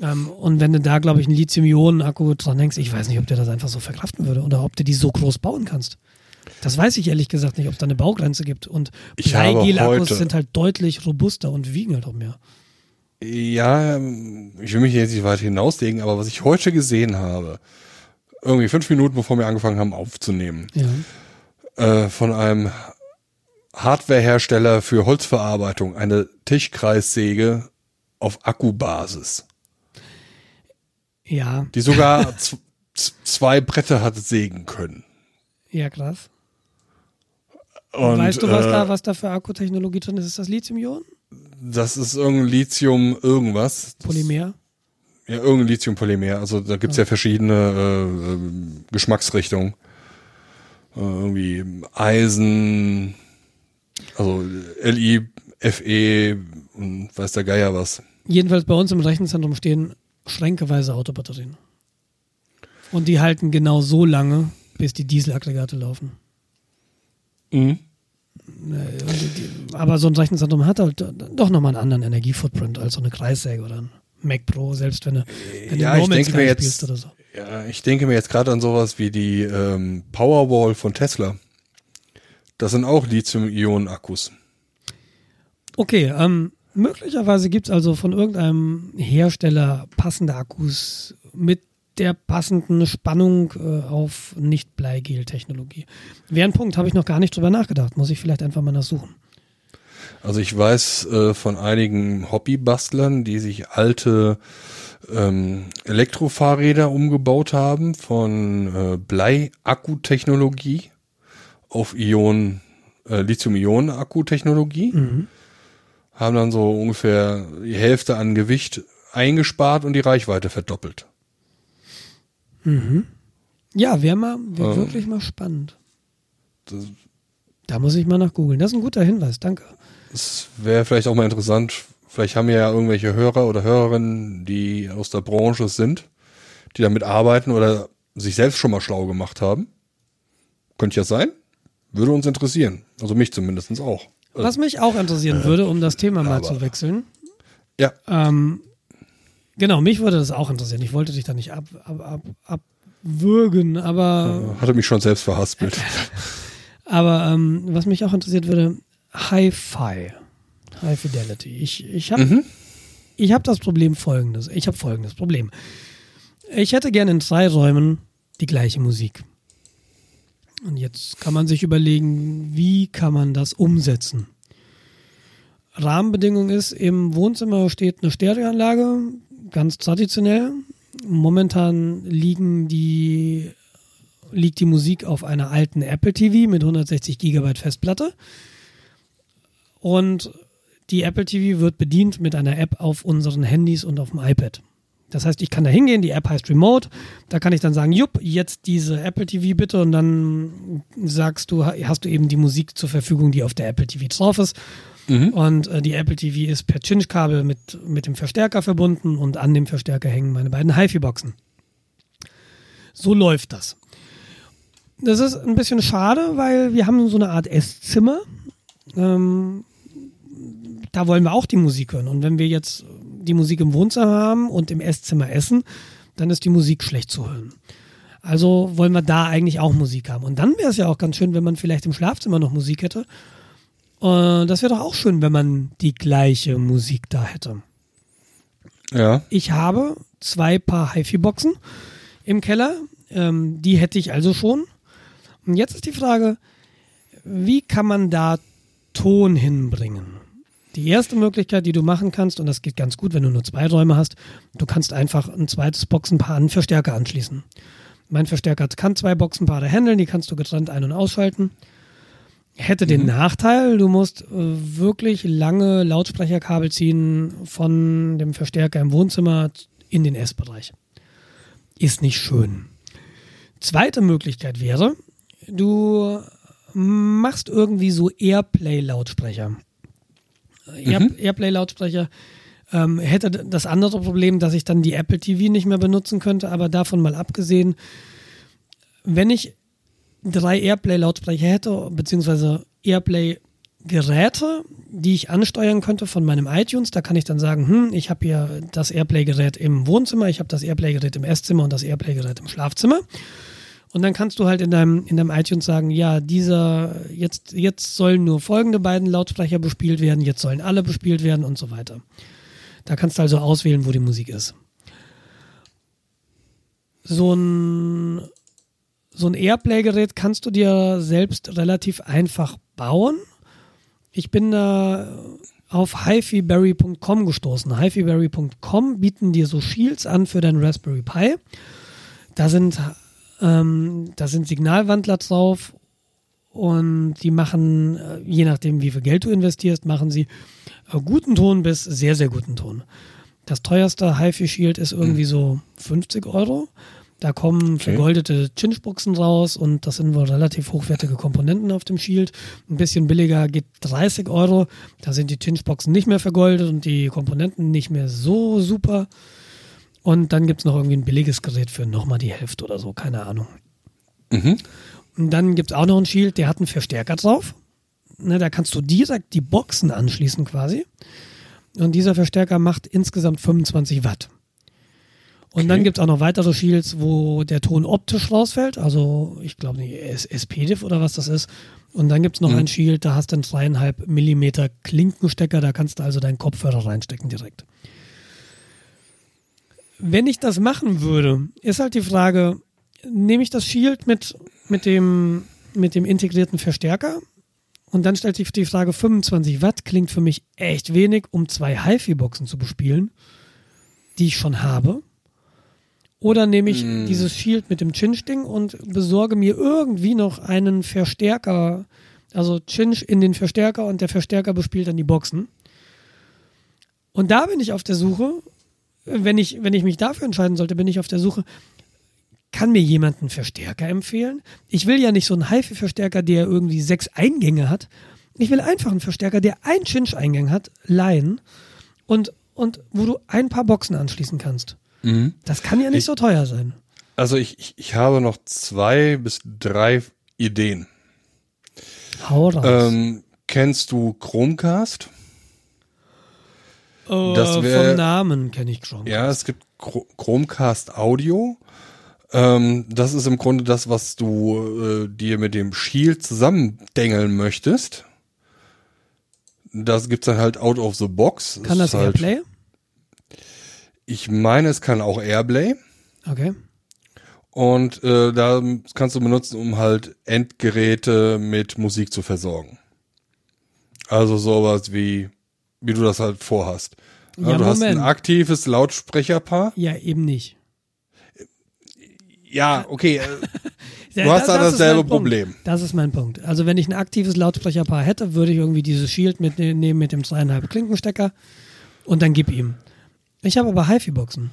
Ähm, und wenn du da, glaube ich, einen Lithium-Ionen-Akku dran hängst, ich weiß nicht, ob der das einfach so verkraften würde oder ob du die so groß bauen kannst. Das weiß ich ehrlich gesagt nicht, ob es da eine Baugrenze gibt. Und Bleigel-Akkus sind halt deutlich robuster und wiegen halt auch mehr. Ja, ähm, ich will mich jetzt nicht weit hinauslegen, aber was ich heute gesehen habe, irgendwie fünf Minuten bevor wir angefangen haben aufzunehmen, Ja. äh, von einem Hardwarehersteller für Holzverarbeitung, eine Tischkreissäge auf Akkubasis, Ja, die sogar zwei Bretter hat sägen können. ja, krass. Und, weißt du, was, äh, da, was da für Akkutechnologie drin ist? Ist das Lithium-Ionen? Das ist irgendein Lithium irgendwas. Das- Polymer? Ja, irgendein Lithium-Polymer. Also da gibt's ja, verschiedene äh, äh, Geschmacksrichtungen. Äh, irgendwie Eisen, also Li, Fe und weiß der Geier was. Jedenfalls bei uns im Rechenzentrum stehen schränkeweise Autobatterien. Und die halten genau so lange, bis die Dieselaggregate laufen. Mhm. Äh, die- Aber so ein Rechenzentrum hat halt doch nochmal einen anderen Energiefootprint als so eine Kreissäge oder ein Mac Pro, selbst wenn du, wenn Ja, du ich denke mir jetzt- spielst oder so. Ja, ich denke mir jetzt gerade an sowas wie die ähm, Powerwall von Tesla. Das sind auch Lithium-Ionen-Akkus. Okay, ähm, möglicherweise gibt es also von irgendeinem Hersteller passende Akkus mit der passenden Spannung äh, auf Nicht-Bleigel-Technologie. Wäre ein Punkt, habe ich noch gar nicht drüber nachgedacht. Muss ich vielleicht einfach mal nachsuchen. Also ich weiß äh, von einigen Hobbybastlern, die sich alte ähm, Elektrofahrräder umgebaut haben von äh, Blei-Akkutechnologie auf Ionen, äh, Lithium-Ionen-Akkutechnologie. Haben dann so ungefähr die Hälfte an Gewicht eingespart und die Reichweite verdoppelt. Ja, wäre mal, wär Ähm. wirklich mal spannend. Das- Da muss ich mal nach googeln. Das ist ein guter Hinweis, danke. Es wäre vielleicht auch mal interessant, vielleicht haben wir ja irgendwelche Hörer oder Hörerinnen, die aus der Branche sind, die damit arbeiten oder sich selbst schon mal schlau gemacht haben. Könnte ja sein. Würde uns interessieren. Also mich zumindest auch. Äh, Was mich auch interessieren würde, um das Thema mal aber- zu wechseln. Ja, Ähm, genau, mich würde das auch interessieren. Ich wollte dich da nicht ab, ab, ab, abwürgen, aber, hatte mich schon selbst verhaspelt. aber ähm, was mich auch interessiert würde, Hi-Fi. High Fidelity. Ich, ich habe Mhm. ich habe das Problem folgendes. Ich habe folgendes Problem. Ich hätte gerne in zwei Räumen die gleiche Musik. Und jetzt kann man sich überlegen, wie kann man das umsetzen? Rahmenbedingung ist, im Wohnzimmer steht eine Stereoanlage, ganz traditionell. Momentan liegen die, liegt die Musik auf einer alten Apple TV mit 160 Gigabyte Festplatte. Und die Apple TV wird bedient mit einer App auf unseren Handys und auf dem iPad. Das heißt, ich kann da hingehen, die App heißt Remote, da kann ich dann sagen, jupp, jetzt diese Apple TV bitte und dann sagst du, hast du eben die Musik zur Verfügung, die auf der Apple TV drauf ist. Mhm. Und äh, die Apple TV ist per Cinch-Kabel mit, mit dem Verstärker verbunden und an dem Verstärker hängen meine beiden HiFi-Boxen. So läuft das. Das ist ein bisschen schade, weil wir haben so eine Art Esszimmer. Ähm, da wollen wir auch die Musik hören. Und wenn wir jetzt die Musik im Wohnzimmer haben und im Esszimmer essen, dann ist die Musik schlecht zu hören. Also wollen wir da eigentlich auch Musik haben. Und dann wäre es ja auch ganz schön, wenn man vielleicht im Schlafzimmer noch Musik hätte. Und das wäre doch auch schön, wenn man die gleiche Musik da hätte. Ja. Ich habe zwei Paar HiFi-Boxen im Keller. Ähm, die hätte ich also schon. Und jetzt ist die Frage, wie kann man da Ton hinbringen? Die erste Möglichkeit, die du machen kannst, und das geht ganz gut, wenn du nur zwei Räume hast, du kannst einfach ein zweites Boxenpaar an Verstärker anschließen. Mein Verstärker kann zwei Boxenpaare handeln, die kannst du getrennt ein- und ausschalten. Hätte mhm. den Nachteil, du musst äh, wirklich lange Lautsprecherkabel ziehen von dem Verstärker im Wohnzimmer in den Essbereich. Ist nicht schön. Zweite Möglichkeit wäre, du machst irgendwie so Airplay-Lautsprecher. Air, mhm. Airplay-Lautsprecher ähm, hätte das andere Problem, dass ich dann die Apple TV nicht mehr benutzen könnte, aber davon mal abgesehen, wenn ich drei Airplay-Lautsprecher hätte, beziehungsweise Airplay-Geräte, die ich ansteuern könnte von meinem iTunes, da kann ich dann sagen, hm, ich habe hier das Airplay-Gerät im Wohnzimmer, ich habe das Airplay-Gerät im Esszimmer und das Airplay-Gerät im Schlafzimmer. Und dann kannst du halt in deinem, in deinem iTunes sagen, ja, dieser, jetzt, jetzt sollen nur folgende beiden Lautsprecher bespielt werden, jetzt sollen alle bespielt werden und so weiter. Da kannst du also auswählen, wo die Musik ist. So ein, so ein Airplay-Gerät kannst du dir selbst relativ einfach bauen. Ich bin da auf hifiberry.com gestoßen. hifiberry.com bieten dir so Shields an für dein Raspberry Pi. Da sind ähm, da sind Signalwandler drauf und die machen, äh, je nachdem wie viel Geld du investierst, machen sie äh, guten Ton bis sehr, sehr guten Ton. Das teuerste HiFi Shield ist irgendwie hm. so 50 Euro. Da kommen okay. vergoldete Chinchboxen raus und das sind wohl relativ hochwertige Komponenten auf dem Shield. Ein bisschen billiger geht 30 Euro. Da sind die Chinchboxen nicht mehr vergoldet und die Komponenten nicht mehr so super. Und dann gibt es noch irgendwie ein billiges Gerät für nochmal die Hälfte oder so, keine Ahnung. Mhm. Und dann gibt es auch noch ein Shield, der hat einen Verstärker drauf. Ne, da kannst du direkt die Boxen anschließen quasi. Und dieser Verstärker macht insgesamt 25 Watt. Und okay. dann gibt es auch noch weitere Shields, wo der Ton optisch rausfällt. Also ich glaube nicht, SPDIF oder was das ist. Und dann gibt es noch mhm. ein Shield, da hast du einen zweieinhalb Millimeter Klinkenstecker, da kannst du also deinen Kopfhörer reinstecken direkt wenn ich das machen würde, ist halt die Frage, nehme ich das Shield mit, mit, dem, mit dem integrierten Verstärker? Und dann stellt sich die Frage, 25 Watt klingt für mich echt wenig, um zwei HiFi-Boxen zu bespielen, die ich schon habe. Oder nehme ich mm. dieses Shield mit dem Chinch-Ding und besorge mir irgendwie noch einen Verstärker, also Chinch in den Verstärker und der Verstärker bespielt dann die Boxen. Und da bin ich auf der Suche wenn ich, wenn ich mich dafür entscheiden sollte, bin ich auf der Suche, kann mir jemand einen Verstärker empfehlen? Ich will ja nicht so einen HiFi-Verstärker, der irgendwie sechs Eingänge hat. Ich will einfach einen Verstärker, der einen Chinch-Eingang hat, leihen und, und wo du ein paar Boxen anschließen kannst. Mhm. Das kann ja nicht ich, so teuer sein. Also ich, ich, ich habe noch zwei bis drei Ideen. Hau raus. Ähm, kennst du Chromecast? Uh, das wär, vom Namen kenne ich Chromecast. Ja, es gibt Chromecast Audio. Ähm, das ist im Grunde das, was du äh, dir mit dem Shield zusammendengeln möchtest. Das gibt's dann halt out of the box. Kann das halt, Airplay? Ich meine, es kann auch Airplay. Okay. Und äh, da kannst du benutzen, um halt Endgeräte mit Musik zu versorgen. Also sowas wie, wie du das halt vorhast. Ja, Ja, du hast Moment. ein aktives Lautsprecherpaar. Ja, eben nicht. Ja, okay. äh, Ja, Du hast da ist dasselbe mein Punkt. Problem. Das ist mein Punkt. Also wenn ich ein aktives Lautsprecherpaar hätte, würde ich irgendwie dieses Shield mitnehmen mit dem zweieinhalb Klinkenstecker und dann gib ihm. Ich habe aber HiFi-Boxen.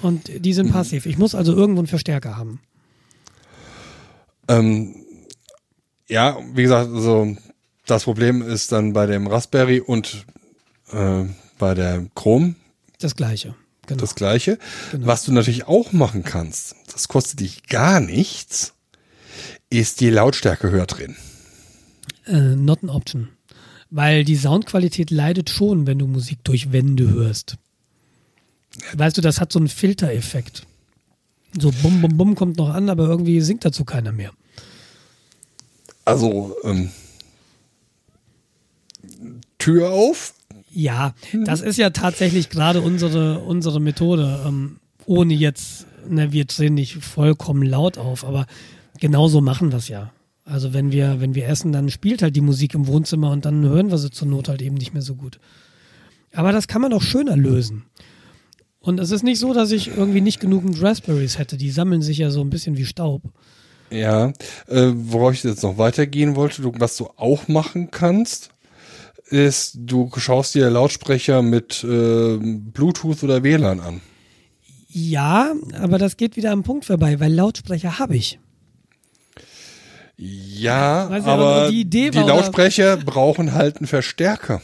Und die Mhm. sind passiv. Ich muss also irgendwo einen Verstärker haben. Ähm, ja, wie gesagt, also das Problem ist dann bei dem Raspberry und äh, bei der Chrome Das gleiche. Genau. das gleiche. Genau. Was du natürlich auch machen kannst, das kostet dich gar nichts, ist die Lautstärke höher drin. Äh, not an option. Weil die Soundqualität leidet schon, wenn du Musik durch Wände hörst. Weißt du, das hat so einen Filtereffekt. So bum bum bum kommt noch an, aber irgendwie singt dazu keiner mehr. Also ähm, Tür auf. Ja, das ist ja tatsächlich gerade unsere, unsere Methode. Ähm, ohne jetzt, ne, wir drehen nicht vollkommen laut auf, aber genauso machen wir es ja. Also wenn wir, wenn wir essen, dann spielt halt die Musik im Wohnzimmer und dann hören wir sie zur Not halt eben nicht mehr so gut. Aber das kann man auch schöner lösen. Und es ist nicht so, dass ich irgendwie nicht genügend Raspberries hätte. Die sammeln sich ja so ein bisschen wie Staub. Ja, äh, worauf ich jetzt noch weitergehen wollte, du, was du auch machen kannst, ist, du schaust dir Lautsprecher mit äh, Bluetooth oder WLAN an. Ja, aber das geht wieder am Punkt vorbei, weil Lautsprecher habe ich. Ja, ja, aber die die, Lautsprecher brauchen halt einen Verstärker.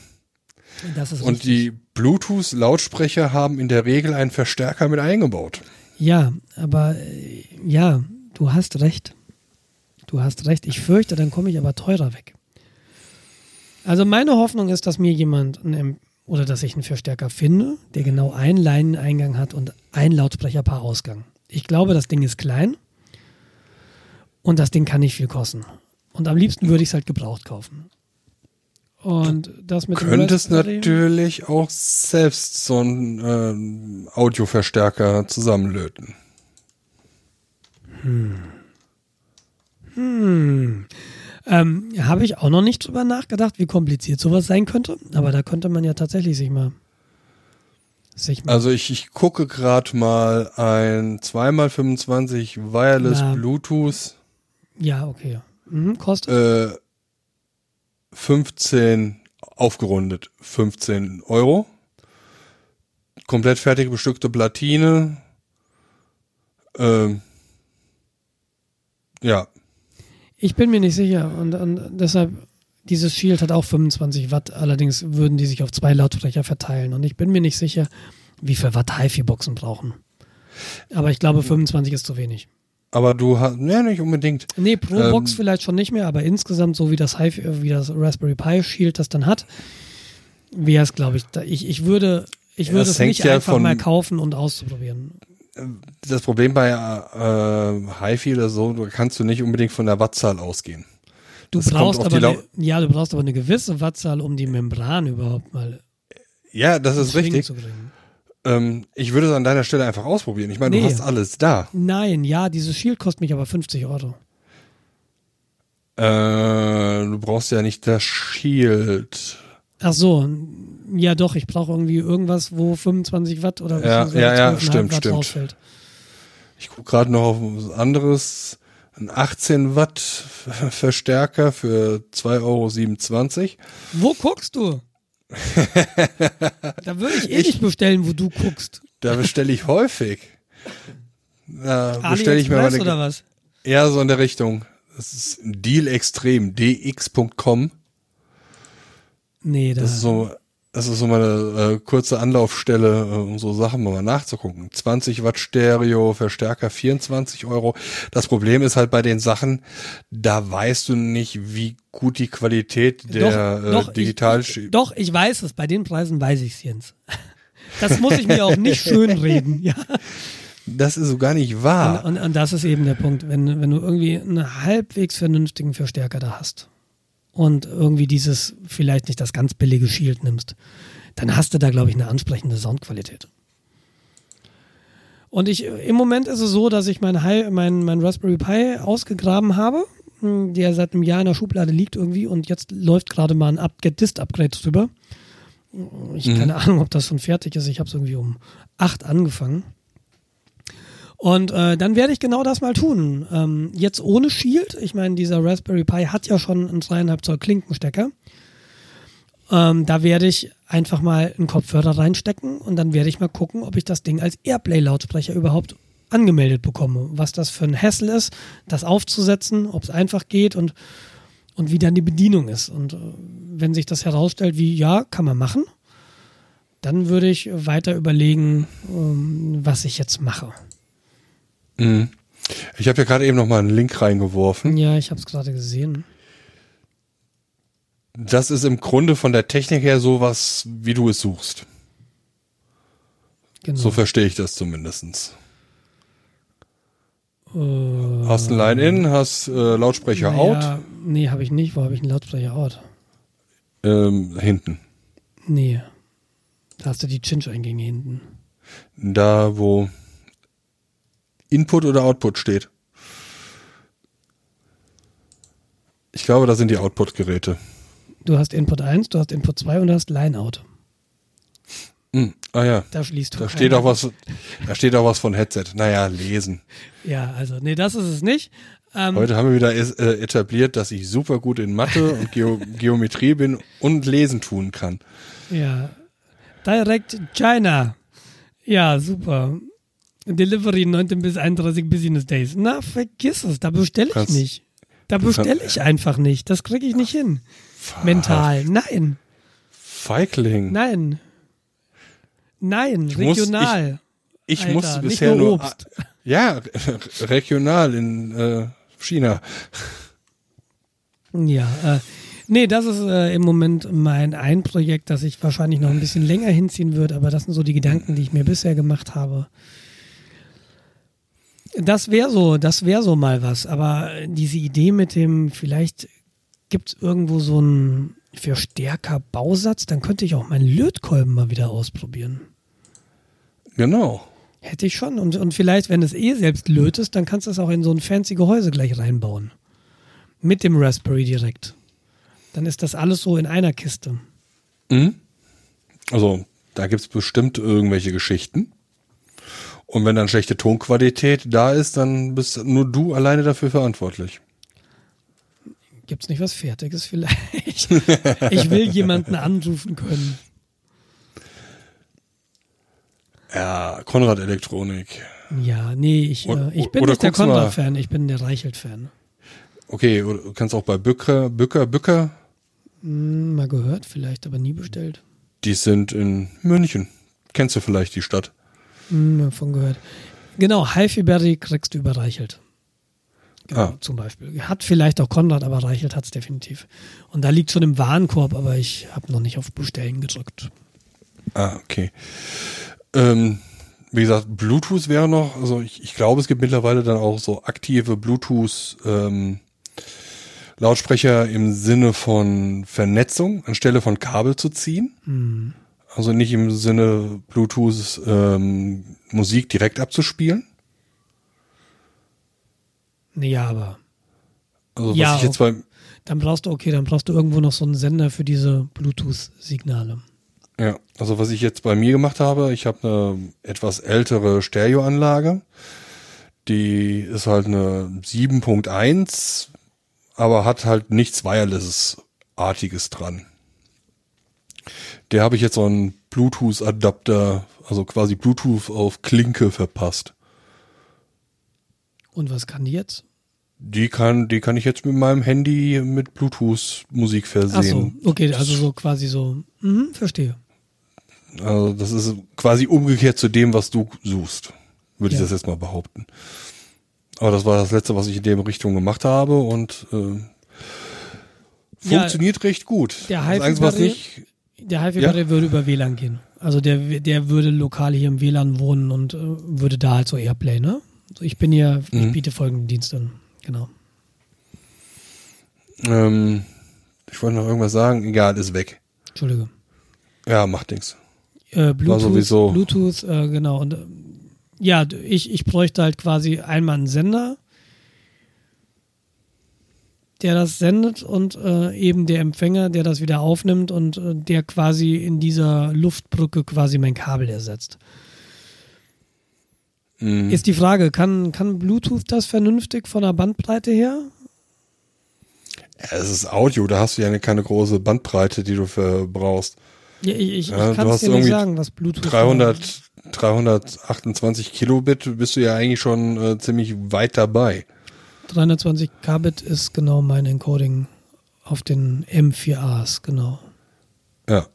Und die Bluetooth-Lautsprecher haben in der Regel einen Verstärker mit eingebaut. Ja, aber äh, ja, du hast recht. Du hast recht. Ich fürchte, dann komme ich aber teurer weg. Also meine Hoffnung ist, dass mir jemand einen, oder dass ich einen Verstärker finde, der genau einen Leineneingang hat und ein Lautsprecherpaar Ausgang. Ich glaube, das Ding ist klein und das Ding kann nicht viel kosten. Und am liebsten würde ich es halt gebraucht kaufen. Und das mit dem Könntest natürlich auch selbst so einen ähm, Audioverstärker zusammenlöten. Ähm, Habe ich auch noch nicht drüber nachgedacht, wie kompliziert sowas sein könnte. Aber da könnte man ja tatsächlich sich mal. Sich mal Also ich, ich gucke gerade mal ein 2x25 Wireless Na. Bluetooth ja, okay. Mhm, kostet. äh, 15 aufgerundet 15 Euro. Komplett fertig bestückte Platine. Ähm, ja, Ich bin mir nicht sicher. Und, und deshalb, dieses Shield hat auch 25 Watt. Allerdings würden die sich auf zwei Lautsprecher verteilen. Und ich bin mir nicht sicher, wie viel Watt HiFi-Boxen brauchen. Aber ich glaube, 25 ist zu wenig. aber du hast, ja, nicht unbedingt. Nee, pro Ähm, Box vielleicht schon nicht mehr, aber insgesamt, so wie das, HiFi, äh, wie das Raspberry Pi Shield das dann hat, wäre es, glaube ich, da, ich, ich würde, ich würde es nicht ja einfach von- mal kaufen und auszuprobieren. Das Problem bei äh, HiFi oder so, du kannst du nicht unbedingt von der Wattzahl ausgehen. Du Das brauchst aber eine, ja, du brauchst aber eine gewisse Wattzahl, um die Membran überhaupt mal Ja, das ist richtig. Ähm, ich würde es an deiner Stelle einfach ausprobieren. Ich meine, Nee. du hast alles da. Nein, ja, dieses Shield kostet mich aber 50 Euro. Äh, du brauchst ja nicht das Shield. Ach so, ja doch, ich brauche irgendwie irgendwas, wo 25 Watt oder Ja, ja, ja, 12,5 stimmt, Watt stimmt. rausfällt. Ich gucke gerade noch auf was anderes. Ein 18 Watt Verstärker für 2,27 Euro. Wo guckst du? da würde ich eh Ich- nicht bestellen, wo du guckst. Da bestelle ich häufig. Da bestelle ich mir meine. oder was? Ja, so in der Richtung. Das ist Deal Extrem, dx.com. Nee, da, Das ist so, das ist so meine äh, kurze Anlaufstelle, äh, um so Sachen mal nachzugucken. 20 Watt Stereo, Verstärker 24 Euro. Das Problem ist halt bei den Sachen, da weißt du nicht, wie gut die Qualität der doch, doch, äh, digital ich, doch, ich weiß es. Bei den Preisen weiß ich es, Jens. Das muss ich mir auch nicht schönreden. Ja. Das ist so gar nicht wahr. Und, und, und das ist eben der Punkt, wenn, wenn du irgendwie einen halbwegs vernünftigen Verstärker da hast und irgendwie dieses, vielleicht nicht das ganz billige Shield nimmst, dann hast du da, glaube ich, eine ansprechende Soundqualität. Und ich, im Moment ist es so, dass ich mein, Hi- mein, mein Raspberry Pi ausgegraben habe, mh, der seit einem Jahr in der Schublade liegt irgendwie und jetzt läuft gerade mal ein Up Get-Dist-Upgrade drüber. Ich Mhm. keine Ahnung, ob das schon fertig ist. Ich habe es irgendwie um acht angefangen. Und äh, dann werde ich genau das mal tun. Ähm, jetzt ohne Shield. Ich meine, dieser Raspberry Pi hat ja schon einen dreieinhalb Zoll Klinkenstecker. Ähm, da werde ich einfach mal einen Kopfhörer reinstecken und dann werde ich mal gucken, ob ich das Ding als Airplay-Lautsprecher überhaupt angemeldet bekomme. Was das für ein Hassel ist, das aufzusetzen, ob es einfach geht und, und wie dann die Bedienung ist. Und äh, wenn sich das herausstellt, wie ja, kann man machen, dann würde ich weiter überlegen, ähm, was ich jetzt mache. Mhm. Ich habe ja gerade eben noch mal einen Link reingeworfen. Ja, ich habe es gerade gesehen. Das ist im Grunde von der Technik her sowas, wie du es suchst. Genau. So verstehe ich das zumindestens. Äh, Hast ein Line-In, hast äh, Lautsprecher naja, Nee, habe ich nicht. Wo habe ich einen Lautsprecher out? out, ähm, hinten. Nee. Da hast du die Chinch-Eingänge hinten. Da, wo Input oder Output steht. Ich glaube, da sind die Output-Geräte. Du hast Input 1, du hast Input 2 und du hast Line-Out. Hm. Ah ja, Da schließt du da steht auch was, da steht auch was von Headset. Naja, lesen. Ja, also, nee, das ist es nicht. Ähm, Heute haben wir wieder es- äh, etabliert, dass ich super gut in Mathe und Geo Geometrie bin und lesen tun kann. Ja. Direct China. Ja, super. Delivery 19 bis 31 Business Days. Na, vergiss es, da bestelle ich Kannst- nicht. Da bestelle ich einfach nicht. Das kriege ich nicht hin. Mental. Nein, Feigling. nein. Nein, Ich muss- regional. ich Alter, musste nicht bisher nur nur, Obst. ja, regional in äh, China. Ja, äh, nee, das ist äh, im Moment mein ein Projekt, das ich wahrscheinlich noch ein bisschen länger hinziehen wird, aber das sind so die Gedanken, die ich mir bisher gemacht habe. Das wäre so, das wäre so mal was, aber diese Idee mit dem, vielleicht gibt es irgendwo so einen Verstärker-Bausatz, dann könnte ich auch meinen Lötkolben mal wieder ausprobieren. Genau. Hätte ich schon. Und, und vielleicht, wenn es eh selbst lötest, dann kannst du es auch in so ein fancy Gehäuse gleich reinbauen. Mit dem Raspberry direkt. Dann ist das alles so in einer Kiste. Mhm. Also, da gibt's bestimmt irgendwelche Geschichten. Und wenn dann schlechte Tonqualität da ist, dann bist nur du alleine dafür verantwortlich. Gibt's nicht was Fertiges vielleicht? ich will jemanden anrufen können. Ja, Konrad Elektronik. Ja, nee, ich, Oder- äh, ich bin nicht der. Konrad-Fan, ich bin der Reichelt-Fan. Okay, oder du kannst auch bei Bücker, Bücker, Bücker, Hm, mal gehört vielleicht, aber nie bestellt. die sind in München. Kennst du vielleicht die Stadt? Hm, davon gehört. Genau, HiFi-Berry kriegst du über Reichelt. Genau, Ah. zum Beispiel. Hat vielleicht auch Konrad, aber Reichelt hat's definitiv. Und da liegt schon im Warenkorb, aber ich habe noch nicht auf Bestellen gedrückt. Ah, okay. Ähm, wie gesagt, Bluetooth wäre noch, also ich, ich glaube, es gibt mittlerweile dann auch so aktive Bluetooth ähm, Lautsprecher im Sinne von Vernetzung anstelle von Kabel zu ziehen. Also nicht im Sinne Bluetooth ähm, Musik direkt abzuspielen. Ja, aber Also was Ja, ich jetzt bei dann brauchst du, okay, dann brauchst du irgendwo noch so einen Sender für diese Bluetooth-Signale. Ja, also was ich jetzt bei mir gemacht habe, ich habe eine etwas ältere Stereoanlage. Die ist halt eine 7.1, aber hat halt nichts Wireless-artiges dran. Der habe ich jetzt so einen Bluetooth-Adapter, also quasi Bluetooth auf Klinke verpasst. Und was kann die jetzt? Die kann, die kann ich jetzt mit meinem Handy mit Bluetooth Musik Ach so, versehen. okay, also so quasi so. Mhm, verstehe. Also das ist quasi umgekehrt zu dem, was du suchst, würde ich Ja. das jetzt mal behaupten. Aber das war das letzte, was ich in dem Richtung gemacht habe und äh, Ja, funktioniert recht gut. der das Einzige, was nicht, Der HiFi-Batterie würde über WLAN gehen. Also der, der würde lokal hier im WLAN wohnen und äh, würde da halt so Airplay, ne? Also ich bin hier, ich Mhm. biete folgenden Dienst an. Genau. ähm, ich wollte noch irgendwas sagen, egal, ist weg. Entschuldige. Ja, macht nichts. Äh, Bluetooth, sowieso- Bluetooth, äh, genau. Und äh, ja, ich, ich bräuchte halt quasi einmal einen Sender, der das sendet und äh, eben der Empfänger, der das wieder aufnimmt und äh, der quasi in dieser Luftbrücke quasi mein Kabel ersetzt. Mhm. Ist die Frage, kann, kann Bluetooth das vernünftig von der Bandbreite her? Ja, es ist Audio, da hast du ja keine große Bandbreite, die du für brauchst. Ja, ich ich, Ja, ich kann es dir nicht sagen, was Bluetooth 300, 328 Kilobit bist du ja eigentlich schon äh, ziemlich weit dabei. 320 Kbit ist genau mein Encoding auf den M4As, genau. Ja.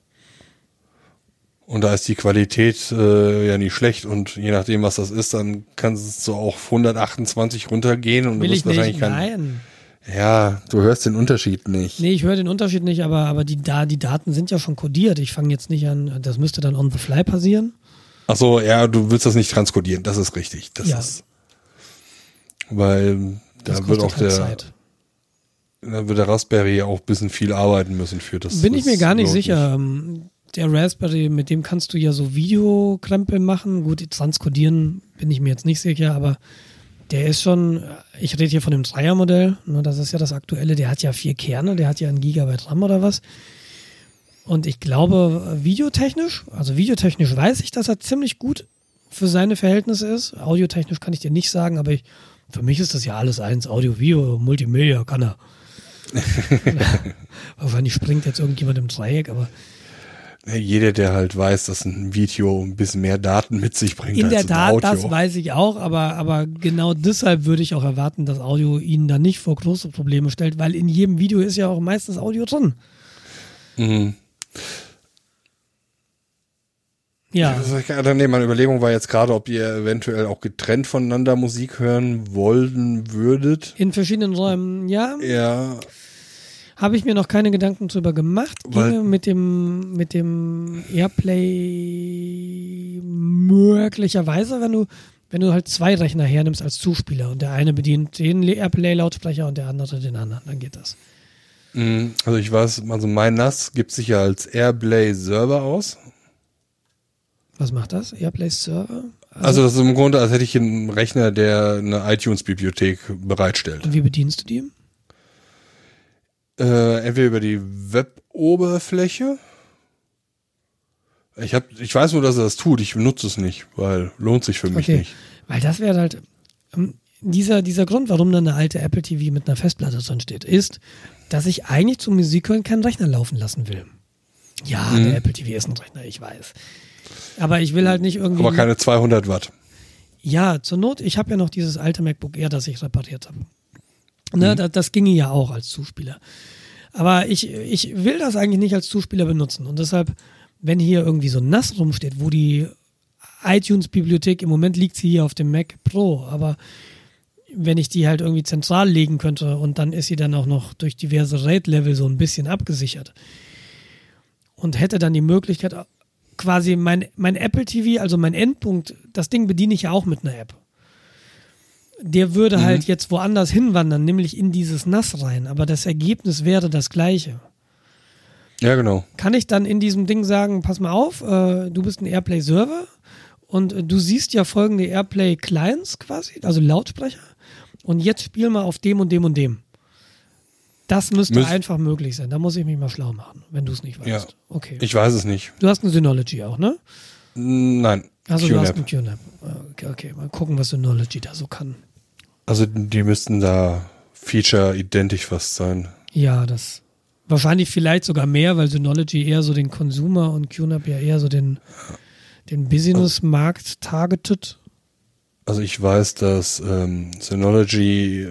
Und da ist die Qualität äh, ja nicht schlecht und je nachdem, was das ist, dann kann es so auf 128 runtergehen und Will du ich wirst nicht, wahrscheinlich kein. nein. Ja, du hörst den Unterschied nicht. Nee, ich höre den Unterschied nicht, aber, aber die, da, die Daten sind ja schon kodiert. Ich fange jetzt nicht an, das müsste dann on the fly passieren. Ach so, ja, du willst das nicht transkodieren, das ist richtig. Das Ja. ist, weil da Das wird kostet auch halt der, Zeit. da wird der Raspberry auch ein bisschen viel arbeiten müssen für das. Bin ich mir gar nicht sicher. Ähm, Der Raspberry, mit dem kannst du ja so Videokrempel machen. Gut, transkodieren bin ich mir jetzt nicht sicher, aber der ist schon, ich rede hier von dem Dreier-Modell, ne, das ist ja das aktuelle, der hat ja vier Kerne, der hat ja ein Gigabyte RAM oder was. Und ich glaube, videotechnisch, also videotechnisch weiß ich, dass er ziemlich gut für seine Verhältnisse ist. Audiotechnisch kann ich dir nicht sagen, aber ich, für mich ist das ja alles eins. Audio, Video, Multimedia kann er. Wahrscheinlich springt jetzt irgendjemand im Dreieck, aber Jeder, der halt weiß, dass ein Video ein bisschen mehr Daten mit sich bringt in der Tat, das weiß ich auch, aber, aber genau deshalb würde ich auch erwarten, dass Audio ihnen da nicht vor große Probleme stellt, weil in jedem Video ist ja auch meistens Audio drin. Mhm. Ja, Also, nee, meine Überlegung war jetzt gerade, ob ihr eventuell auch getrennt voneinander Musik hören wollen würdet. in verschiedenen Räumen, ja, Ja, habe ich mir noch keine Gedanken drüber gemacht. Weil- mit dem, mit dem Airplay möglicherweise, wenn du, wenn du halt zwei Rechner hernimmst als Zuspieler und der eine bedient den Airplay-Lautsprecher und der andere den anderen, dann geht das. Mhm. also ich weiß, also mein NAS gibt sich ja als Airplay Server aus. Was macht das? Airplay Server? Also das ist im Grunde, als hätte ich einen Rechner, der eine iTunes-Bibliothek bereitstellt. Und wie bedienst du die? Äh, entweder über die Web-Oberfläche. Ich hab, ich weiß nur, dass er das tut. Ich benutze es nicht, weil lohnt sich für mich Okay. nicht. Weil das wäre halt ähm, dieser, dieser Grund, warum dann eine alte Apple TV mit einer Festplatte drin steht, ist, dass ich eigentlich zum Musik hören keinen Rechner laufen lassen will. Ja, Mhm. der Apple TV ist ein Rechner, ich weiß. Aber ich will halt nicht irgendwie. Aber keine 200 Watt. ja, zur Not, ich habe ja noch dieses alte MacBook Air, das ich repariert habe. Ne, das, das ginge ja auch als Zuspieler. Aber ich, ich will das eigentlich nicht als Zuspieler benutzen. Und deshalb, wenn hier irgendwie so ein NAS rumsteht, wo die iTunes-Bibliothek, im Moment liegt sie hier auf dem Mac Pro, aber wenn ich die halt irgendwie zentral legen könnte und dann ist sie dann auch noch durch diverse RAID-Level so ein bisschen abgesichert und hätte dann die Möglichkeit, quasi mein, mein Apple TV, also mein Endpunkt, das Ding bediene ich ja auch mit einer App. Der würde Mhm. halt jetzt woanders hinwandern, nämlich in dieses NAS rein, aber das Ergebnis wäre das gleiche. Ja, genau. Kann ich dann in diesem Ding sagen, pass mal auf, äh, du bist ein Airplay-Server und äh, du siehst ja folgende Airplay-Clients quasi, also Lautsprecher, und jetzt spiel mal auf dem und dem und dem. Das müsste Müs- einfach möglich sein. Da muss ich mich mal schlau machen, wenn du es nicht weißt. Ja. Okay. Ich weiß es nicht. du hast eine Synology auch, ne? Nein. Also du hast einen QNAP. Okay, okay, mal gucken, was Synology da so kann. Also die müssten da Feature identisch fast sein. Ja, das wahrscheinlich vielleicht sogar mehr, weil Synology eher so den Consumer und QNAP ja eher so den, den Business-Markt targetet. Also ich weiß, dass ähm, Synology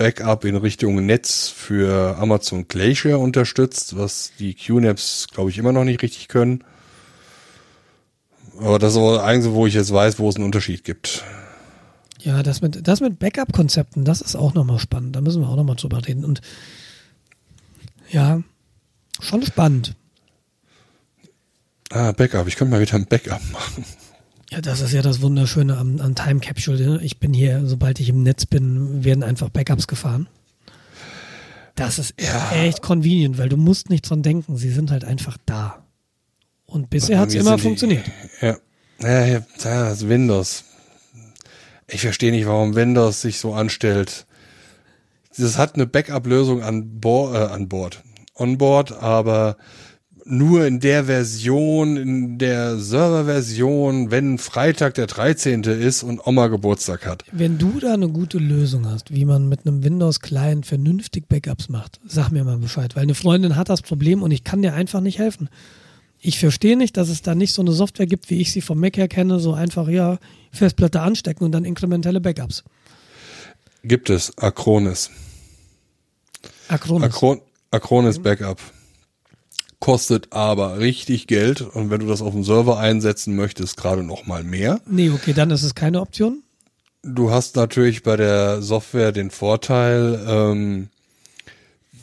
Backup in Richtung Netz für Amazon Glacier unterstützt, was die QNAPs, glaube ich, immer noch nicht richtig können. Aber das ist auch Einzige, wo ich jetzt weiß, wo es einen Unterschied gibt. Ja, das mit, das mit Backup-Konzepten, das ist auch nochmal spannend. Da müssen wir auch nochmal drüber reden. Und ja, schon spannend. Ah, Backup. Ich könnte mal wieder ein Backup machen. Ja, das ist ja das Wunderschöne am, am Time Capsule. ne? Ich bin hier, sobald ich im Netz bin, werden einfach Backups gefahren. Das ist Ja. echt convenient, weil du musst nicht dran denken. Sie sind halt einfach da. Und bisher hat es immer sind die- funktioniert. Ja. Ja, ja, das Windows. Ich verstehe nicht, warum Windows sich so anstellt. Das hat eine Backup-Lösung an, Bo äh, an Bord, on Board, aber nur in der Version, in der Serverversion, wenn Freitag der 13. ist und Oma Geburtstag hat. Wenn du da eine gute Lösung hast, wie man mit einem Windows-Client vernünftig Backups macht, sag mir mal Bescheid, weil eine Freundin hat das Problem und ich kann dir einfach nicht helfen. Ich verstehe nicht, dass es da nicht so eine Software gibt, wie ich sie vom Mac her kenne, so einfach, ja, Festplatte anstecken und dann inkrementelle Backups. Gibt es, Acronis. Acronis. Acron Acronis Backup kostet aber richtig Geld und wenn du das auf dem Server einsetzen möchtest, gerade noch mal mehr. Nee, okay, dann ist es keine Option. Du hast natürlich bei der Software den Vorteil, ähm,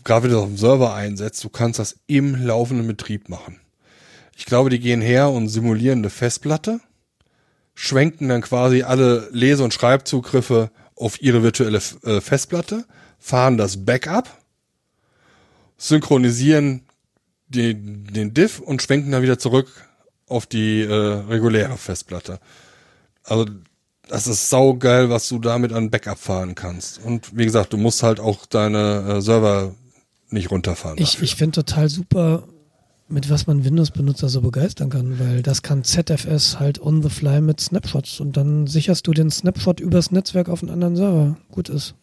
gerade wenn du das auf dem Server einsetzt, du kannst das im laufenden Betrieb machen. Ich glaube, die gehen her und simulieren eine Festplatte, schwenken dann quasi alle Lese- und Schreibzugriffe auf ihre virtuelle äh, Festplatte, fahren das Backup, synchronisieren den, den Diff und schwenken dann wieder zurück auf die äh, reguläre Festplatte. Also das ist saugeil, was du damit an Backup fahren kannst. Und wie gesagt, du musst halt auch deine äh, Server nicht runterfahren. Ich, ich finde total super, mit was man Windows-Benutzer so begeistern kann, weil das kann ZFS halt on the fly mit Snapshots und dann sicherst du den Snapshot übers Netzwerk auf einen anderen Server. Gut ist.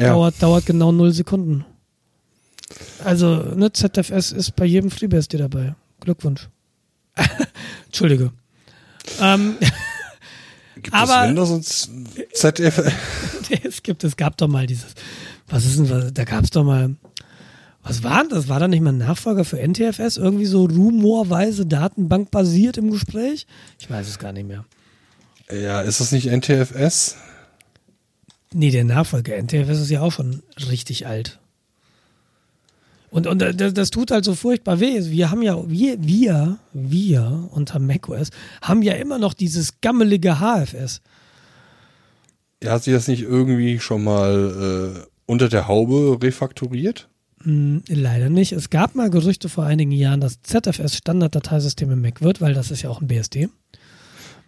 Ja. Dauert, dauert genau null Sekunden. Also, ne, ZFS ist bei jedem FreeBSD dabei. Glückwunsch. Entschuldige. Ähm, Gibt aber- es Windows und ZF? es gibt, es gab doch mal dieses, was ist denn, was, da gab es doch mal, was war denn das? War da nicht mal ein Nachfolger für NTFS? Irgendwie so rumorweise datenbankbasiert im Gespräch? Ich weiß es gar nicht mehr. Ja, ist das nicht NTFS? Nee, der Nachfolger NTFS ist ja auch schon richtig alt. Und, und äh, das, das tut halt so furchtbar weh. Wir haben ja, wir, wir, wir unter macOS haben ja immer noch dieses gammelige HFS. Ja, hat sich das nicht irgendwie schon mal äh, unter der Haube refakturiert? Hm, leider nicht. Es gab mal Gerüchte vor einigen Jahren, dass ZFS Standarddateisystem im Mac wird, weil das ist ja auch ein BSD.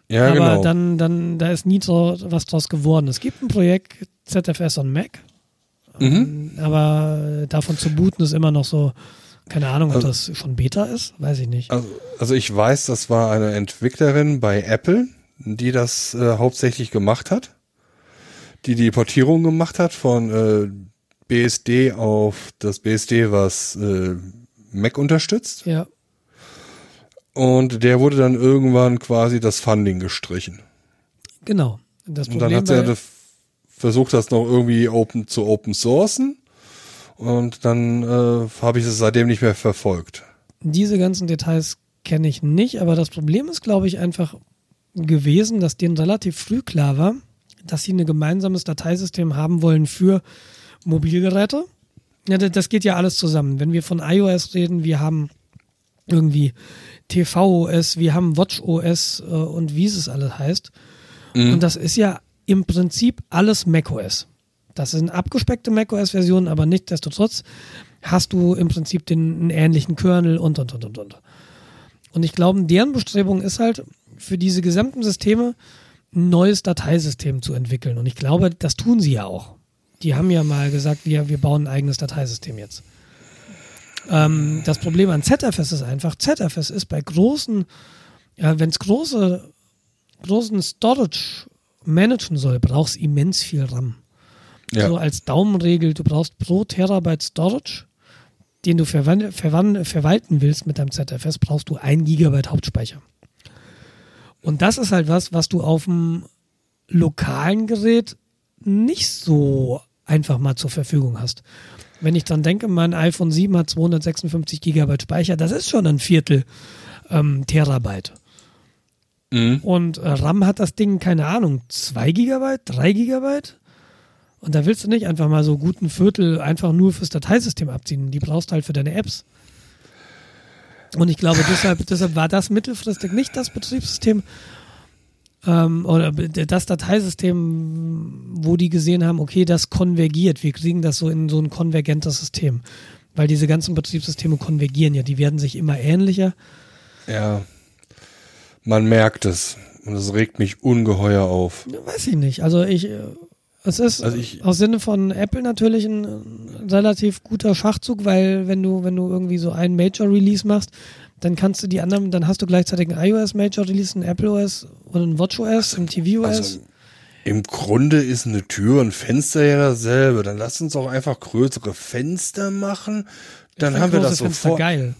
Ja, Aber genau. dann, dann, da ist nie so was draus geworden. Es gibt ein Projekt ZFS on Mac, mhm. aber davon zu booten ist immer noch so, keine Ahnung, ob Also- das schon Beta ist, weiß ich nicht. Also, also ich weiß, das war eine Entwicklerin bei Apple, die das äh, hauptsächlich gemacht hat, die die Portierung gemacht hat von äh, BSD auf das BSD, was äh, Mac unterstützt. Ja, Und der wurde dann irgendwann quasi das Funding gestrichen. genau. Das Und dann hat sie ja f- versucht, das noch irgendwie open zu open sourcen. Und dann äh, habe ich es seitdem nicht mehr verfolgt. diese ganzen Details kenne ich nicht, aber das Problem ist, glaube ich, einfach gewesen, dass denen relativ früh klar war, dass sie ein gemeinsames Dateisystem haben wollen für Mobilgeräte. Ja, da- das geht ja alles zusammen. Wenn wir von iOS reden, wir haben irgendwie tvOS, wir haben WatchOS äh, und wie es alles heißt. Und das ist ja im Prinzip alles macOS. Das sind abgespeckte macOS-Versionen, aber nichtsdestotrotz hast du im Prinzip den einen ähnlichen Kernel und und und und und. Und ich glaube, deren Bestrebung ist halt, für diese gesamten Systeme ein neues Dateisystem zu entwickeln. Und ich glaube, das tun sie ja auch. Die haben ja mal gesagt, wir, wir bauen ein eigenes Dateisystem jetzt. Ähm, das Problem an ZFS ist einfach, ZFS ist bei großen, ja, wenn es große, großen Storage managen soll, brauchst immens viel RAM. Ja. So als Daumenregel, du brauchst pro Terabyte Storage, den du verwalten willst mit deinem ZFS, brauchst du ein Gigabyte Hauptspeicher. Und das ist halt was, was du auf dem lokalen Gerät nicht so einfach mal zur Verfügung hast. Wenn ich dann denke, mein iPhone 7 hat 256 Gigabyte Speicher, das ist schon ein Viertel ähm, Terabyte. Mhm. Und äh, RAM hat das Ding, keine Ahnung, 2 Gigabyte, 3 Gigabyte? Und da willst du nicht einfach mal so guten Viertel einfach nur fürs Dateisystem abziehen. Die brauchst du halt für deine Apps. Und ich glaube, deshalb, deshalb war das mittelfristig nicht das Betriebssystem ähm, oder das Dateisystem, wo die gesehen haben, okay, das konvergiert. Wir kriegen das so in so ein konvergentes System. Weil diese ganzen Betriebssysteme konvergieren ja, die werden sich immer ähnlicher. Ja, man merkt es. Und das regt mich ungeheuer auf. Weiß ich nicht. Also ich, äh, es ist Also ich- aus Sinne von Apple natürlich ein, ein relativ guter Schachzug, weil wenn du, wenn du irgendwie so einen Major Release machst, dann kannst du die anderen, dann hast du gleichzeitig ein iOS Major Release, ein Apple OS und ein Watch OS, ein TV OS. Also im Grunde ist eine Tür und Fenster ja dasselbe. Dann lass uns auch einfach größere Fenster machen. Dann haben wir das Fenster, sofort. geil.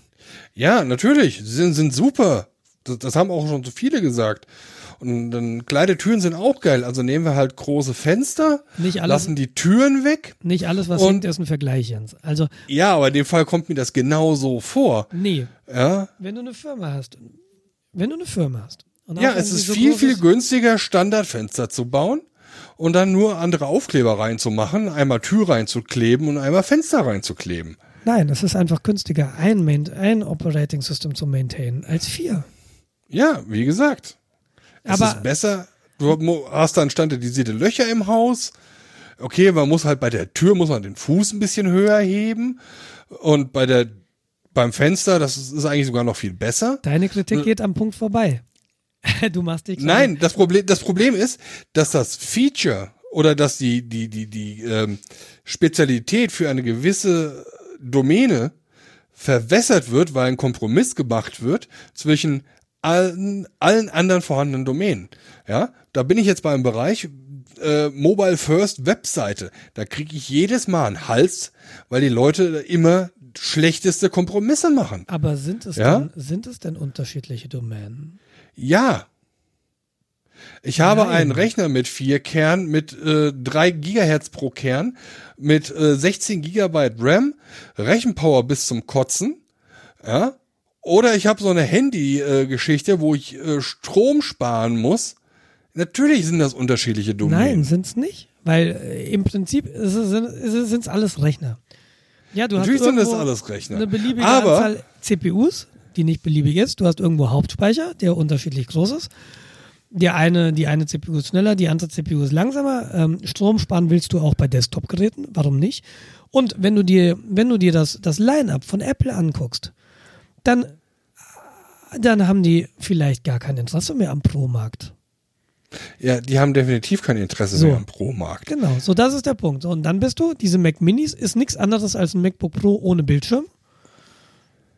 Ja, natürlich. Sie sind, sind super. Das, das haben auch schon so viele gesagt. Und dann kleine Türen sind auch geil. Also nehmen wir halt große Fenster, Nicht alles, lassen die Türen weg. nicht alles, was Und- hinkt, ist ein Vergleich, Jens. Also, Ja, aber in dem Fall kommt mir das genau so vor. nee, Ja, wenn du eine Firma hast, wenn du eine Firma hast. ja es ist so viel, viel günstiger, Standardfenster zu bauen und dann nur andere Aufkleber reinzumachen, einmal Tür reinzukleben und einmal Fenster reinzukleben. Nein, es ist einfach günstiger, ein, ein Operating System zu maintainen als vier. Ja, wie gesagt. Es Aber- ist besser. Du hast dann standardisierte Löcher im Haus. Okay, man muss halt bei der Tür muss man den Fuß ein bisschen höher heben und bei der beim Fenster, das ist, eigentlich sogar noch viel besser. Deine Kritik geht am Punkt vorbei. Du machst dich Nein, das Problem, das Problem ist, dass das Feature oder dass die, die, die, die ähm, Spezialität für eine gewisse Domäne verwässert wird, weil ein Kompromiss gemacht wird zwischen allen, allen anderen vorhandenen Domänen. Ja, da bin ich jetzt beim Bereich äh, Mobile First Webseite. Da kriege ich jedes Mal einen Hals, weil die Leute immer schlechteste Kompromisse machen. Aber sind es, Ja? denn, sind es denn unterschiedliche Domänen? Ja. Ich habe Nein. einen Rechner mit vier Kern, mit äh, drei Gigahertz pro Kern, mit äh, 16 Gigabyte RAM, Rechenpower bis zum Kotzen, ja. Oder ich habe so eine Handy-Geschichte, wo ich äh, Strom sparen muss. Natürlich sind das unterschiedliche Domänen. Nein, sind es nicht. Weil äh, im Prinzip sind es alles Rechner. Ja, du Natürlich hast sind das alles Rechner. Eine beliebige Aber Anzahl CPUs, die nicht beliebig ist. Du hast irgendwo Hauptspeicher, der unterschiedlich groß ist. Der eine, die eine CPU ist schneller, die andere CPU ist langsamer. Ähm, Strom sparen willst du auch bei Desktop-Geräten, warum nicht? Und wenn du dir, wenn du dir das, das Line-up von Apple anguckst, dann, dann haben die vielleicht gar kein Interesse mehr am Pro-Markt. ja, die haben definitiv kein Interesse So. mehr am Pro-Markt. Genau, so das ist der Punkt. Und dann bist du, diese Mac Minis ist nichts anderes als ein MacBook Pro ohne Bildschirm.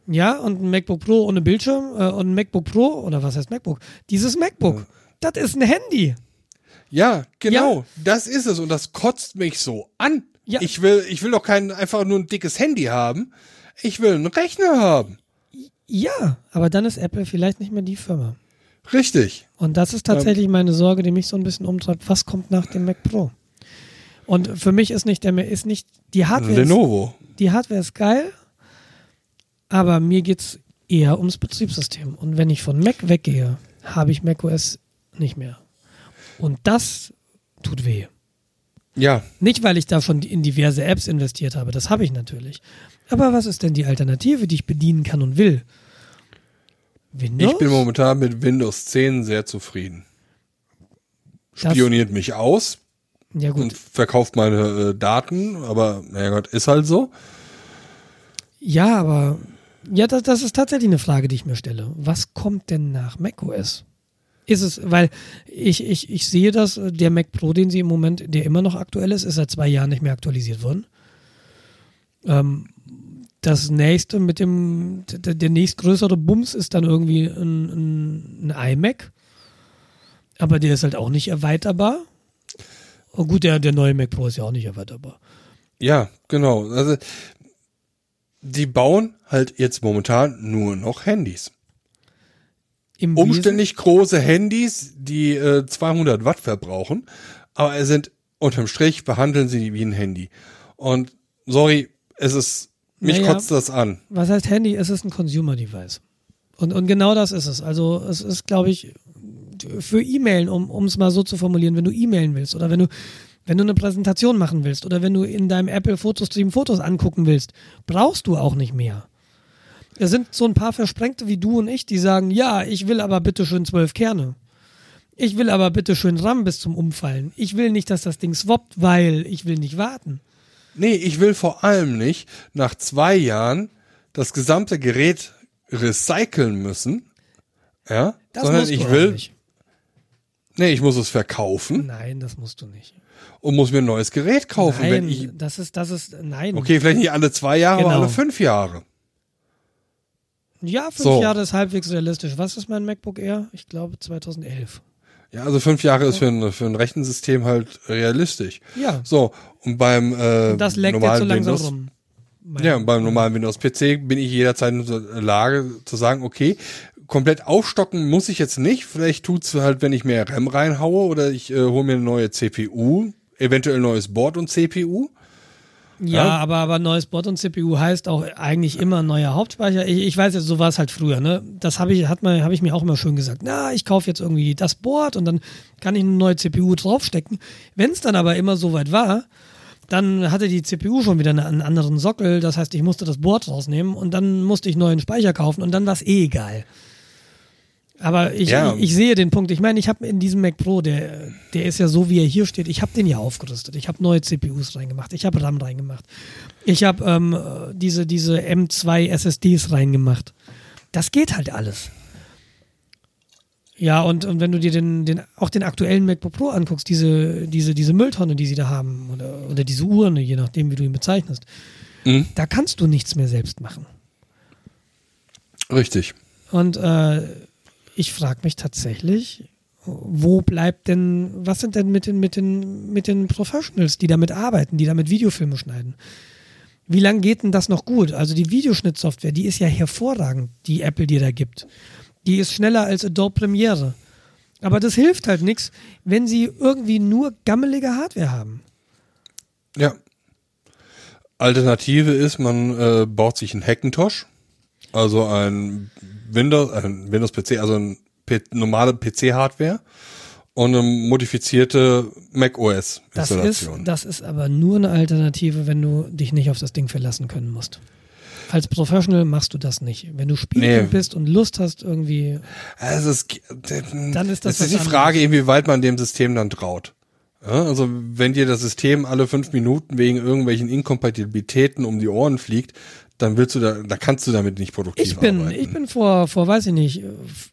Ja, und ein MacBook Pro ohne Bildschirm äh, und ein MacBook Pro, oder was heißt MacBook? Dieses MacBook, das ist ein Handy. Ja, genau. Das ist es und das kotzt mich so an. Ja. Ich will, ich will doch kein einfach nur ein dickes Handy haben. Ich will einen Rechner haben. Ja, aber dann ist Apple vielleicht nicht mehr die Firma. Richtig. Und das ist tatsächlich meine Sorge, die mich so ein bisschen umtreibt. Was kommt nach dem Mac Pro? Und für mich ist nicht der ist nicht die Hardware. Ist, Lenovo. die Hardware ist geil, aber mir geht's eher ums Betriebssystem. Und wenn ich von Mac weggehe, habe ich macOS nicht mehr. Und das tut weh. Ja, Nicht, weil ich da schon in diverse Apps investiert habe, das habe ich natürlich. Aber was ist denn die Alternative, die ich bedienen kann und will? Windows? ich bin momentan mit Windows 10 sehr zufrieden. Das- Spioniert mich aus ja gut, und verkauft meine äh, Daten, aber naja Gott, ist halt so. Ja, aber ja, das, das ist tatsächlich eine Frage, die ich mir stelle. Was kommt denn nach macOS? Ist es, weil ich, ich, ich sehe, dass äh, der Mac Pro, den sie im Moment, der immer noch aktuell ist, ist seit zwei Jahren nicht mehr aktualisiert worden. Ähm, das nächste mit dem, der, der nächstgrößere Bums ist dann irgendwie ein, ein, ein iMac. Aber der ist halt auch nicht erweiterbar. Und gut, der, der neue Mac Pro ist ja auch nicht erweiterbar. Ja, genau. Also die bauen halt jetzt momentan nur noch Handys. Im Umständlich große Handys, die äh, 200 Watt verbrauchen, aber es sind unterm Strich behandeln sie wie ein Handy. Und sorry, es ist mich Naja. kotzt das an. Was heißt Handy? Es ist ein Consumer Device. Und, und genau das ist es. Also es ist, glaube ich, für E-Mailen, um es mal so zu formulieren, wenn du E-Mailen willst oder wenn du, wenn du eine Präsentation machen willst oder wenn du in deinem Apple Fotostream Fotos angucken willst, brauchst du auch nicht mehr. Es sind so ein paar Versprengte wie du und ich, die sagen, ja, ich will aber bitte schön zwölf Kerne. Ich will aber bitte schön RAM bis zum Umfallen. Ich will nicht, dass das Ding swappt, weil ich will nicht warten. Nee, ich will vor allem nicht nach zwei Jahren das gesamte Gerät recyceln müssen. Ja, Das sondern ich will, nicht. Nee, ich muss es verkaufen Nein, das musst du nicht. und muss mir ein neues Gerät kaufen, nein, wenn ich. das ist, das ist, nein. Okay, vielleicht nicht alle zwei Jahre, aber Genau. alle fünf Jahre. Ja, fünf So. Jahre ist halbwegs realistisch. Was ist mein MacBook Air? Ich glaube 2011. Ja, also fünf Jahre ist für ein, für ein Rechensystem halt realistisch. Ja, So, und beim äh, und das leckt jetzt normalen so langsam Windows, rum. Ja, und beim normalen Windows PC bin ich jederzeit in der Lage zu sagen, okay, komplett aufstocken muss ich jetzt nicht. Vielleicht tut's halt, wenn ich mehr RAM reinhaue oder ich äh, hole mir eine neue CPU, eventuell neues Board und CPU. Ja, Ja. aber, aber neues Board und CPU heißt auch eigentlich immer neuer Hauptspeicher. Ich, ich weiß jetzt, so war es halt früher, ne? Das habe ich, hat mal, habe ich mir auch immer schön gesagt. Na, ich kaufe jetzt irgendwie das Board und dann kann ich eine neue CPU draufstecken. Wenn es dann aber immer so weit war, dann hatte die CPU schon wieder eine- einen anderen Sockel. Das heißt, ich musste das Board rausnehmen und dann musste ich neuen Speicher kaufen und dann war es eh egal. Aber ich, Ja. ich, ich sehe den Punkt. Ich meine, ich habe in diesem Mac Pro, der, der ist ja so, wie er hier steht, ich habe den ja aufgerüstet. Ich habe neue CPUs reingemacht. Ich habe RAM reingemacht. Ich habe ähm, äh, diese, diese M2 SSDs reingemacht. Das geht halt alles. Ja, und, und wenn du dir den, den, auch den aktuellen MacBook Pro anguckst, diese, diese, diese Mülltonne, die sie da haben, oder, oder diese Urne, je nachdem, wie du ihn bezeichnest, Mhm. da kannst du nichts mehr selbst machen. Richtig. Und äh, ich frage mich tatsächlich, wo bleibt denn, was sind denn mit den, mit den, mit den Professionals, die damit arbeiten, die damit Videofilme schneiden? Wie lange geht denn das noch gut? Also die Videoschnittsoftware, die ist ja hervorragend, die Apple dir da gibt. Die ist schneller als Adobe Premiere. Aber das hilft halt nichts, wenn sie irgendwie nur gammelige Hardware haben. Ja. Alternative ist, man äh, baut sich einen Hackintosh, also ein Windows, ein Windows PC, also ein P normale PC-Hardware und eine modifizierte Mac OS Das ist, das ist aber nur eine Alternative, wenn du dich nicht auf das Ding verlassen können musst. Als Professional machst du das nicht. Wenn du spielen Nee. bist und Lust hast, irgendwie. Also es, Dann ist das es ist die Frage, inwieweit man dem System dann traut. Ja, also wenn dir das System alle fünf Minuten wegen irgendwelchen Inkompatibilitäten um die Ohren fliegt, dann willst du da, da kannst du damit nicht produktiv Ich bin, arbeiten. ich bin vor, vor, weiß ich nicht, äh, f-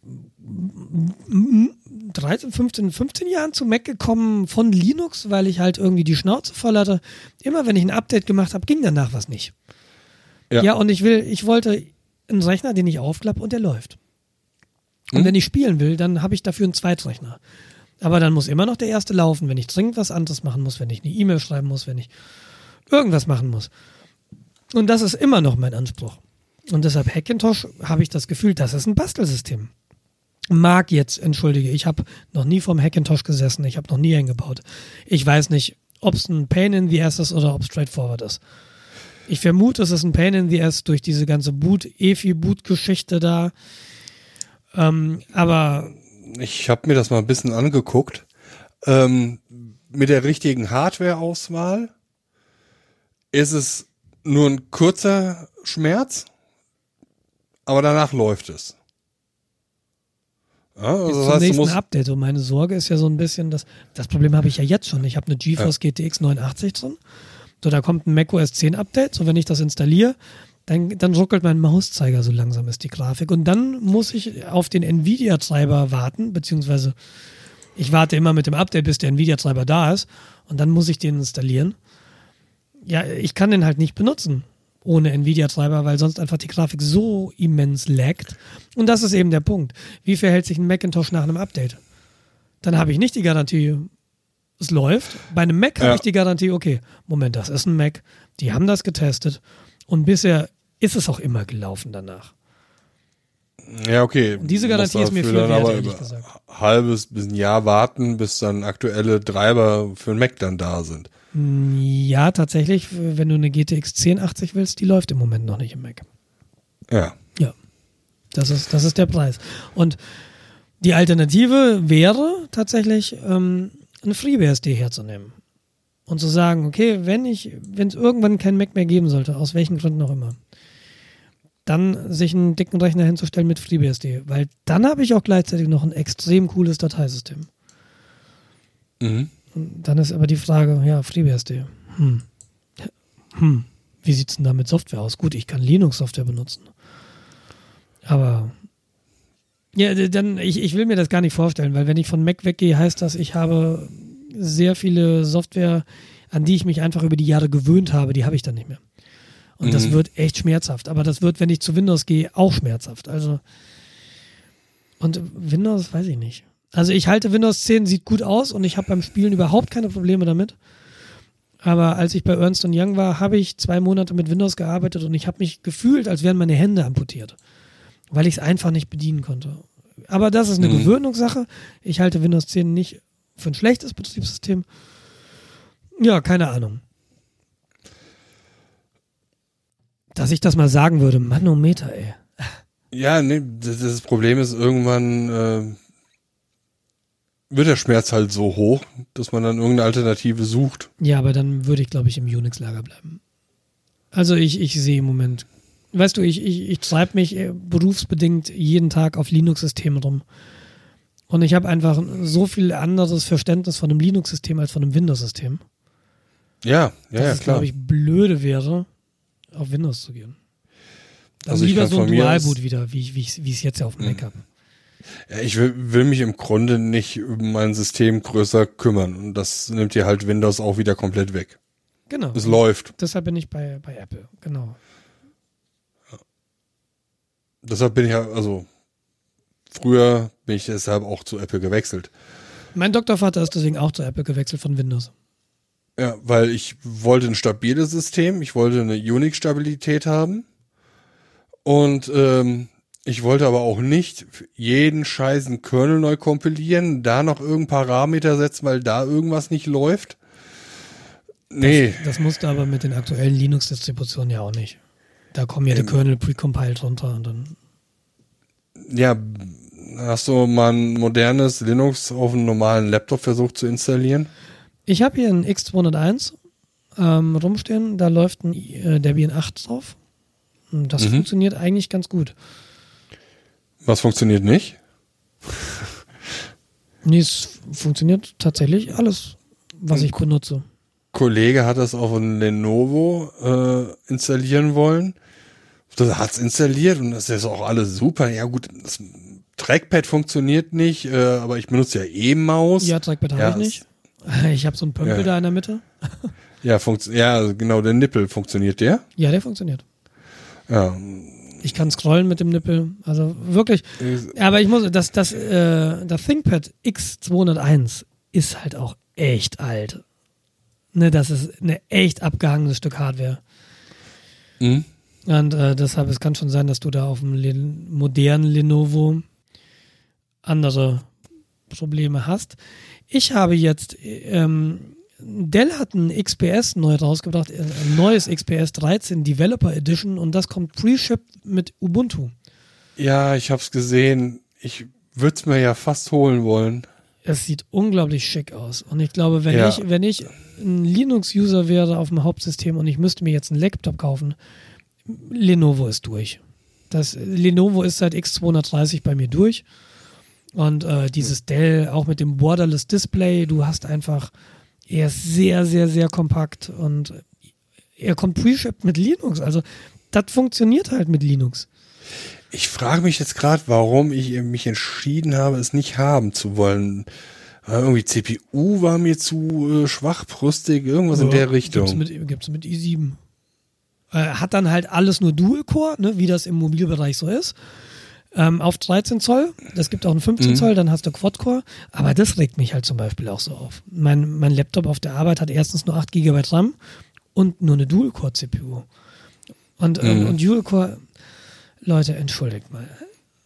13, 15, 15 Jahren zu Mac gekommen von Linux, weil ich halt irgendwie die Schnauze voll hatte. Immer wenn ich ein Update gemacht habe, ging danach was nicht. Ja. Ja, und ich will, ich wollte einen Rechner, den ich aufklappe und der läuft. Und Hm? wenn ich spielen will, dann habe ich dafür einen Zweitrechner. Aber dann muss immer noch der erste laufen, wenn ich dringend was anderes machen muss, wenn ich eine E-Mail schreiben muss, wenn ich irgendwas machen muss. Und das ist immer noch mein Anspruch. Und deshalb Hackintosh habe ich das Gefühl, das ist ein Bastelsystem. Mag jetzt, entschuldige, ich habe noch nie vom Hackintosh gesessen, ich habe noch nie eingebaut. Ich weiß nicht, ob es ein Pain in the Ass ist oder ob es straightforward ist. Ich vermute, es ist ein Pain in the Ass durch diese ganze Boot, EFI-Boot-Geschichte da. Ähm, aber Ich habe mir das mal ein bisschen angeguckt. Ähm, mit der richtigen Hardware-Auswahl ist es nur ein kurzer Schmerz, aber danach läuft es. Ja, also das heißt, nächsten musst, Update. Und meine Sorge ist ja so ein bisschen, dass das Problem habe ich ja jetzt schon. Ich habe eine GeForce GTX 89 drin. So, da kommt ein macOS 10 Update. So, wenn ich das installiere, dann, dann ruckelt mein Mauszeiger so langsam ist die Grafik. Und dann muss ich auf den Nvidia-Treiber warten, beziehungsweise ich warte immer mit dem Update, bis der Nvidia-Treiber da ist. Und dann muss ich den installieren. Ja, ich kann den halt nicht benutzen ohne Nvidia-Treiber, weil sonst einfach die Grafik so immens laggt. Und das ist eben der Punkt. Wie verhält sich ein Macintosh nach einem Update? Dann habe ich nicht die Garantie, es läuft. Bei einem Mac habe Ja. ich die Garantie, okay, Moment, das ist ein Mac, die haben das getestet und bisher ist es auch immer gelaufen danach. ja okay. Und diese Garantie ist mir viel wert, aber ehrlich gesagt. halbes bis ein Jahr warten, bis dann aktuelle Treiber für den Mac dann da sind. Ja, tatsächlich, wenn du eine GTX 1080 willst, die läuft im Moment noch nicht im Mac. Ja. Ja, das ist, das ist der Preis. Und die Alternative wäre tatsächlich, ähm, eine FreeBSD herzunehmen. Und zu sagen, okay, wenn ich, wenn es irgendwann keinen Mac mehr geben sollte, aus welchen Gründen auch immer, dann sich einen dicken Rechner hinzustellen mit FreeBSD. Weil dann habe ich auch gleichzeitig noch ein extrem cooles Dateisystem. Mhm. Dann ist aber die Frage, ja, FreeBSD. Hm. Hm. Wie sieht's denn da mit Software aus? Gut, ich kann Linux-Software benutzen. Aber Ja, dann, ich, ich will mir das gar nicht vorstellen, weil wenn ich von Mac weggehe, heißt das, ich habe sehr viele Software, an die ich mich einfach über die Jahre gewöhnt habe, die habe ich dann nicht mehr. Und das Mhm. wird echt schmerzhaft. Aber das wird, wenn ich zu Windows gehe, auch schmerzhaft. Also, und Windows, weiß ich nicht. Also ich halte Windows 10, sieht gut aus und ich habe beim Spielen überhaupt keine Probleme damit. Aber als ich bei Ernst Young war, habe ich zwei Monate mit Windows gearbeitet und ich habe mich gefühlt, als wären meine Hände amputiert, weil ich es einfach nicht bedienen konnte. Aber das ist eine Mhm. Gewöhnungssache. Ich halte Windows 10 nicht für ein schlechtes Betriebssystem. Ja, keine Ahnung. Dass ich das mal sagen würde, Manometer, ey. Ja, nee, das, das Problem ist, irgendwann äh, wird der Schmerz halt so hoch, dass man dann irgendeine Alternative sucht. Ja, aber dann würde ich, glaube ich, im Unix-Lager bleiben. Also ich, ich sehe im Moment, weißt du, ich, ich, ich treibe mich äh, berufsbedingt jeden Tag auf Linux-Systemen rum. Und ich habe einfach so viel anderes Verständnis von einem Linux-System als von einem Windows-System. Ja, ja, dass ja, es, klar. glaube ich, blöde wäre, auf Windows zu gehen. Dann Also lieber so ein Dualboot wieder, wie ich wie ich- wie ich es jetzt ja auf dem Mac habe. Ja, ich will, will mich im Grunde nicht um mein System größer kümmern. Und das nimmt dir halt Windows auch wieder komplett weg. Genau. Es läuft. Deshalb bin ich bei, bei Apple, genau. Deshalb bin ich ja, also früher bin ich deshalb auch zu Apple gewechselt. Mein Doktorvater ist deswegen auch zu Apple gewechselt von Windows. Ja, weil ich wollte ein stabiles System, ich wollte eine Unix-Stabilität haben und ähm, ich wollte aber auch nicht jeden scheißen Kernel neu kompilieren, da noch irgendein Parameter setzen, weil da irgendwas nicht läuft. Nee, Das musste aber mit den aktuellen Linux-Distributionen ja auch nicht. Da kommen ja die Ähm. Kernel precompiled runter und dann. ja, hast du mal ein modernes Linux auf einem normalen Laptop versucht zu installieren? Ich habe hier einen X201 ähm, rumstehen, da läuft ein äh, Debian 8 drauf. Das Mhm. funktioniert eigentlich ganz gut. Was funktioniert nicht? Nee, es funktioniert tatsächlich alles, was ich benutze. Kollege hat das auf ein Lenovo äh, installieren wollen. Das hat's installiert und das ist auch alles super. Ja gut, das Trackpad funktioniert nicht, äh, aber ich benutze ja E-Maus. Ja, Trackpad habe Ja, ich nicht. Ich habe so einen Pömpel Ja. da in der Mitte. Ja, funkt ja, genau, der Nippel funktioniert der. Ja, der funktioniert. Ja, Ich kann scrollen mit dem Nippel. Also wirklich. Aber ich muss, das, das, äh, das ThinkPad X201 ist halt auch echt alt. Ne, das ist eine echt abgehangenes Stück Hardware. hm? Und äh, deshalb, es kann schon sein, dass du da auf dem Len modernen Lenovo andere Probleme hast. Ich habe jetzt, ähm, Dell hat ein XPS neu rausgebracht, äh, ein neues XPS 13 Developer Edition und das kommt pre-shipped mit Ubuntu. ja ich hab's gesehen. Ich würde es mir ja fast holen wollen. Es sieht unglaublich schick aus. Und ich glaube, wenn Ja. ich, wenn ich ein Linux-User wäre auf dem Hauptsystem und ich müsste mir jetzt einen Laptop kaufen, Lenovo ist durch. Das Lenovo ist seit X230 bei mir durch. Und äh, dieses Dell, auch mit dem Borderless Display, du hast einfach, er ist sehr, sehr, sehr kompakt und er kommt pre-shipped mit Linux. Also das funktioniert halt mit Linux. Ich frage mich jetzt gerade, warum ich mich entschieden habe, es nicht haben zu wollen. Irgendwie CPU war mir zu äh, schwachbrüstig, irgendwas in der Richtung. Gibt's mit, gibt's mit i7. Äh, hat dann halt alles nur Dual-Core, ne, wie das im Mobilbereich so ist. Ähm, auf 13 Zoll, das gibt auch einen 15 Mhm. Zoll, dann hast du Quad-Core. Aber das regt mich halt zum Beispiel auch so auf. Mein, mein Laptop auf der Arbeit hat erstens nur 8 GB RAM und nur eine Dual-Core-CPU. Und, ähm, Mhm. und Dual-Core, Leute, entschuldigt mal.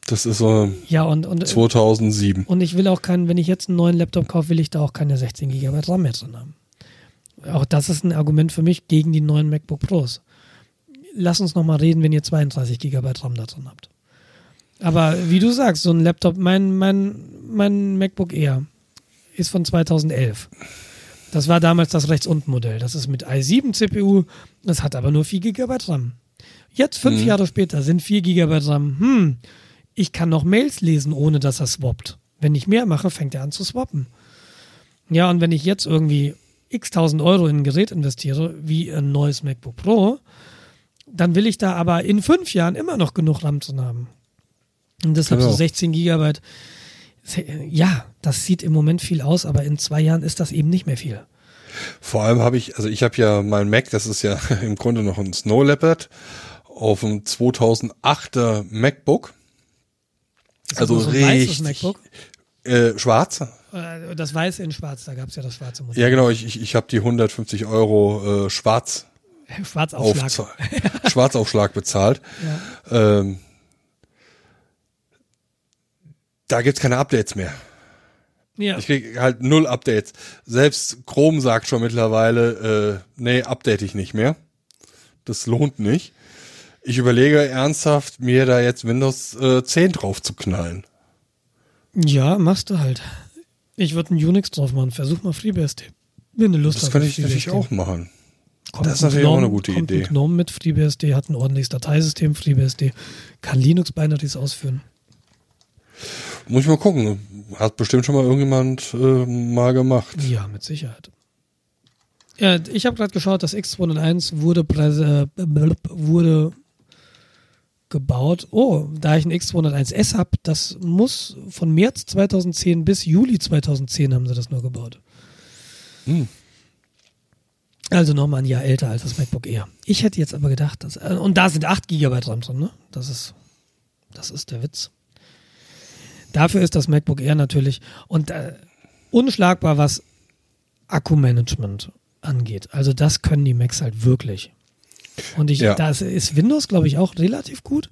Das ist so Ja, und, und, 2007. und ich will auch keinen, wenn ich jetzt einen neuen Laptop kaufe, will ich da auch keine 16 GB RAM mehr drin haben. Auch das ist ein Argument für mich gegen die neuen MacBook Pros. Lass uns nochmal reden, wenn ihr 32 GB RAM da drin habt. Aber wie du sagst, so ein Laptop, mein, mein, mein MacBook Air ist von 2011. Das war damals das rechts unten Modell. Das ist mit i7 CPU, das hat aber nur 4 GB RAM. Jetzt, fünf Mhm. Jahre später, sind 4 GB RAM. Hm, ich kann noch Mails lesen, ohne dass er swappt. Wenn ich mehr mache, fängt er an zu swappen. Ja, und wenn ich jetzt irgendwie x tausend Euro in ein Gerät investiere, wie ein neues MacBook Pro, dann will ich da aber in fünf Jahren immer noch genug RAM drin haben. Und deshalb Genau. so 16 Gigabyte. Ja, das sieht im Moment viel aus, aber in zwei Jahren ist das eben nicht mehr viel. Vor allem habe ich, also ich habe ja mein Mac, das ist ja im Grunde noch ein Snow Leopard auf dem 2008er MacBook. Ist Also so richtig MacBook? äh, schwarz. Äh, Das weiße in schwarz, da gab es ja das schwarze Modell. Ja genau, ich, ich, ich habe die 150 Euro äh, Schwarz Schwarzaufschlag. Aufza- Schwarzaufschlag bezahlt. Ja. Ähm, da gibt's keine Updates mehr. Ja. Ich krieg halt null Updates. Selbst Chrome sagt schon mittlerweile, äh, nee, update ich nicht mehr. Das lohnt nicht. Ich überlege ernsthaft, mir da jetzt Windows äh, 10 drauf zu knallen. ja, machst du halt. Ich würde einen Unix drauf machen. Versuch mal FreeBSD. Wenn du Lust Das hast. könnte auf ich natürlich auch machen. Kommt Das ist ein natürlich auch GNOME- eine gute kommt Idee. Ein GNOME mit FreeBSD hat ein ordentliches Dateisystem, FreeBSD, kann Linux-Binaries ausführen. Muss ich mal gucken. Hat bestimmt schon mal irgendjemand äh, mal gemacht. Ja, mit Sicherheit. Ja, ich habe gerade geschaut, das X201 wurde, äh, wurde gebaut. Oh, da ich ein X201S habe, das muss von März 2010 bis Juli 2010 haben sie das nur gebaut. Hm. Also nochmal ein Jahr älter als das MacBook Air. Ich hätte jetzt aber gedacht, dass, äh, und da sind 8 GB RAM drin, ne? Das ist, das ist der Witz. Dafür ist das MacBook Air natürlich und äh, unschlagbar, was Akkumanagement angeht. Also das können die Macs halt wirklich. Und ich, Ja. da ist- Windows, glaube ich, auch relativ gut,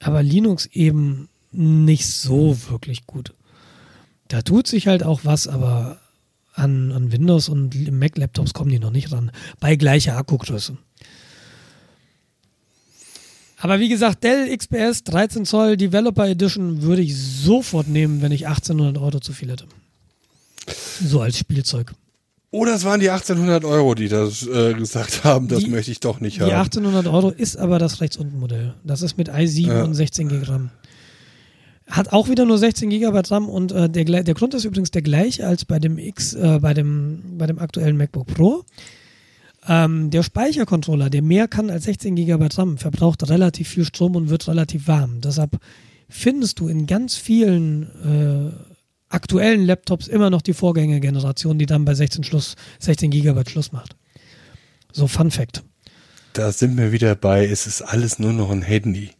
aber Linux eben nicht so wirklich gut. Da tut sich halt auch was, aber an, an Windows und Mac-Laptops kommen die noch nicht ran. Bei gleicher Akkugröße. Aber wie gesagt, Dell XPS 13 Zoll Developer Edition würde ich sofort nehmen, wenn ich 1800 Euro zu viel hätte. So als Spielzeug. Oder es waren die 1800 Euro, die das äh, gesagt haben, das Die- möchte ich doch nicht Die haben. 1800 Euro ist aber das rechts unten Modell. Das ist mit i7 Ja. und 16 GB RAM. Hat auch wieder nur 16 GB RAM und äh, der, der Grund ist übrigens der gleiche als bei dem X, äh, bei dem, bei dem aktuellen MacBook Pro. Ähm, der Speichercontroller, der mehr kann als 16 GB RAM, verbraucht relativ viel Strom und wird relativ warm. Deshalb findest du in ganz vielen äh, aktuellen Laptops immer noch die Vorgängergeneration, die dann bei 16 Schluss, 16 GB Schluss macht. So Fun Fact. Da sind wir wieder bei, es ist alles nur noch ein Handy.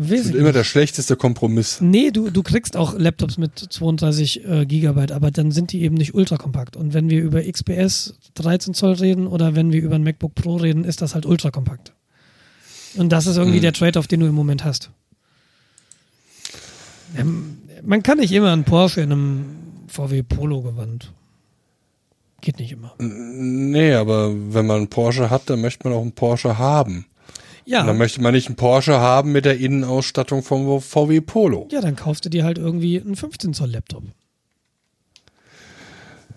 Das Weiß ist ich immer der schlechteste Kompromiss. Nee, du, du kriegst auch Laptops mit 32 äh, Gigabyte, aber dann sind die eben nicht ultrakompakt. Und wenn wir über XPS 13 Zoll reden oder wenn wir über ein MacBook Pro reden, ist das halt ultrakompakt. Und das ist irgendwie Hm. der Trade-off, den du im Moment hast. Ähm, man kann nicht immer einen Porsche in einem VW Polo gewandt. Geht nicht immer. Nee, aber wenn man einen Porsche hat, dann möchte man auch einen Porsche haben. Ja, Und dann möchte man nicht einen Porsche haben mit der Innenausstattung vom VW Polo. ja, dann kaufst du dir halt irgendwie einen 15 Zoll Laptop.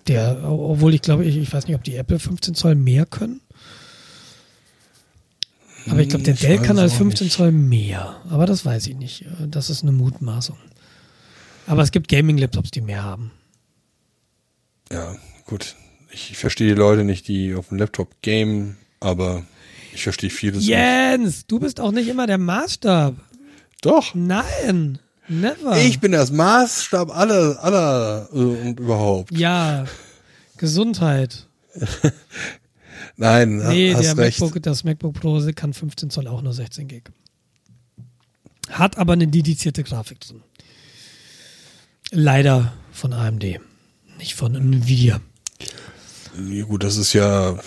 Der, obwohl ich glaube, ich, ich weiß nicht, ob die Apple 15 Zoll mehr können. Aber ich glaube, der Ich Dell kann als auch 15 nicht. Zoll mehr. Aber das weiß ich nicht. Das ist eine Mutmaßung. Aber es gibt Gaming-Laptops, die mehr haben. Ja, gut. Ich verstehe die Leute nicht, die auf dem Laptop game, aber ich verstehe vieles nicht. Jens, du bist auch nicht immer der Maßstab. Doch. Nein, never. Ich bin das Maßstab aller, aller äh, und überhaupt. ja, Gesundheit. Nein, Nee, hast der recht. MacBook, das MacBook Pro kann 15 Zoll auch nur 16 Gig. Hat aber eine dedizierte Grafik drin. Leider von AMD, nicht von Nvidia. Ja, gut, das ist ja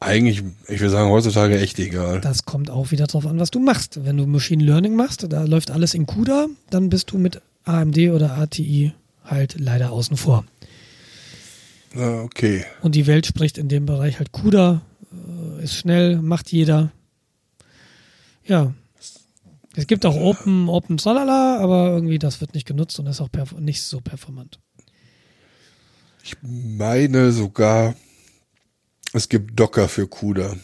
eigentlich, ich will sagen, heutzutage echt egal. Das kommt auch wieder drauf an, was du machst. Wenn du Machine Learning machst, da läuft alles in CUDA, dann bist du mit AMD oder ATI halt leider außen vor. Ja, okay. Und die Welt spricht in dem Bereich halt CUDA, äh, ist schnell, macht jeder. Ja. Es gibt auch Open, Open Tralala, aber irgendwie das wird nicht genutzt und ist auch nicht so performant. Ich meine sogar, es gibt Docker für CUDA.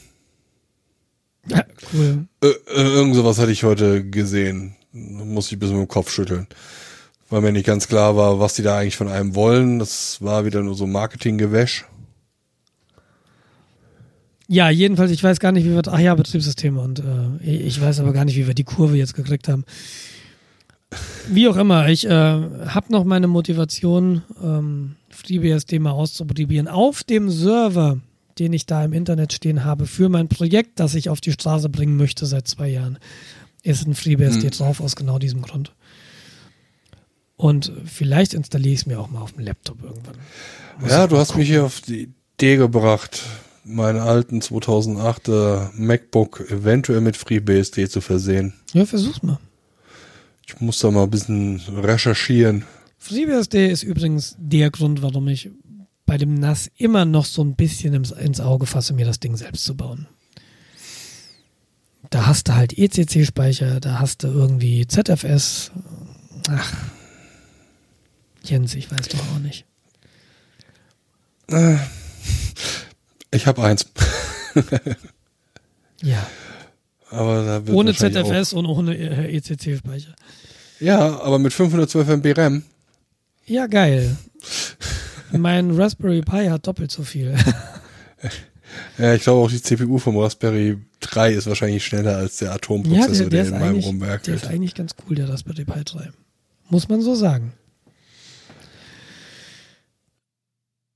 Ja, cool. Äh, äh, irgend sowas hatte ich heute gesehen. Muss ich bis mit dem Kopf schütteln. Weil mir nicht ganz klar war, was die da eigentlich von einem wollen. Das war wieder nur so Marketinggewäsch. Ja, jedenfalls, ich weiß gar nicht, wie wir, ach ja, Betriebssysteme und äh, ich weiß aber gar nicht, wie wir die Kurve jetzt gekriegt haben. Wie auch immer, ich äh, habe noch meine Motivation, ähm, FreeBSD mal auszuprobieren auf dem Server, den ich da im Internet stehen habe für mein Projekt, das ich auf die Straße bringen möchte seit zwei Jahren. Ist ein FreeBSD hm. drauf aus genau diesem Grund. Und vielleicht installiere ich es mir auch mal auf dem Laptop irgendwann. Muss ja, du hast gucken. mich hier auf die Idee gebracht, meinen alten 2008er MacBook eventuell mit FreeBSD zu versehen. Ja, versuch's mal. Ich muss da mal ein bisschen recherchieren. FreeBSD ist übrigens der Grund, warum ich bei dem NAS immer noch so ein bisschen ins, ins Auge fasse, mir das Ding selbst zu bauen. Da hast du halt ECC-Speicher, da hast du irgendwie ZFS. Ach, Jens, ich weiß doch auch nicht. Äh, ich habe eins. ja. Aber ohne ZFS und ohne ECC-Speicher. Ja, aber mit 512 MB RAM. Ja, geil. Mein Raspberry Pi hat doppelt so viel. ja, ich glaube auch die CPU vom Raspberry 3 ist wahrscheinlich schneller als der Atomprozessor, ja, der, der, der in meinem rumwerkelt. Der ist eigentlich ganz cool, der Raspberry Pi 3. Muss man so sagen.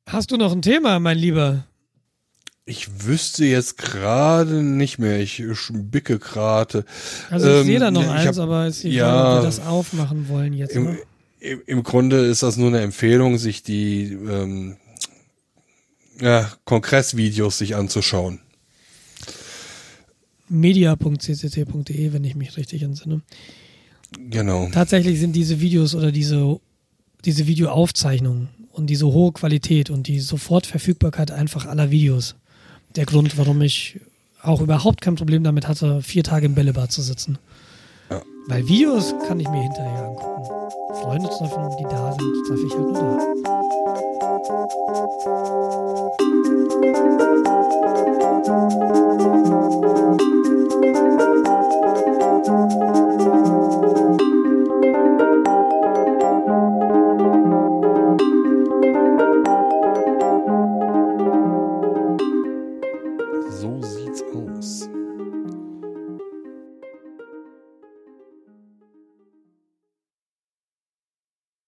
Hast du noch ein Thema, mein Lieber? Ich wüsste jetzt gerade nicht mehr. Ich bicke gerade. Also ich ähm, sehe da noch eins, hab, aber ist die ja, ob wir das aufmachen wollen jetzt. Im, im, Im, Grunde ist das nur eine Empfehlung, sich die ähm, ja, Kongressvideos sich anzuschauen. media.ccc.de, wenn ich mich richtig entsinne. Genau. Tatsächlich sind diese Videos oder diese, diese Videoaufzeichnungen und diese hohe Qualität und die Sofortverfügbarkeit einfach aller Videos der Grund, warum ich auch überhaupt kein Problem damit hatte, vier Tage im Bällebad zu sitzen. Weil Videos kann ich mir hinterher angucken. Freunde treffen, die da sind, treffe ich halt nur da.